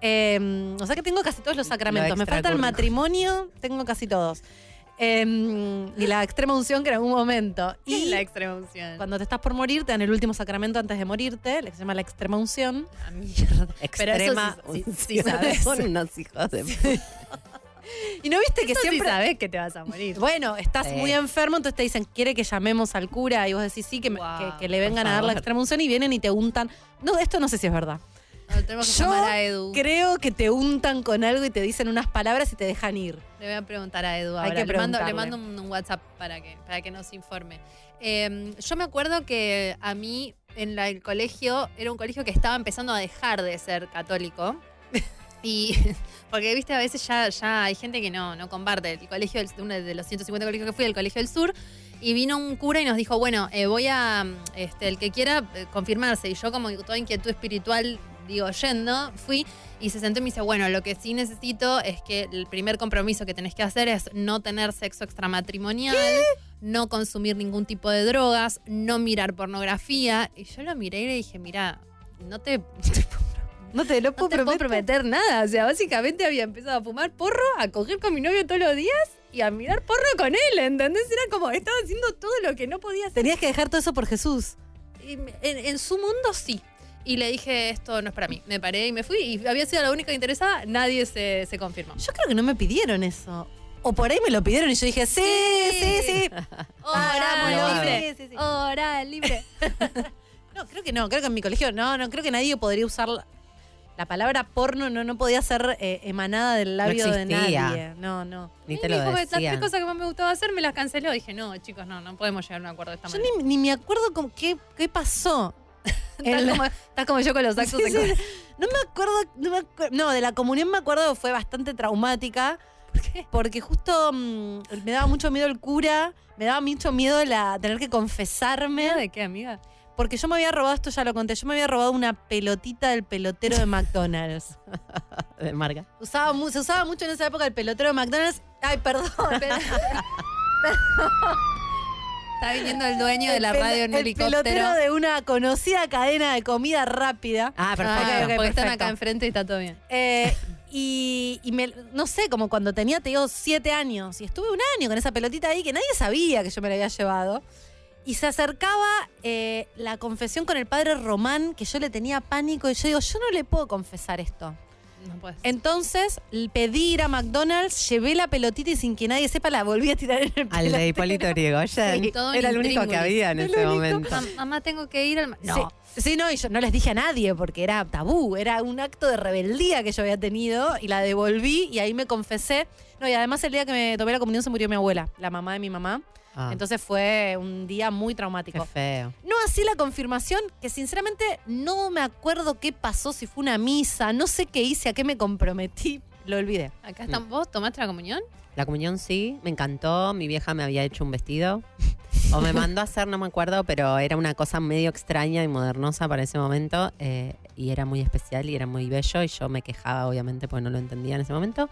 [SPEAKER 2] Eh, o sea que tengo casi todos los sacramentos. Me falta el matrimonio, tengo casi todos. Eh, y la extrema unción, que en algún momento.
[SPEAKER 4] ¿Qué
[SPEAKER 2] Y
[SPEAKER 4] es la extrema unción?
[SPEAKER 2] cuando te estás por morir, te dan el último sacramento antes de morirte, le se llama la extrema unción.
[SPEAKER 4] Ah, mierda. Pero eso
[SPEAKER 3] Extrema
[SPEAKER 4] sí- sí- sí
[SPEAKER 3] unción.
[SPEAKER 4] sabes.
[SPEAKER 3] Son unos hijos de
[SPEAKER 2] Y no viste que
[SPEAKER 4] Eso sí
[SPEAKER 2] siempre.
[SPEAKER 4] sabes que te vas a morir.
[SPEAKER 2] Bueno, estás
[SPEAKER 3] Sí.
[SPEAKER 2] muy enfermo, entonces te dicen, ¿quiere que llamemos al cura? Y vos decís, sí, que,
[SPEAKER 4] Wow,
[SPEAKER 2] que- que le vengan a dar la
[SPEAKER 3] favor.
[SPEAKER 2] extrema unción y vienen y te untan. No, esto no sé si es verdad.
[SPEAKER 4] No, tenemos que
[SPEAKER 2] Yo
[SPEAKER 4] llamar a Edu.
[SPEAKER 2] Creo que te untan con algo y te dicen unas palabras y te dejan ir.
[SPEAKER 4] Le voy a preguntar a Edu
[SPEAKER 2] Hay
[SPEAKER 4] ahora.
[SPEAKER 2] que
[SPEAKER 4] le, mando, le
[SPEAKER 2] preguntarle.
[SPEAKER 4] mando un, un WhatsApp para que, para que nos informe. Eh, yo me acuerdo que a mí en la- el colegio era un colegio que estaba empezando a dejar de ser católico. Y porque, viste, a veces ya, ya hay gente que no, no comparte. El colegio, del- uno de los 150 colegios que fui, el Colegio del Sur, y vino un cura y nos dijo, bueno, eh, voy a, este, el que quiera eh, confirmarse. Y yo como toda inquietud espiritual, digo, yendo, fui y se sentó y me dice, bueno, lo que sí necesito es que el primer compromiso que tenés que hacer es no tener sexo extramatrimonial, no consumir ningún tipo de drogas, no mirar pornografía. Y yo lo miré y le dije, mira, no te,
[SPEAKER 2] No te lo
[SPEAKER 4] no
[SPEAKER 2] puedo
[SPEAKER 4] te puedo
[SPEAKER 2] prometer.
[SPEAKER 4] nada. O sea, básicamente había empezado a fumar porro, a coger con mi novio todos los días y a mirar porro con él, ¿entendés? Era como, estaba haciendo todo lo que no podía hacer.
[SPEAKER 2] Tenías que dejar todo eso por Jesús.
[SPEAKER 4] Y en, en su mundo sí. Y le dije, esto no es para mí. Me paré y me fui. Y había sido la única interesada, nadie se, se confirmó.
[SPEAKER 2] Yo creo que no me pidieron eso. O por ahí me lo pidieron y yo dije, sí, sí, sí.
[SPEAKER 4] Hora
[SPEAKER 2] Hagámoslo.
[SPEAKER 4] libre.
[SPEAKER 2] Sí, sí, sí.
[SPEAKER 4] Hora libre.
[SPEAKER 2] No, creo que no, creo que en mi colegio no, no creo que nadie podría usar la, la palabra porno, no, no podía ser eh, emanada del labio de nadie. No, no.
[SPEAKER 3] Ni te lo
[SPEAKER 4] dijo las tres cosas que más me gustaba hacer me las canceló. Dije, no, chicos, no, no podemos llegar a un acuerdo de esta
[SPEAKER 2] Yo
[SPEAKER 4] manera.
[SPEAKER 2] ni, ni me acuerdo con qué, qué pasó.
[SPEAKER 4] Estás, como, estás como yo con los actos
[SPEAKER 2] Sí,
[SPEAKER 4] en
[SPEAKER 2] sí. No me acuerdo, no, me acuer- no, de la comunión me acuerdo que fue bastante traumática.
[SPEAKER 4] ¿Por qué?
[SPEAKER 2] Porque justo mm, me daba mucho miedo el cura, me daba mucho miedo la, tener que confesarme.
[SPEAKER 4] ¿De qué, amiga?
[SPEAKER 2] Porque yo me había robado, esto ya lo conté, yo me había robado una pelotita del pelotero de McDonald's.
[SPEAKER 3] De marca.
[SPEAKER 2] Usaba se usaba mucho en esa época el pelotero de McDonald's. Ay, perdón.
[SPEAKER 4] Está viniendo el dueño de la
[SPEAKER 2] El
[SPEAKER 4] radio en
[SPEAKER 2] el
[SPEAKER 4] helicóptero.
[SPEAKER 2] pelotero de una conocida cadena de comida rápida.
[SPEAKER 3] Ah,
[SPEAKER 4] Ah,
[SPEAKER 3] perfecto.
[SPEAKER 2] ok,
[SPEAKER 4] porque están acá enfrente y está todo bien.
[SPEAKER 2] Eh, y y me- no sé, como cuando tenía, te digo, siete años. Y estuve un año con esa pelotita ahí que nadie sabía que yo me la había llevado. Y se acercaba eh, la confesión con el padre Román, que yo le tenía pánico. Y yo digo, yo no le puedo confesar esto.
[SPEAKER 4] No puedes.
[SPEAKER 2] Entonces pedí ir a McDonald's, llevé la pelotita y sin que nadie sepa la volví a tirar en el
[SPEAKER 3] Al de. Hipólito Yrigoyen.
[SPEAKER 2] Sí,
[SPEAKER 3] Era el único que había en ese
[SPEAKER 2] único.
[SPEAKER 3] momento.
[SPEAKER 4] Mam- mamá, tengo que ir al... No.
[SPEAKER 2] Sí, sí, no, y yo no les dije a nadie porque era tabú, era un acto de rebeldía que yo había tenido y la devolví y ahí me confesé. No, y además el día que me tomé la comunión se murió mi abuela, la mamá de mi mamá.
[SPEAKER 3] Ah,
[SPEAKER 2] Entonces fue un día muy
[SPEAKER 3] qué
[SPEAKER 2] traumático.
[SPEAKER 3] feo.
[SPEAKER 2] No así la confirmación, que sinceramente no me acuerdo qué pasó, si fue una misa, no sé qué hice, a qué me comprometí, lo olvidé.
[SPEAKER 4] Acá están. ¿Vos tomaste la comunión?
[SPEAKER 3] La comunión sí, me encantó. Mi vieja me había hecho un vestido. O me mandó a hacer, no me acuerdo, pero era una cosa medio extraña y modernosa para ese momento. eh, y era muy especial y era muy bello. Y yo me quejaba, obviamente, porque no lo entendía en ese momento.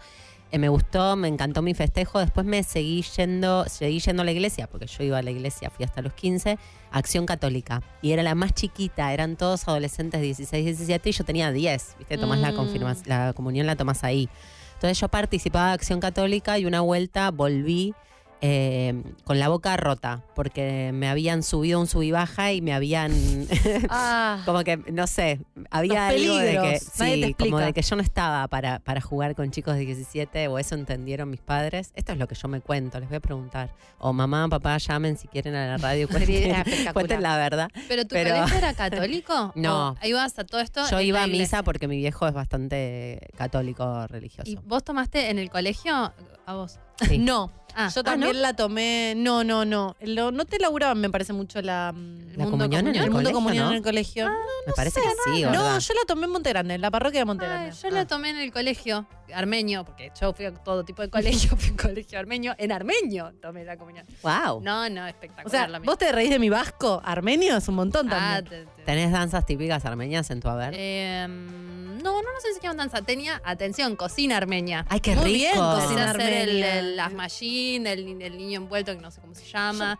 [SPEAKER 3] Eh, me gustó, me encantó mi festejo. Después me seguí yendo, seguí yendo a la iglesia, porque yo iba a la iglesia, fui hasta los 15, Acción Católica. Y era la más chiquita, eran todos adolescentes de 16, 17 y yo tenía 10. ¿Viste? Tomás la,
[SPEAKER 2] Mm.
[SPEAKER 3] confirma- la comunión, la tomás ahí. Entonces yo participaba de Acción Católica y una vuelta volví eh, con la boca rota, porque me habían subido un sub y baja y me habían.
[SPEAKER 2] Ah.
[SPEAKER 3] como que, no sé, había algo de que. Sí, como de que yo no estaba para, para jugar con chicos de 17, o eso entendieron mis padres. Esto es lo que yo me cuento, les voy a preguntar. O mamá, papá, llamen si quieren a la radio, cuenten, la verdad.
[SPEAKER 4] ¿Pero tu
[SPEAKER 3] Pero-
[SPEAKER 4] colegio era católico?
[SPEAKER 3] No.
[SPEAKER 4] ¿O ibas a todo esto?
[SPEAKER 3] Yo iba a misa porque mi viejo es bastante católico religioso.
[SPEAKER 4] ¿Y vos tomaste en el colegio? A vos.
[SPEAKER 3] Sí.
[SPEAKER 2] No.
[SPEAKER 4] Ah,
[SPEAKER 2] Yo
[SPEAKER 4] ah,
[SPEAKER 2] también
[SPEAKER 4] ¿no?
[SPEAKER 2] la tomé. No, no, no. Lo- no te laburaban, me parece mucho la. mm,
[SPEAKER 3] ¿La
[SPEAKER 2] mundo
[SPEAKER 3] comunión en el
[SPEAKER 2] el mundo
[SPEAKER 3] colegio,
[SPEAKER 2] comunión
[SPEAKER 3] no?
[SPEAKER 2] en el colegio.
[SPEAKER 3] me parece que sí,
[SPEAKER 2] no,
[SPEAKER 3] ¿verdad?
[SPEAKER 2] yo la tomé en Monte Grande, en la parroquia de Monte
[SPEAKER 4] Ay,
[SPEAKER 2] Grande.
[SPEAKER 4] yo la tomé en el colegio armenio, porque yo fui a todo tipo de colegio, fui a un colegio armenio. En armenio tomé la comunión.
[SPEAKER 3] Wow.
[SPEAKER 4] No, no, espectacular.
[SPEAKER 2] O sea, vos te reís de mi vasco. Armenio es un montón
[SPEAKER 4] Ah,
[SPEAKER 2] también.
[SPEAKER 4] te- te-
[SPEAKER 3] ¿Tenés danzas típicas armenias en tu haber?
[SPEAKER 4] Eh, no, no, no sé si llaman danza. Tenía, atención, cocina armenia.
[SPEAKER 3] Ay, qué
[SPEAKER 2] Muy
[SPEAKER 3] rico.
[SPEAKER 2] bien, cocina
[SPEAKER 4] hacer el, el asmallín, el, el niño envuelto, que no sé cómo se llama,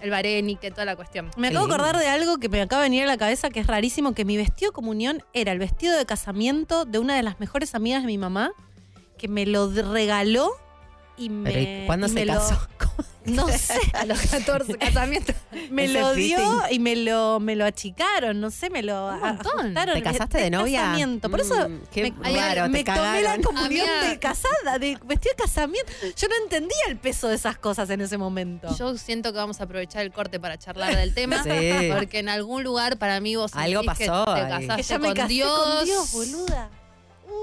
[SPEAKER 4] el varenique, toda la cuestión.
[SPEAKER 2] Me acabo de acordar de algo que me acaba de venir a la cabeza que es rarísimo, que mi vestido de comunión era el vestido de casamiento de una de las mejores amigas de mi mamá, que me lo regaló y me...
[SPEAKER 3] Pero, ¿y ¿Cuándo
[SPEAKER 2] y
[SPEAKER 3] se
[SPEAKER 2] me lo-
[SPEAKER 3] casó?
[SPEAKER 2] no sé,
[SPEAKER 4] A los 14 casamientos.
[SPEAKER 2] me
[SPEAKER 3] Ese
[SPEAKER 2] lo dio
[SPEAKER 3] fitting.
[SPEAKER 2] y me lo, me lo achicaron, no sé, me lo
[SPEAKER 4] Un montón.
[SPEAKER 2] ajustaron.
[SPEAKER 3] ¿Te casaste de novia?
[SPEAKER 2] casamiento. Por eso
[SPEAKER 3] Mm, qué
[SPEAKER 2] me,
[SPEAKER 3] raro,
[SPEAKER 2] me
[SPEAKER 3] te
[SPEAKER 2] tomé la
[SPEAKER 3] cagaron.
[SPEAKER 2] comunión de casada, de vestido de casamiento. Yo no entendía el peso de esas cosas en ese momento.
[SPEAKER 4] Yo siento que vamos a aprovechar el corte para charlar del tema.
[SPEAKER 3] Sí.
[SPEAKER 4] Porque en algún lugar para mí vos
[SPEAKER 3] Algo
[SPEAKER 4] sentís
[SPEAKER 3] pasó
[SPEAKER 4] que te
[SPEAKER 3] ahí.
[SPEAKER 4] casaste
[SPEAKER 2] que ya me
[SPEAKER 4] con
[SPEAKER 2] casé
[SPEAKER 4] Dios.
[SPEAKER 2] con Dios, boluda.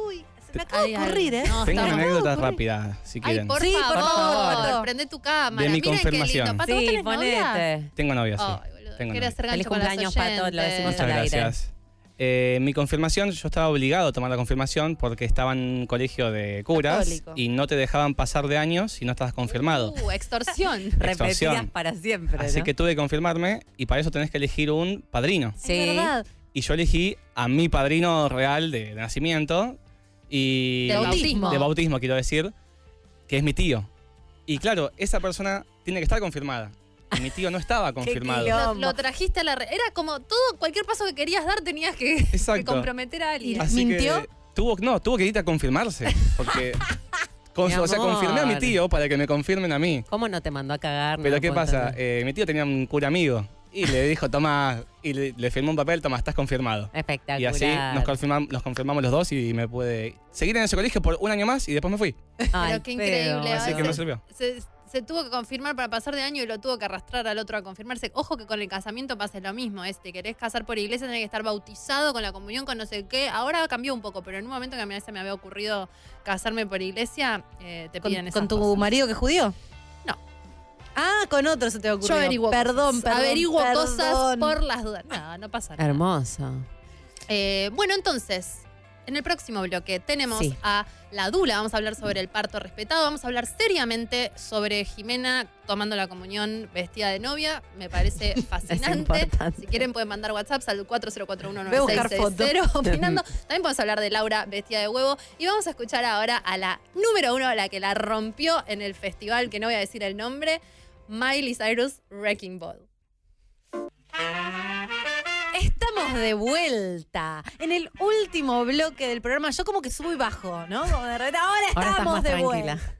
[SPEAKER 2] Uy, se me acaba de ocurrir, ¿eh?
[SPEAKER 4] no,
[SPEAKER 16] Tengo una
[SPEAKER 4] estamos-
[SPEAKER 16] anécdota rápida, si
[SPEAKER 4] Ay,
[SPEAKER 16] quieren.
[SPEAKER 4] por
[SPEAKER 2] Sí, por
[SPEAKER 4] favor,
[SPEAKER 2] favor.
[SPEAKER 4] prende tu cámara.
[SPEAKER 16] De mi
[SPEAKER 4] Miren
[SPEAKER 16] confirmación.
[SPEAKER 4] qué lindo. Pato, ¿vos
[SPEAKER 3] Sí,
[SPEAKER 4] tenés novia?
[SPEAKER 3] ponete.
[SPEAKER 16] Tengo novia, sí.
[SPEAKER 4] Ay, boludo.
[SPEAKER 16] Tengo
[SPEAKER 4] Quería
[SPEAKER 16] novia.
[SPEAKER 4] hacer gancho
[SPEAKER 3] Feliz
[SPEAKER 4] con las
[SPEAKER 3] cumpleaños, Pato, lo decimos
[SPEAKER 16] Muchas
[SPEAKER 3] al aire.
[SPEAKER 16] gracias. Eh, mi confirmación, yo estaba obligado a tomar la confirmación porque estaba en un colegio de curas
[SPEAKER 2] Católico.
[SPEAKER 16] y no te dejaban pasar de años si no estabas confirmado.
[SPEAKER 4] Uh, extorsión.
[SPEAKER 3] Repetidas
[SPEAKER 16] Extorsión.
[SPEAKER 3] para siempre,
[SPEAKER 16] Así
[SPEAKER 3] ¿no?
[SPEAKER 16] que tuve que confirmarme y para eso tenés que elegir un padrino.
[SPEAKER 2] Es
[SPEAKER 3] Sí.
[SPEAKER 2] verdad.
[SPEAKER 16] Y yo elegí a mi padrino real de, de nacimiento y
[SPEAKER 4] Del bautismo.
[SPEAKER 16] de bautismo, quiero decir, que es mi tío. Y claro, esa persona tiene que estar confirmada. Y mi tío no estaba confirmado.
[SPEAKER 4] Lo, lo trajiste a la... re- Era como todo, cualquier paso que querías dar tenías que, comprometer a alguien.
[SPEAKER 16] Así
[SPEAKER 2] ¿Mintió?
[SPEAKER 16] que tuvo, no, tuvo que ir a confirmarse. Porque. con- o sea, confirmé a mi tío para que me confirmen a mí.
[SPEAKER 3] ¿Cómo no te mandó a cagar?
[SPEAKER 16] Pero ¿qué pasa? Eh, mi tío tenía un cura amigo. Y le dijo, toma, y le, le firmó un papel, toma, estás confirmado.
[SPEAKER 3] Espectacular.
[SPEAKER 16] Y así nos, confirmam- nos confirmamos los dos y me pude seguir en ese colegio por un año más y después me fui.
[SPEAKER 3] Ay,
[SPEAKER 4] Pero qué increíble.
[SPEAKER 16] Así que
[SPEAKER 4] se-
[SPEAKER 16] sirvió.
[SPEAKER 4] Se, se tuvo que confirmar para pasar de año y lo tuvo que arrastrar al otro a confirmarse. Ojo que con el casamiento pasa lo mismo. Es, te querés casar por iglesia, tenés que estar bautizado con la comunión, con no sé qué. Ahora cambió un poco, pero en un momento que a mí se me había ocurrido casarme por iglesia, eh, te
[SPEAKER 2] ¿Con,
[SPEAKER 4] piden esas
[SPEAKER 2] con tu
[SPEAKER 4] cosas.
[SPEAKER 2] marido que es judío? Ah, con otro se te ocurrió.
[SPEAKER 4] Yo averiguo
[SPEAKER 2] Perdón,
[SPEAKER 4] cosas.
[SPEAKER 2] perdón.
[SPEAKER 4] Averiguo cosas por las dudas. No, no pasa nada.
[SPEAKER 3] Hermoso.
[SPEAKER 4] Eh, bueno, entonces, en el próximo bloque tenemos
[SPEAKER 3] Sí.
[SPEAKER 4] a la Dula. Vamos a hablar sobre el parto respetado. Vamos a hablar seriamente sobre Jimena tomando la comunión vestida de novia. Me parece fascinante. si quieren, pueden mandar WhatsApp al 4041
[SPEAKER 2] Voy a buscar
[SPEAKER 4] opinando. También podemos hablar de Laura vestida de huevo. Y vamos a escuchar ahora a la número uno, la que la rompió en el festival, que no voy a decir el nombre, Miley Cyrus Wrecking Ball.
[SPEAKER 2] Estamos de vuelta en el último bloque del programa. Yo como que subo y bajo, ¿no? Como de repente, ahora estamos de
[SPEAKER 3] tranquila.
[SPEAKER 2] vuelta.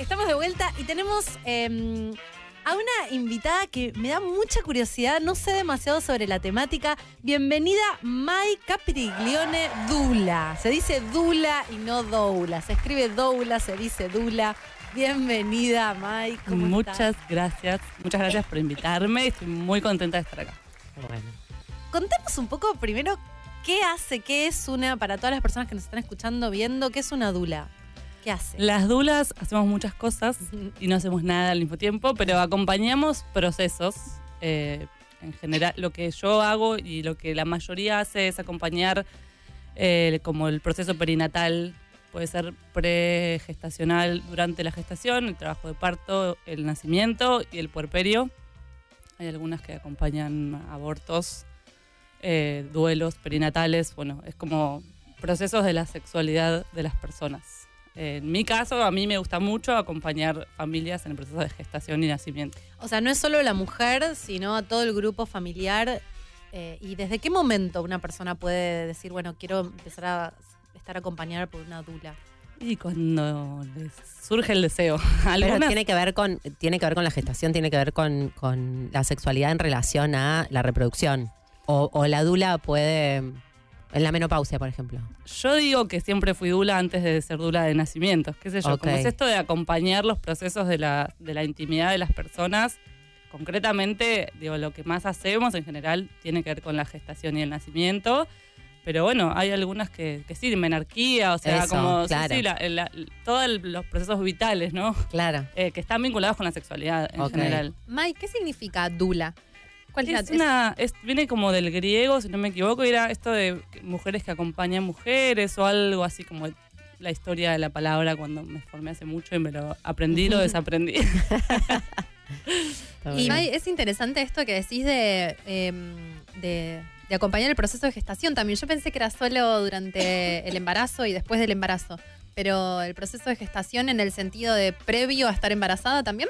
[SPEAKER 2] Estamos de vuelta y tenemos eh, a una invitada que me da mucha curiosidad. No sé demasiado sobre la temática. Bienvenida, Mai Capriglione Dula. Se dice Dula y no Doula. Se escribe Doula, se dice Dula. Bienvenida, Mai. ¿Cómo
[SPEAKER 17] Muchas
[SPEAKER 2] estás?
[SPEAKER 17] gracias, muchas gracias por invitarme. Estoy muy contenta de estar acá.
[SPEAKER 3] Bueno.
[SPEAKER 2] Contanos un poco primero qué hace, qué es una, para todas las personas que nos están escuchando, viendo, qué es una dula. ¿Qué hace?
[SPEAKER 17] Las dulas hacemos muchas cosas y no hacemos nada al mismo tiempo, pero acompañamos procesos. Eh, en general, lo que yo hago y lo que la mayoría hace es acompañar eh, como el proceso perinatal. Puede ser pregestacional durante la gestación, el trabajo de parto, el nacimiento y el puerperio. Hay algunas que acompañan abortos, eh, duelos perinatales. Bueno, es como procesos de la sexualidad de las personas. En mi caso, a mí me gusta mucho acompañar familias en el proceso de gestación y nacimiento.
[SPEAKER 2] O sea, no es solo la mujer, sino a todo el grupo familiar. Eh, ¿Y desde qué momento una persona puede decir, bueno, quiero empezar a estar acompañada por una dula?
[SPEAKER 17] Y cuando les surge el deseo.
[SPEAKER 3] Pero tiene que ver con, tiene que ver con la gestación, tiene que ver con, con la sexualidad en relación a la reproducción. O, o la dula puede. En la menopausia, por ejemplo.
[SPEAKER 17] Yo digo que siempre fui dula antes de ser dula de nacimientos. ¿Qué sé yo?
[SPEAKER 3] Ok.
[SPEAKER 17] Como es esto de acompañar los procesos de la, de la intimidad de las personas. Concretamente, digo, lo que más hacemos en general tiene que ver con la gestación y el nacimiento. Pero bueno, hay algunas que, que sí, menarquía, o sea,
[SPEAKER 3] Eso,
[SPEAKER 17] como
[SPEAKER 3] claro.
[SPEAKER 17] sí, la- la- todos los procesos vitales, ¿no?
[SPEAKER 3] Claro.
[SPEAKER 17] Eh, que están vinculados con la sexualidad en general.
[SPEAKER 4] Mai, ¿qué significa dula? ¿Cuál es,
[SPEAKER 17] Es
[SPEAKER 4] la
[SPEAKER 17] una, es- viene como del griego, si no me equivoco, y era esto de mujeres que acompañan mujeres o algo así como la historia de la palabra cuando me formé hace mucho y me lo aprendí y lo desaprendí.
[SPEAKER 4] Y Mai, es interesante esto que decís de, em, de, de acompañar el proceso de gestación también. Yo pensé que era solo durante el embarazo y después del embarazo. Pero el proceso de gestación en el sentido de previo a estar embarazada también.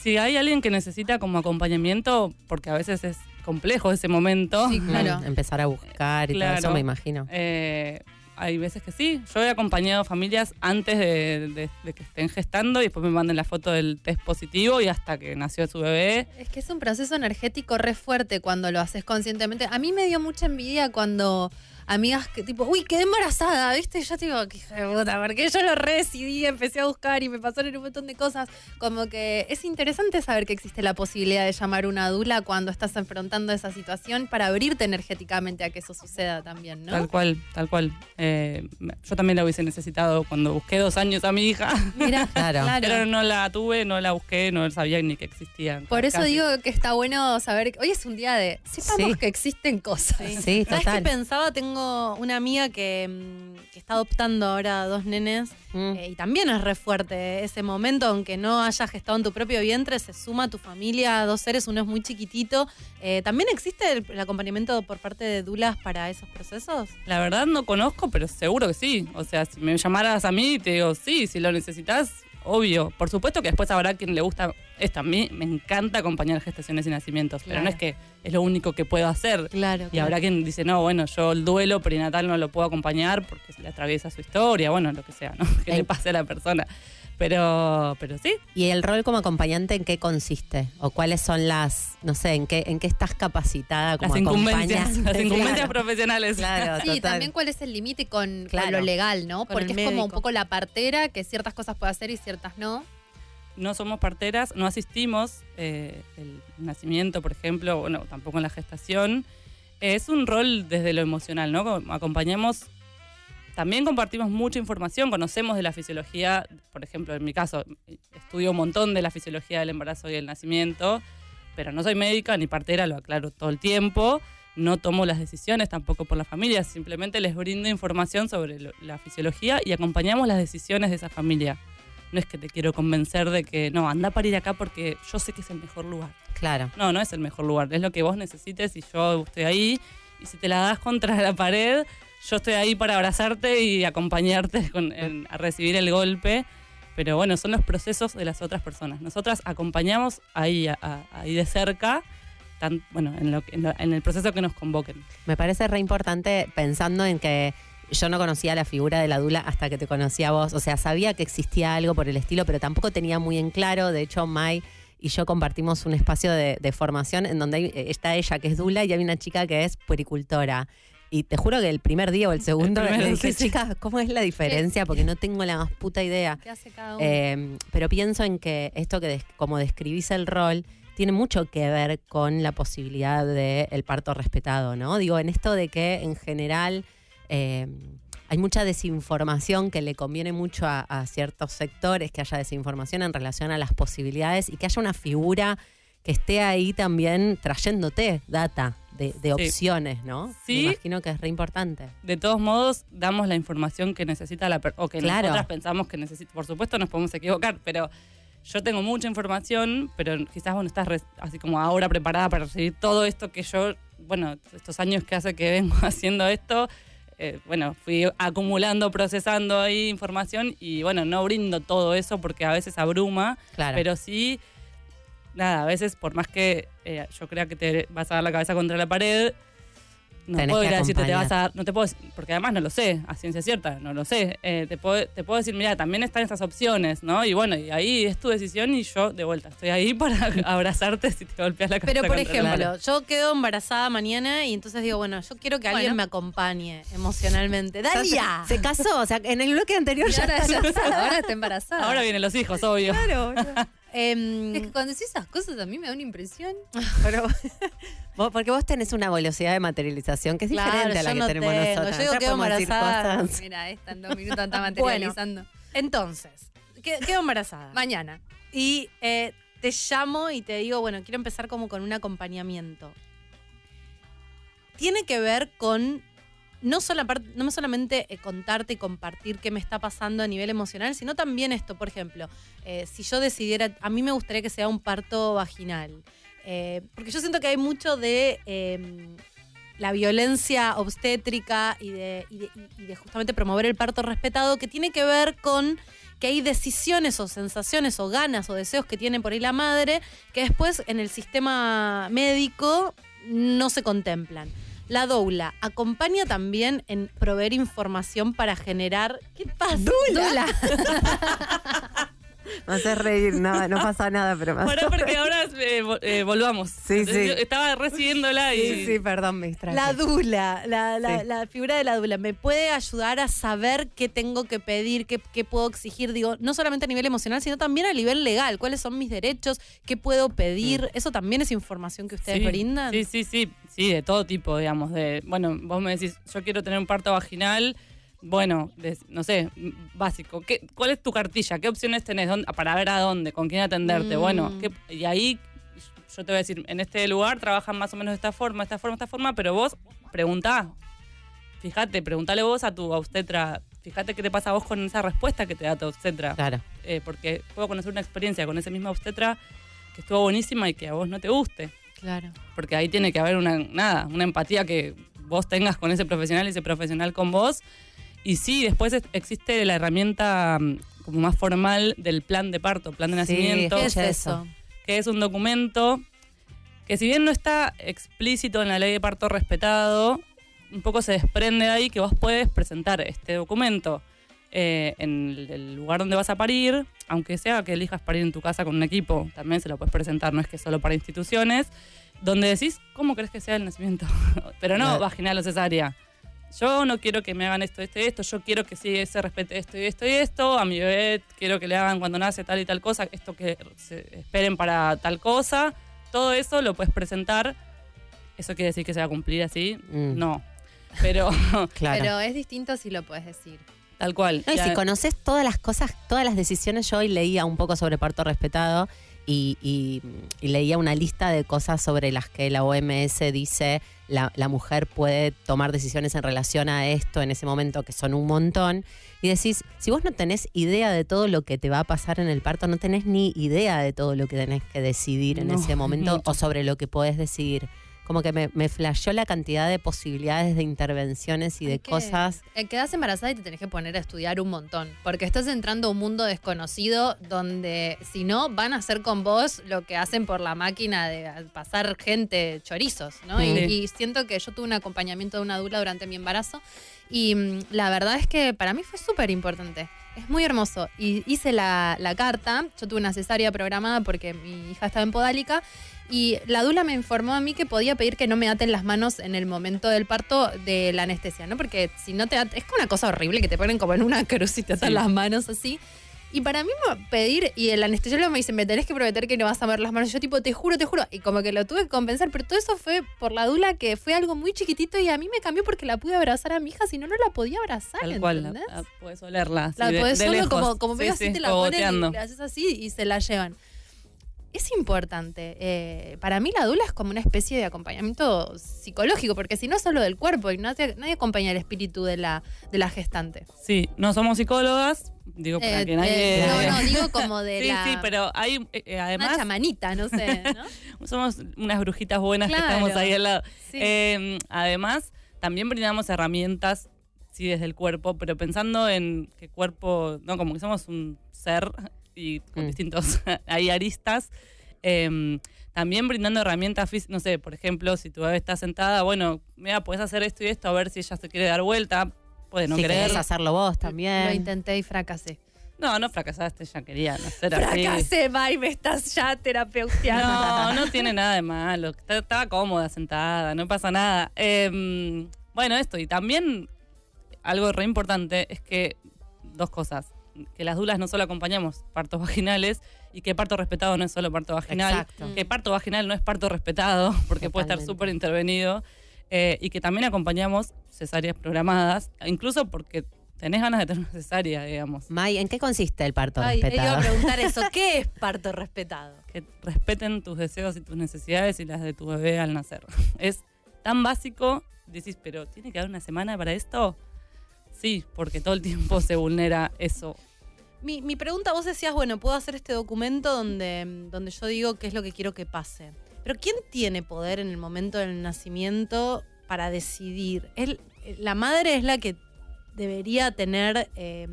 [SPEAKER 17] si hay alguien que necesita como acompañamiento, porque a veces es complejo ese momento.
[SPEAKER 3] Sí, claro. Mm, empezar a buscar y todo eso, me imagino.
[SPEAKER 17] Eh, hay veces que sí. Yo he acompañado familias antes de, que estén gestando y después me manden la foto del test positivo y hasta que nació su bebé.
[SPEAKER 4] Es que es un proceso energético re fuerte cuando lo haces conscientemente. A mí me dio mucha envidia cuando amigas que tipo, uy, quedé embarazada, ¿viste? Y yo digo, qué hija de puta, porque yo lo redecidí, empecé a buscar y me pasaron un montón de cosas. Como que es interesante saber que existe la posibilidad de llamar una dula cuando estás enfrentando esa situación para abrirte energéticamente a que eso suceda también, ¿no?
[SPEAKER 17] Tal cual, tal cual. Eh, yo también la hubiese necesitado cuando busqué dos años a mi hija.
[SPEAKER 4] Mira, Claro. claro.
[SPEAKER 17] Pero no la tuve, no la busqué, no sabía ni que existían.
[SPEAKER 4] Por eso
[SPEAKER 17] Casi.
[SPEAKER 4] digo que está bueno saber que hoy es un día de sepamos
[SPEAKER 3] Sí.
[SPEAKER 4] que existen cosas.
[SPEAKER 3] Sí,
[SPEAKER 2] ¿Sabes
[SPEAKER 3] total.
[SPEAKER 2] qué pensaba? Tengo una amiga que, mm, que está adoptando ahora dos nenes
[SPEAKER 3] Mm.
[SPEAKER 2] eh, y también es re fuerte ese momento, aunque no hayas gestado en tu propio vientre, se suma a tu familia, dos seres, uno es muy chiquitito. Eh, ¿También existe el, el acompañamiento por parte de dulas para esos procesos?
[SPEAKER 17] La verdad no conozco, pero seguro que sí. O sea, si me llamaras a mí, te digo, sí, si lo necesitas, obvio. Por supuesto que después habrá quien le gusta esto. A mí me encanta acompañar gestaciones y nacimientos, pero no es que es lo único que puedo hacer.
[SPEAKER 2] Claro.
[SPEAKER 17] Y habrá quien dice, no, bueno, yo el duelo perinatal no lo puedo acompañar porque se le atraviesa su historia, bueno, lo que sea, ¿no? Que le pase a la persona. Pero, pero sí.
[SPEAKER 3] ¿Y el rol como acompañante en qué consiste? ¿O cuáles son las, no sé, en qué, en qué estás capacitada como
[SPEAKER 17] Las incumbencias,
[SPEAKER 3] acompañante?
[SPEAKER 17] las incumbencias
[SPEAKER 3] Claro.
[SPEAKER 17] profesionales.
[SPEAKER 3] Claro,
[SPEAKER 4] Sí,
[SPEAKER 3] total.
[SPEAKER 4] también cuál es el límite con, lo legal, ¿no?
[SPEAKER 2] Con
[SPEAKER 4] Porque es como un poco la partera que ciertas cosas puede hacer y ciertas no.
[SPEAKER 17] no somos parteras, no asistimos eh, el nacimiento, por ejemplo, bueno, tampoco en la gestación. Es un rol desde lo emocional, ¿no? Acompañamos, también compartimos mucha información, conocemos de la fisiología, por ejemplo, en mi caso, estudio un montón de la fisiología del embarazo y el nacimiento, pero no soy médica ni partera, lo aclaro todo el tiempo. No tomo las decisiones tampoco por la familia, simplemente les brindo información sobre lo- la fisiología y acompañamos las decisiones de esa familia. No es que te quiero convencer de que no, anda para ir acá porque yo sé que es el mejor lugar.
[SPEAKER 3] Claro.
[SPEAKER 17] No, no es el mejor lugar, es lo que vos necesites y yo estoy ahí. Y si te la das contra la pared, yo estoy ahí para abrazarte y acompañarte con- en- a recibir el golpe. Pero bueno, son los procesos de las otras personas. Nosotras acompañamos ahí, a- a- ahí de cerca, tan, bueno, en, lo en lo- en el proceso que nos convoquen.
[SPEAKER 3] Me parece re importante pensando en que yo no conocía la figura de la dula hasta que te conocí a vos. O sea, sabía que existía algo por el estilo, pero tampoco tenía muy en claro. De hecho, Mai y yo compartimos un espacio de, de formación en donde hay- está ella que es dula y hay una chica que es puericultora. Y te juro que el primer día o el segundo
[SPEAKER 17] El
[SPEAKER 3] le dije,
[SPEAKER 17] sí, sí.
[SPEAKER 3] chicas, ¿cómo es la diferencia? Porque no tengo la más puta idea.
[SPEAKER 4] ¿Qué hace cada uno?
[SPEAKER 3] Eh, pero pienso en que esto que des- como describís el rol tiene mucho que ver con la posibilidad del parto respetado, ¿no? Digo, en esto de que en general eh, hay mucha desinformación que le conviene mucho a, a ciertos sectores, que haya desinformación en relación a las posibilidades y que haya una figura que esté ahí también trayéndote data de, de
[SPEAKER 17] Sí.
[SPEAKER 3] opciones, ¿no?
[SPEAKER 17] Sí.
[SPEAKER 3] Me imagino que es re importante.
[SPEAKER 17] De todos modos, damos la información que necesita la persona, o que
[SPEAKER 3] Claro.
[SPEAKER 17] nosotras pensamos que necesita. Por supuesto, nos podemos equivocar, pero yo tengo mucha información, pero quizás vos no estás así como ahora preparada para recibir todo esto que yo, bueno, estos años que hace que vengo haciendo esto, eh, bueno, fui acumulando, procesando ahí información y bueno, no brindo todo eso porque a veces abruma,
[SPEAKER 3] Claro.
[SPEAKER 17] pero sí, nada, a veces por más que eh, yo crea que te vas a dar la cabeza contra la pared, no
[SPEAKER 3] Tenés
[SPEAKER 17] puedo ir a decirte te vas a no te puedo, porque además no lo sé, a ciencia cierta, no lo sé. Eh, te, puedo, te puedo decir, mira, también están estas opciones, ¿no? Y bueno, y ahí es tu decisión y yo de vuelta estoy ahí para abrazarte si te golpeas la cabeza.
[SPEAKER 2] Pero, por ejemplo, yo quedo embarazada mañana y entonces digo, bueno, yo quiero que alguien me acompañe emocionalmente. ¡Dalia!
[SPEAKER 3] Se casó, o sea, en el bloque anterior ya
[SPEAKER 4] ahora, ya- ahora está embarazada.
[SPEAKER 17] Ahora vienen los hijos, obvio.
[SPEAKER 2] Claro. Em,
[SPEAKER 4] Es que cuando decís esas cosas a mí me da una impresión.
[SPEAKER 3] Pero, vos- porque vos tenés una velocidad de materialización que es
[SPEAKER 2] Claro,
[SPEAKER 3] diferente a la que
[SPEAKER 2] no
[SPEAKER 3] tenemos
[SPEAKER 2] tengo.
[SPEAKER 3] nosotras.
[SPEAKER 2] Yo digo,
[SPEAKER 3] Ya
[SPEAKER 2] quedo
[SPEAKER 3] podemos decir
[SPEAKER 2] embarazada.
[SPEAKER 3] cosas.
[SPEAKER 4] Mira, esta en dos minutos está
[SPEAKER 2] Bueno.
[SPEAKER 4] materializando.
[SPEAKER 2] entonces, que- quedo embarazada.
[SPEAKER 4] Mañana.
[SPEAKER 2] Y eh, te llamo y te digo, bueno, quiero empezar como con un acompañamiento. Tiene que ver con no, sola no solamente eh, contarte y compartir qué me está pasando a nivel emocional, sino también esto, por ejemplo, eh, si yo decidiera, a mí me gustaría que sea un parto vaginal, Eh, porque yo siento que hay mucho de eh, la violencia obstétrica y de, y de- y de justamente promover el parto respetado, que tiene que ver con que hay decisiones o sensaciones o ganas o deseos que tiene por ahí la madre que después en el sistema médico no se contemplan. La doula acompaña también en proveer información para generar. ¿Qué pasa?
[SPEAKER 3] Dula. Me hace reír, no, no pasa nada, pero me
[SPEAKER 17] Pará, porque ahora eh, eh, volvamos.
[SPEAKER 3] Sí, sí.
[SPEAKER 17] Yo Estaba recibiéndola y.
[SPEAKER 3] Sí, sí, perdón, me distraje.
[SPEAKER 2] La dula, la, la-
[SPEAKER 3] Sí.
[SPEAKER 2] la figura de la dula, me puede ayudar a saber qué tengo que pedir, qué, qué puedo exigir, digo, no solamente a nivel emocional, sino también a nivel legal, cuáles son mis derechos, qué puedo pedir. Eso también es información que ustedes
[SPEAKER 17] Sí,
[SPEAKER 2] brindan.
[SPEAKER 17] Sí, sí, sí, sí, de todo tipo, digamos. De, bueno, vos me decís, yo quiero tener un parto vaginal. Bueno, de- no sé, básico. ¿Qué, ¿Cuál es tu cartilla? ¿Qué opciones tenés ¿Dónde- para ver a dónde? ¿Con quién atenderte?
[SPEAKER 2] Mm.
[SPEAKER 17] Bueno, ¿qué- y ahí yo te voy a decir, en este lugar trabajan más o menos de esta forma, esta forma, esta forma, pero vos preguntá. Fíjate, preguntale vos a tu obstetra. Fíjate qué te pasa a vos con esa respuesta que te da tu obstetra.
[SPEAKER 3] Claro.
[SPEAKER 17] Eh, porque puedo conocer una experiencia con ese mismo obstetra que estuvo buenísima y que a vos no te guste
[SPEAKER 2] Claro.
[SPEAKER 17] porque ahí tiene que haber una, nada, una empatía que vos tengas con ese profesional y ese profesional con vos. Y sí, después es- existe la herramienta mm, como más formal del plan de parto, plan de
[SPEAKER 3] Sí,
[SPEAKER 17] nacimiento,
[SPEAKER 2] ¿Qué es eso?
[SPEAKER 17] que es un documento que si bien no está explícito en la ley de parto respetado, un poco se desprende de ahí que vos puedes presentar este documento eh, en el, el lugar donde vas a parir, aunque sea que elijas parir en tu casa con un equipo, también se lo puedes presentar, no es que solo para instituciones, donde decís cómo crees que sea el nacimiento, pero no vaginal o cesárea. Yo no quiero que me hagan esto, esto y esto, yo quiero que sí se respete esto y esto y esto, a mi bebé quiero que le hagan cuando nace tal y tal cosa, esto que se esperen para tal cosa, todo eso lo puedes presentar. ¿Eso quiere decir que se va a cumplir así?
[SPEAKER 3] Mm.
[SPEAKER 17] No. Pero
[SPEAKER 3] Claro.
[SPEAKER 4] Pero es distinto si lo puedes decir.
[SPEAKER 17] tal cual.
[SPEAKER 3] No, y
[SPEAKER 17] Ya-
[SPEAKER 3] si conoces todas las cosas, todas las decisiones, yo hoy leía un poco sobre parto respetado y, y- y leía una lista de cosas sobre las que la OMS dice la, la mujer puede tomar decisiones en relación a esto en ese momento, que son un montón. Y decís, si vos no tenés idea de todo lo que te va a pasar en el parto, no tenés ni idea de todo lo que tenés que decidir en
[SPEAKER 17] No,
[SPEAKER 3] ese momento
[SPEAKER 17] mucho.
[SPEAKER 3] o sobre lo que podés decidir. Como que me, me flasheó la cantidad de posibilidades de intervenciones y de cosas.
[SPEAKER 4] eh, Quedás embarazada y te tenés que poner a estudiar un montón. Porque estás entrando a un mundo desconocido donde, si no, van a hacer con vos lo que hacen por la máquina de pasar gente chorizos, ¿no? Y,
[SPEAKER 17] Sí.
[SPEAKER 4] y siento que yo tuve un acompañamiento de una dula durante mi embarazo. Y mm, la verdad es que para mí fue súper importante. Es muy hermoso. Y hice la, la carta. Yo tuve una cesárea programada porque mi hija estaba en podálica. Y la dula me informó a mí que podía pedir que no me aten las manos en el momento del parto de la anestesia, ¿no? Porque si no te at- es una cosa horrible que te ponen como en una cruz y te atan
[SPEAKER 17] Sí.
[SPEAKER 4] las manos así. Y para mí pedir, y el anestesiólogo me dice, me tenés que prometer que no vas a ver las manos. Yo tipo, te juro, te juro. Y como que lo tuve que compensar, pero todo eso fue por la dula que fue algo muy chiquitito y a mí me cambió porque la pude abrazar a mi hija, si no, no la podía abrazar,
[SPEAKER 17] Tal cual, la, la podés olerla.
[SPEAKER 4] La
[SPEAKER 17] de-
[SPEAKER 4] podés
[SPEAKER 17] de
[SPEAKER 4] solo
[SPEAKER 17] lejos.
[SPEAKER 4] como, como
[SPEAKER 17] Sí,
[SPEAKER 4] así,
[SPEAKER 17] sí,
[SPEAKER 4] te la ponen y le haces así y se la llevan. Es importante. eh, para mí la dula es como una especie de acompañamiento psicológico, porque si no es solo del cuerpo y nadie, nadie acompaña el espíritu de la, de la gestante.
[SPEAKER 17] Sí, no somos psicólogas, digo para
[SPEAKER 4] Eh,
[SPEAKER 17] que nadie...
[SPEAKER 4] eh, no, no, digo como de
[SPEAKER 17] sí,
[SPEAKER 4] la...
[SPEAKER 17] sí, pero hay, eh,
[SPEAKER 4] Una
[SPEAKER 17] además,
[SPEAKER 4] chamanita, no sé, ¿no?
[SPEAKER 17] somos unas brujitas buenas
[SPEAKER 4] Claro.
[SPEAKER 17] que estamos ahí al lado.
[SPEAKER 4] Sí.
[SPEAKER 17] Eh, además, también brindamos herramientas sí desde el cuerpo, pero pensando en que cuerpo, no, como que somos un ser y con
[SPEAKER 3] Mm.
[SPEAKER 17] distintos hay aristas. em, también brindando herramientas físicas, no sé, por ejemplo, si tu bebé está sentada, bueno, mira, puedes hacer esto y esto, a ver si ella se quiere dar vuelta, puede no
[SPEAKER 3] si
[SPEAKER 17] querer.
[SPEAKER 3] querés hacerlo vos también.
[SPEAKER 4] Lo intenté y fracasé.
[SPEAKER 17] No, no fracasaste, ella quería nacer así.
[SPEAKER 2] Fracasé, May, me estás ya terapeuteando.
[SPEAKER 17] No, no tiene nada de malo. Estaba cómoda, sentada, no pasa nada. Eh, bueno, esto. Y también algo re importante es que dos cosas. Que las dulas no solo acompañamos partos vaginales y que parto respetado no es solo parto vaginal.
[SPEAKER 3] Exacto.
[SPEAKER 17] Que parto vaginal no es parto respetado porque puede estar súper intervenido. eh, y que también acompañamos cesáreas programadas, incluso porque tenés ganas de tener una cesárea, digamos.
[SPEAKER 3] May, ¿en qué consiste el parto
[SPEAKER 2] Ay, iba a
[SPEAKER 3] respetado?
[SPEAKER 2] preguntar eso. ¿Qué es parto respetado?
[SPEAKER 17] que respeten tus deseos y tus necesidades y las de tu bebé al nacer. Es tan básico, decís, pero ¿tiene que haber una semana para esto? Sí, porque todo el tiempo se vulnera eso.
[SPEAKER 2] Mi, pregunta, vos decías, bueno, puedo hacer este documento donde, donde yo digo qué es lo que quiero que pase. Pero ¿quién tiene poder en el momento del nacimiento para decidir? ¿Es- la madre es la que debería tener, eh,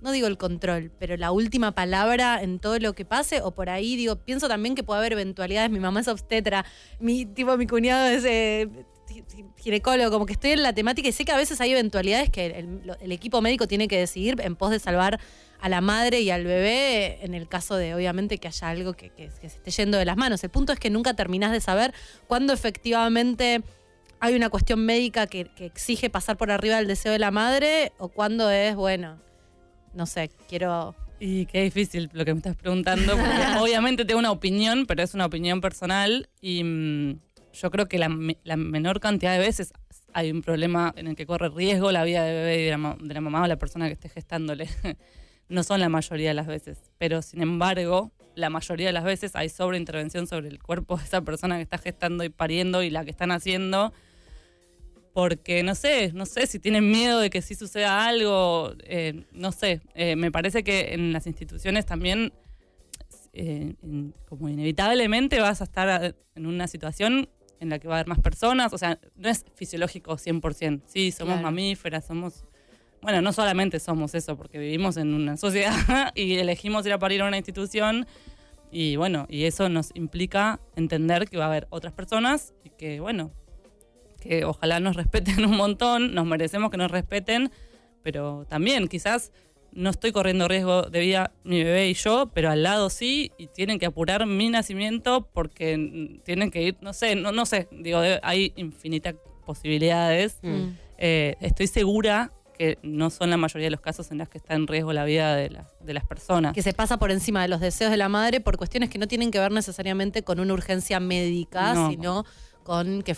[SPEAKER 2] no digo el control, pero la última palabra en todo lo que pase, o por ahí digo, pienso también que puede haber eventualidades, mi mamá es obstetra, mi tipo mi cuñado es eh, ginecólogo, como que estoy en la temática y sé que a veces hay eventualidades que el, equipo médico tiene que decidir en pos de salvar a la madre y al bebé, en el caso de obviamente que haya algo que, que- que se esté yendo de las manos. El punto es que nunca terminás de saber cuándo efectivamente hay una cuestión médica que, que exige pasar por arriba del deseo de la madre o cuándo es, bueno, no sé, quiero...
[SPEAKER 17] Y qué difícil lo que me estás preguntando, porque obviamente tengo una opinión, pero es una opinión personal y mm, yo creo que la, la menor cantidad de veces hay un problema en el que corre riesgo la vida de bebé y de la, de la mamá o la persona que esté gestándole. No son la mayoría de las veces, pero sin embargo, la mayoría de las veces hay sobreintervención sobre el cuerpo de esa persona que está gestando y pariendo y la que están haciendo porque no sé, no sé si tienen miedo de que sí suceda algo, eh, no sé, Eh, me parece que en las instituciones también, eh, como inevitablemente vas a estar en una situación en la que va a haber más personas, o sea, no es fisiológico 100%, sí, somos
[SPEAKER 2] Claro.
[SPEAKER 17] mamíferas, somos, bueno, no solamente somos eso, porque vivimos en una sociedad y elegimos ir a parir a una institución. Y bueno, y eso nos implica entender que va a haber otras personas y que, bueno, que ojalá nos respeten un montón, nos merecemos que nos respeten, pero también quizás no estoy corriendo riesgo de vida mi bebé y yo, pero al lado sí, y tienen que apurar mi nacimiento porque mm, tienen que ir, no sé, no, no sé, digo, de- hay infinitas posibilidades.
[SPEAKER 2] Mm.
[SPEAKER 17] Eh, estoy segura que no son la mayoría de los casos en las que está en riesgo la vida de, las de las personas.
[SPEAKER 2] que se pasa por encima de los deseos de la madre por cuestiones que no tienen que ver necesariamente con una urgencia médica,
[SPEAKER 17] No.
[SPEAKER 2] sino con que,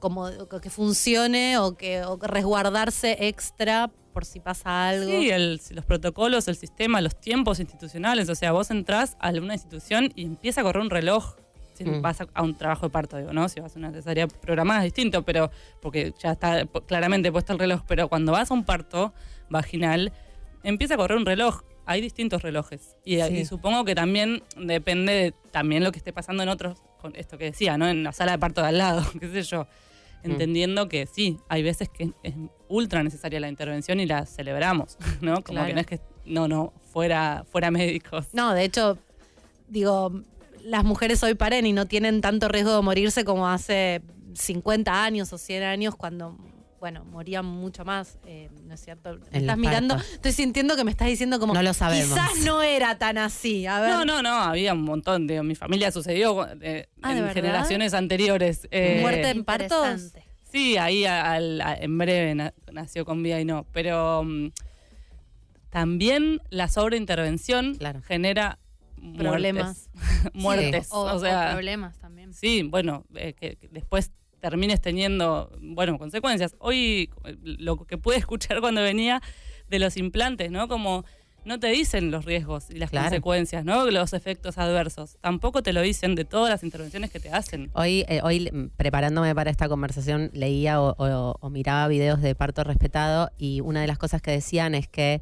[SPEAKER 2] como, que funcione o que o resguardarse extra por si pasa algo.
[SPEAKER 17] Sí, el- los protocolos, el sistema, los tiempos institucionales. O sea, vos entrás a una institución y empieza a correr un reloj. Si
[SPEAKER 3] Mm.
[SPEAKER 17] vas a, a un trabajo de parto, digo, ¿no? Si vas a una cesárea programada es distinto, pero porque ya está claramente puesto el reloj. Pero cuando vas a un parto vaginal, empieza a correr un reloj. Hay distintos relojes. Y,
[SPEAKER 3] Sí.
[SPEAKER 17] y supongo que también depende de también lo que esté pasando en otros, con esto que decía, ¿no? En la sala de parto de al lado, qué sé yo. Entendiendo que sí, hay veces que es ultra necesaria la intervención y la celebramos, ¿no? Como
[SPEAKER 2] Claro.
[SPEAKER 17] que no es que, no, no, fuera, fuera médicos.
[SPEAKER 2] No, de hecho, digo, las mujeres hoy paren y no tienen tanto riesgo de morirse como hace 50 años o 100 años cuando, bueno, morían mucho más, eh, ¿no es cierto? Me
[SPEAKER 3] En
[SPEAKER 2] estás mirando,
[SPEAKER 3] partos.
[SPEAKER 2] estoy sintiendo que me estás diciendo como,
[SPEAKER 3] No lo sabemos.
[SPEAKER 2] quizás no era tan así, a ver.
[SPEAKER 17] No, no, no, había un montón. De, mi familia sucedió eh,
[SPEAKER 2] Ah, ¿de
[SPEAKER 17] en generaciones anteriores. eh,
[SPEAKER 2] ¿Muerte en partos?
[SPEAKER 17] Sí, ahí al- en breve na- nació con vida y no. Pero mm, también la sobreintervención genera
[SPEAKER 2] Problemas.
[SPEAKER 17] muertes. muertes.
[SPEAKER 4] O,
[SPEAKER 17] o
[SPEAKER 4] o
[SPEAKER 17] sea,
[SPEAKER 4] problemas también.
[SPEAKER 17] Sí, bueno, eh, que, que después termines teniendo, bueno, consecuencias. Hoy eh, lo que pude escuchar cuando venía de los implantes, ¿no? Como no te dicen los riesgos y las
[SPEAKER 3] Claro.
[SPEAKER 17] consecuencias, ¿no? Los efectos adversos. Tampoco te lo dicen de todas las intervenciones que te hacen.
[SPEAKER 3] Hoy, eh, hoy mm, preparándome para esta conversación, leía o, o- o miraba videos de parto respetado y una de las cosas que decían es que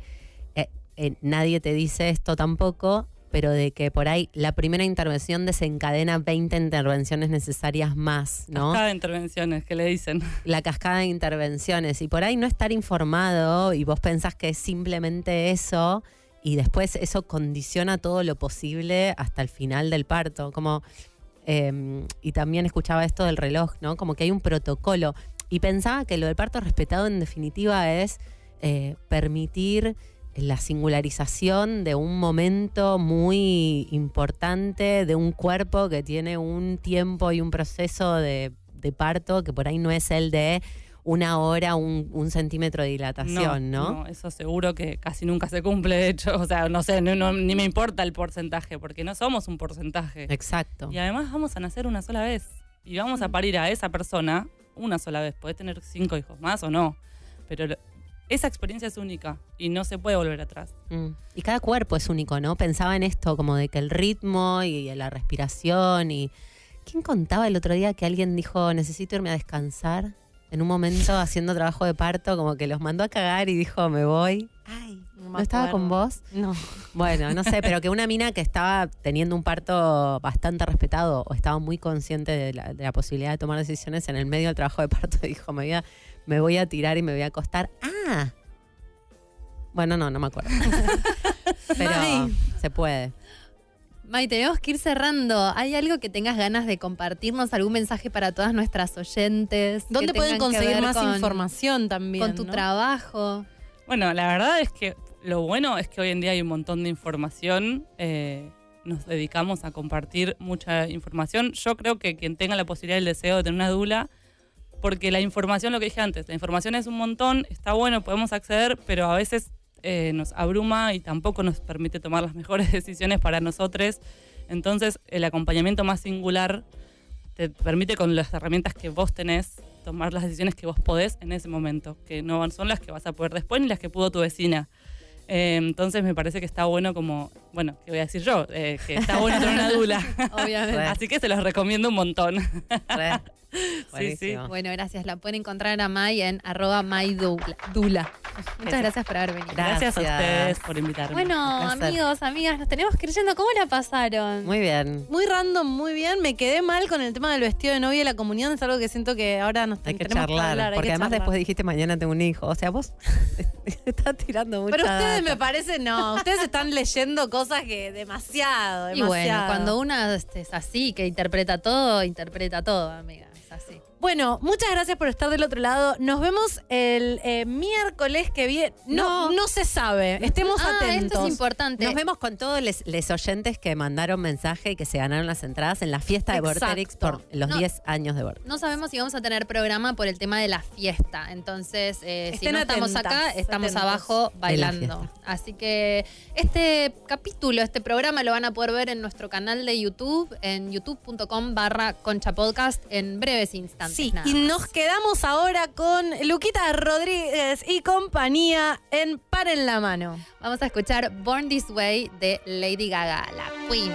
[SPEAKER 3] eh, eh, nadie te dice esto tampoco pero de que por ahí la primera intervención desencadena 20 intervenciones necesarias más, ¿no?
[SPEAKER 17] Cada intervenciones que le dicen.
[SPEAKER 3] la cascada de intervenciones y por ahí no estar informado y vos pensás que es simplemente eso y después eso condiciona todo lo posible hasta el final del parto, como eh, y también escuchaba esto del reloj, ¿no? Como que hay un protocolo y pensaba que lo del parto respetado en definitiva es eh, permitir la singularización de un momento muy importante de un cuerpo que tiene un tiempo y un proceso de, de parto que por ahí no es el de una hora, un, un centímetro de dilatación, ¿no?
[SPEAKER 17] Eso seguro que casi nunca se cumple, de hecho. O sea, no sé, no- no- ni me importa el porcentaje, porque no somos un porcentaje.
[SPEAKER 3] Exacto.
[SPEAKER 17] Y además vamos a nacer una sola vez. Y vamos a parir a esa persona una sola vez. Podés tener cinco hijos más o no. Pero esa experiencia es única y no se puede volver atrás.
[SPEAKER 3] Mm. Y cada cuerpo es único, ¿no? Pensaba en esto, como de que el ritmo y la respiración y... ¿Quién contaba el otro día que alguien dijo, necesito irme a descansar? En un momento haciendo trabajo de parto, como que los mandó a cagar y dijo, me voy. Ay, ¿no,
[SPEAKER 2] me
[SPEAKER 3] estaba con vos?
[SPEAKER 2] No.
[SPEAKER 3] Bueno, no sé, pero que una mina que estaba teniendo un parto bastante respetado o estaba muy consciente de la, de la posibilidad de tomar decisiones en el medio del trabajo de parto, dijo, me voy a, me voy a tirar y me voy a acostar. Ah. Bueno, no, no me acuerdo. pero
[SPEAKER 4] May.
[SPEAKER 3] se puede.
[SPEAKER 4] May, tenemos que ir cerrando. ¿Hay algo que tengas ganas de compartirnos? ¿Algún mensaje para todas nuestras oyentes?
[SPEAKER 2] ¿Dónde pueden conseguir más
[SPEAKER 4] con-
[SPEAKER 2] información también?
[SPEAKER 4] Con tu
[SPEAKER 2] no?
[SPEAKER 4] trabajo.
[SPEAKER 17] Bueno, la verdad es que lo bueno es que hoy en día hay un montón de información. eh, nos dedicamos a compartir mucha información. Yo creo que quien tenga la posibilidad y el deseo de tener una dula, porque la información, lo que dije antes, la información es un montón, está bueno, podemos acceder, pero a veces eh, nos abruma y tampoco nos permite tomar las mejores decisiones para nosotros. Entonces, el acompañamiento más singular te permite con las herramientas que vos tenés tomar las decisiones que vos podés en ese momento, que no son las que vas a poder después ni las que pudo tu vecina. Eh, entonces me parece que está bueno como, bueno, ¿qué voy a decir yo? Eh, que está bueno tener una dula.
[SPEAKER 4] Obviamente.
[SPEAKER 17] Así que se los recomiendo un montón. sí, sí.
[SPEAKER 4] Bueno, gracias. La pueden encontrar a May en arroba maydula. Dula. Muchas gracias por haber venido.
[SPEAKER 17] Gracias a ustedes por invitarme.
[SPEAKER 4] Bueno, amigos, amigas, nos tenemos que ir yendo. ¿Cómo la pasaron?
[SPEAKER 3] Muy bien.
[SPEAKER 2] Muy random, muy bien. Me quedé mal con el tema del vestido de novia y la comunión. Es algo que siento que ahora nos
[SPEAKER 3] Hay que
[SPEAKER 2] tenemos
[SPEAKER 3] charlar,
[SPEAKER 2] hablar, hay
[SPEAKER 3] porque
[SPEAKER 2] que
[SPEAKER 3] además
[SPEAKER 2] charlar.
[SPEAKER 3] después dijiste mañana tengo un hijo. O sea, vos estás tirando mucha
[SPEAKER 2] Pero ustedes
[SPEAKER 3] data.
[SPEAKER 2] me parece, no, ustedes están leyendo cosas que demasiado, demasiado.
[SPEAKER 4] Y bueno, cuando una este, es así, que interpreta todo, interpreta todo, amiga.
[SPEAKER 2] Bueno, muchas gracias por estar del otro lado. Nos vemos el eh, miércoles que viene. No, no, se sabe. Estemos
[SPEAKER 4] Ah,
[SPEAKER 2] atentos.
[SPEAKER 4] esto es importante.
[SPEAKER 3] Nos vemos con todos les oyentes que mandaron mensaje y que se ganaron las entradas en la fiesta de. Vorterix por los
[SPEAKER 4] No.
[SPEAKER 3] 10 años de Vorterix.
[SPEAKER 4] No sabemos si vamos a tener programa por el tema de la fiesta. Entonces, eh, si no estamos acá, estamos
[SPEAKER 2] atentos.
[SPEAKER 4] abajo bailando. Así que este capítulo, este programa lo van a poder ver en nuestro canal de YouTube, en youtube.com barra concha podcast en breves instantes.
[SPEAKER 2] Sí,
[SPEAKER 4] nada
[SPEAKER 2] y
[SPEAKER 4] más.
[SPEAKER 2] nos quedamos ahora con Luquita Rodríguez y compañía en Par en la Mano.
[SPEAKER 4] Vamos a escuchar Born This Way de Lady Gaga, la Queen.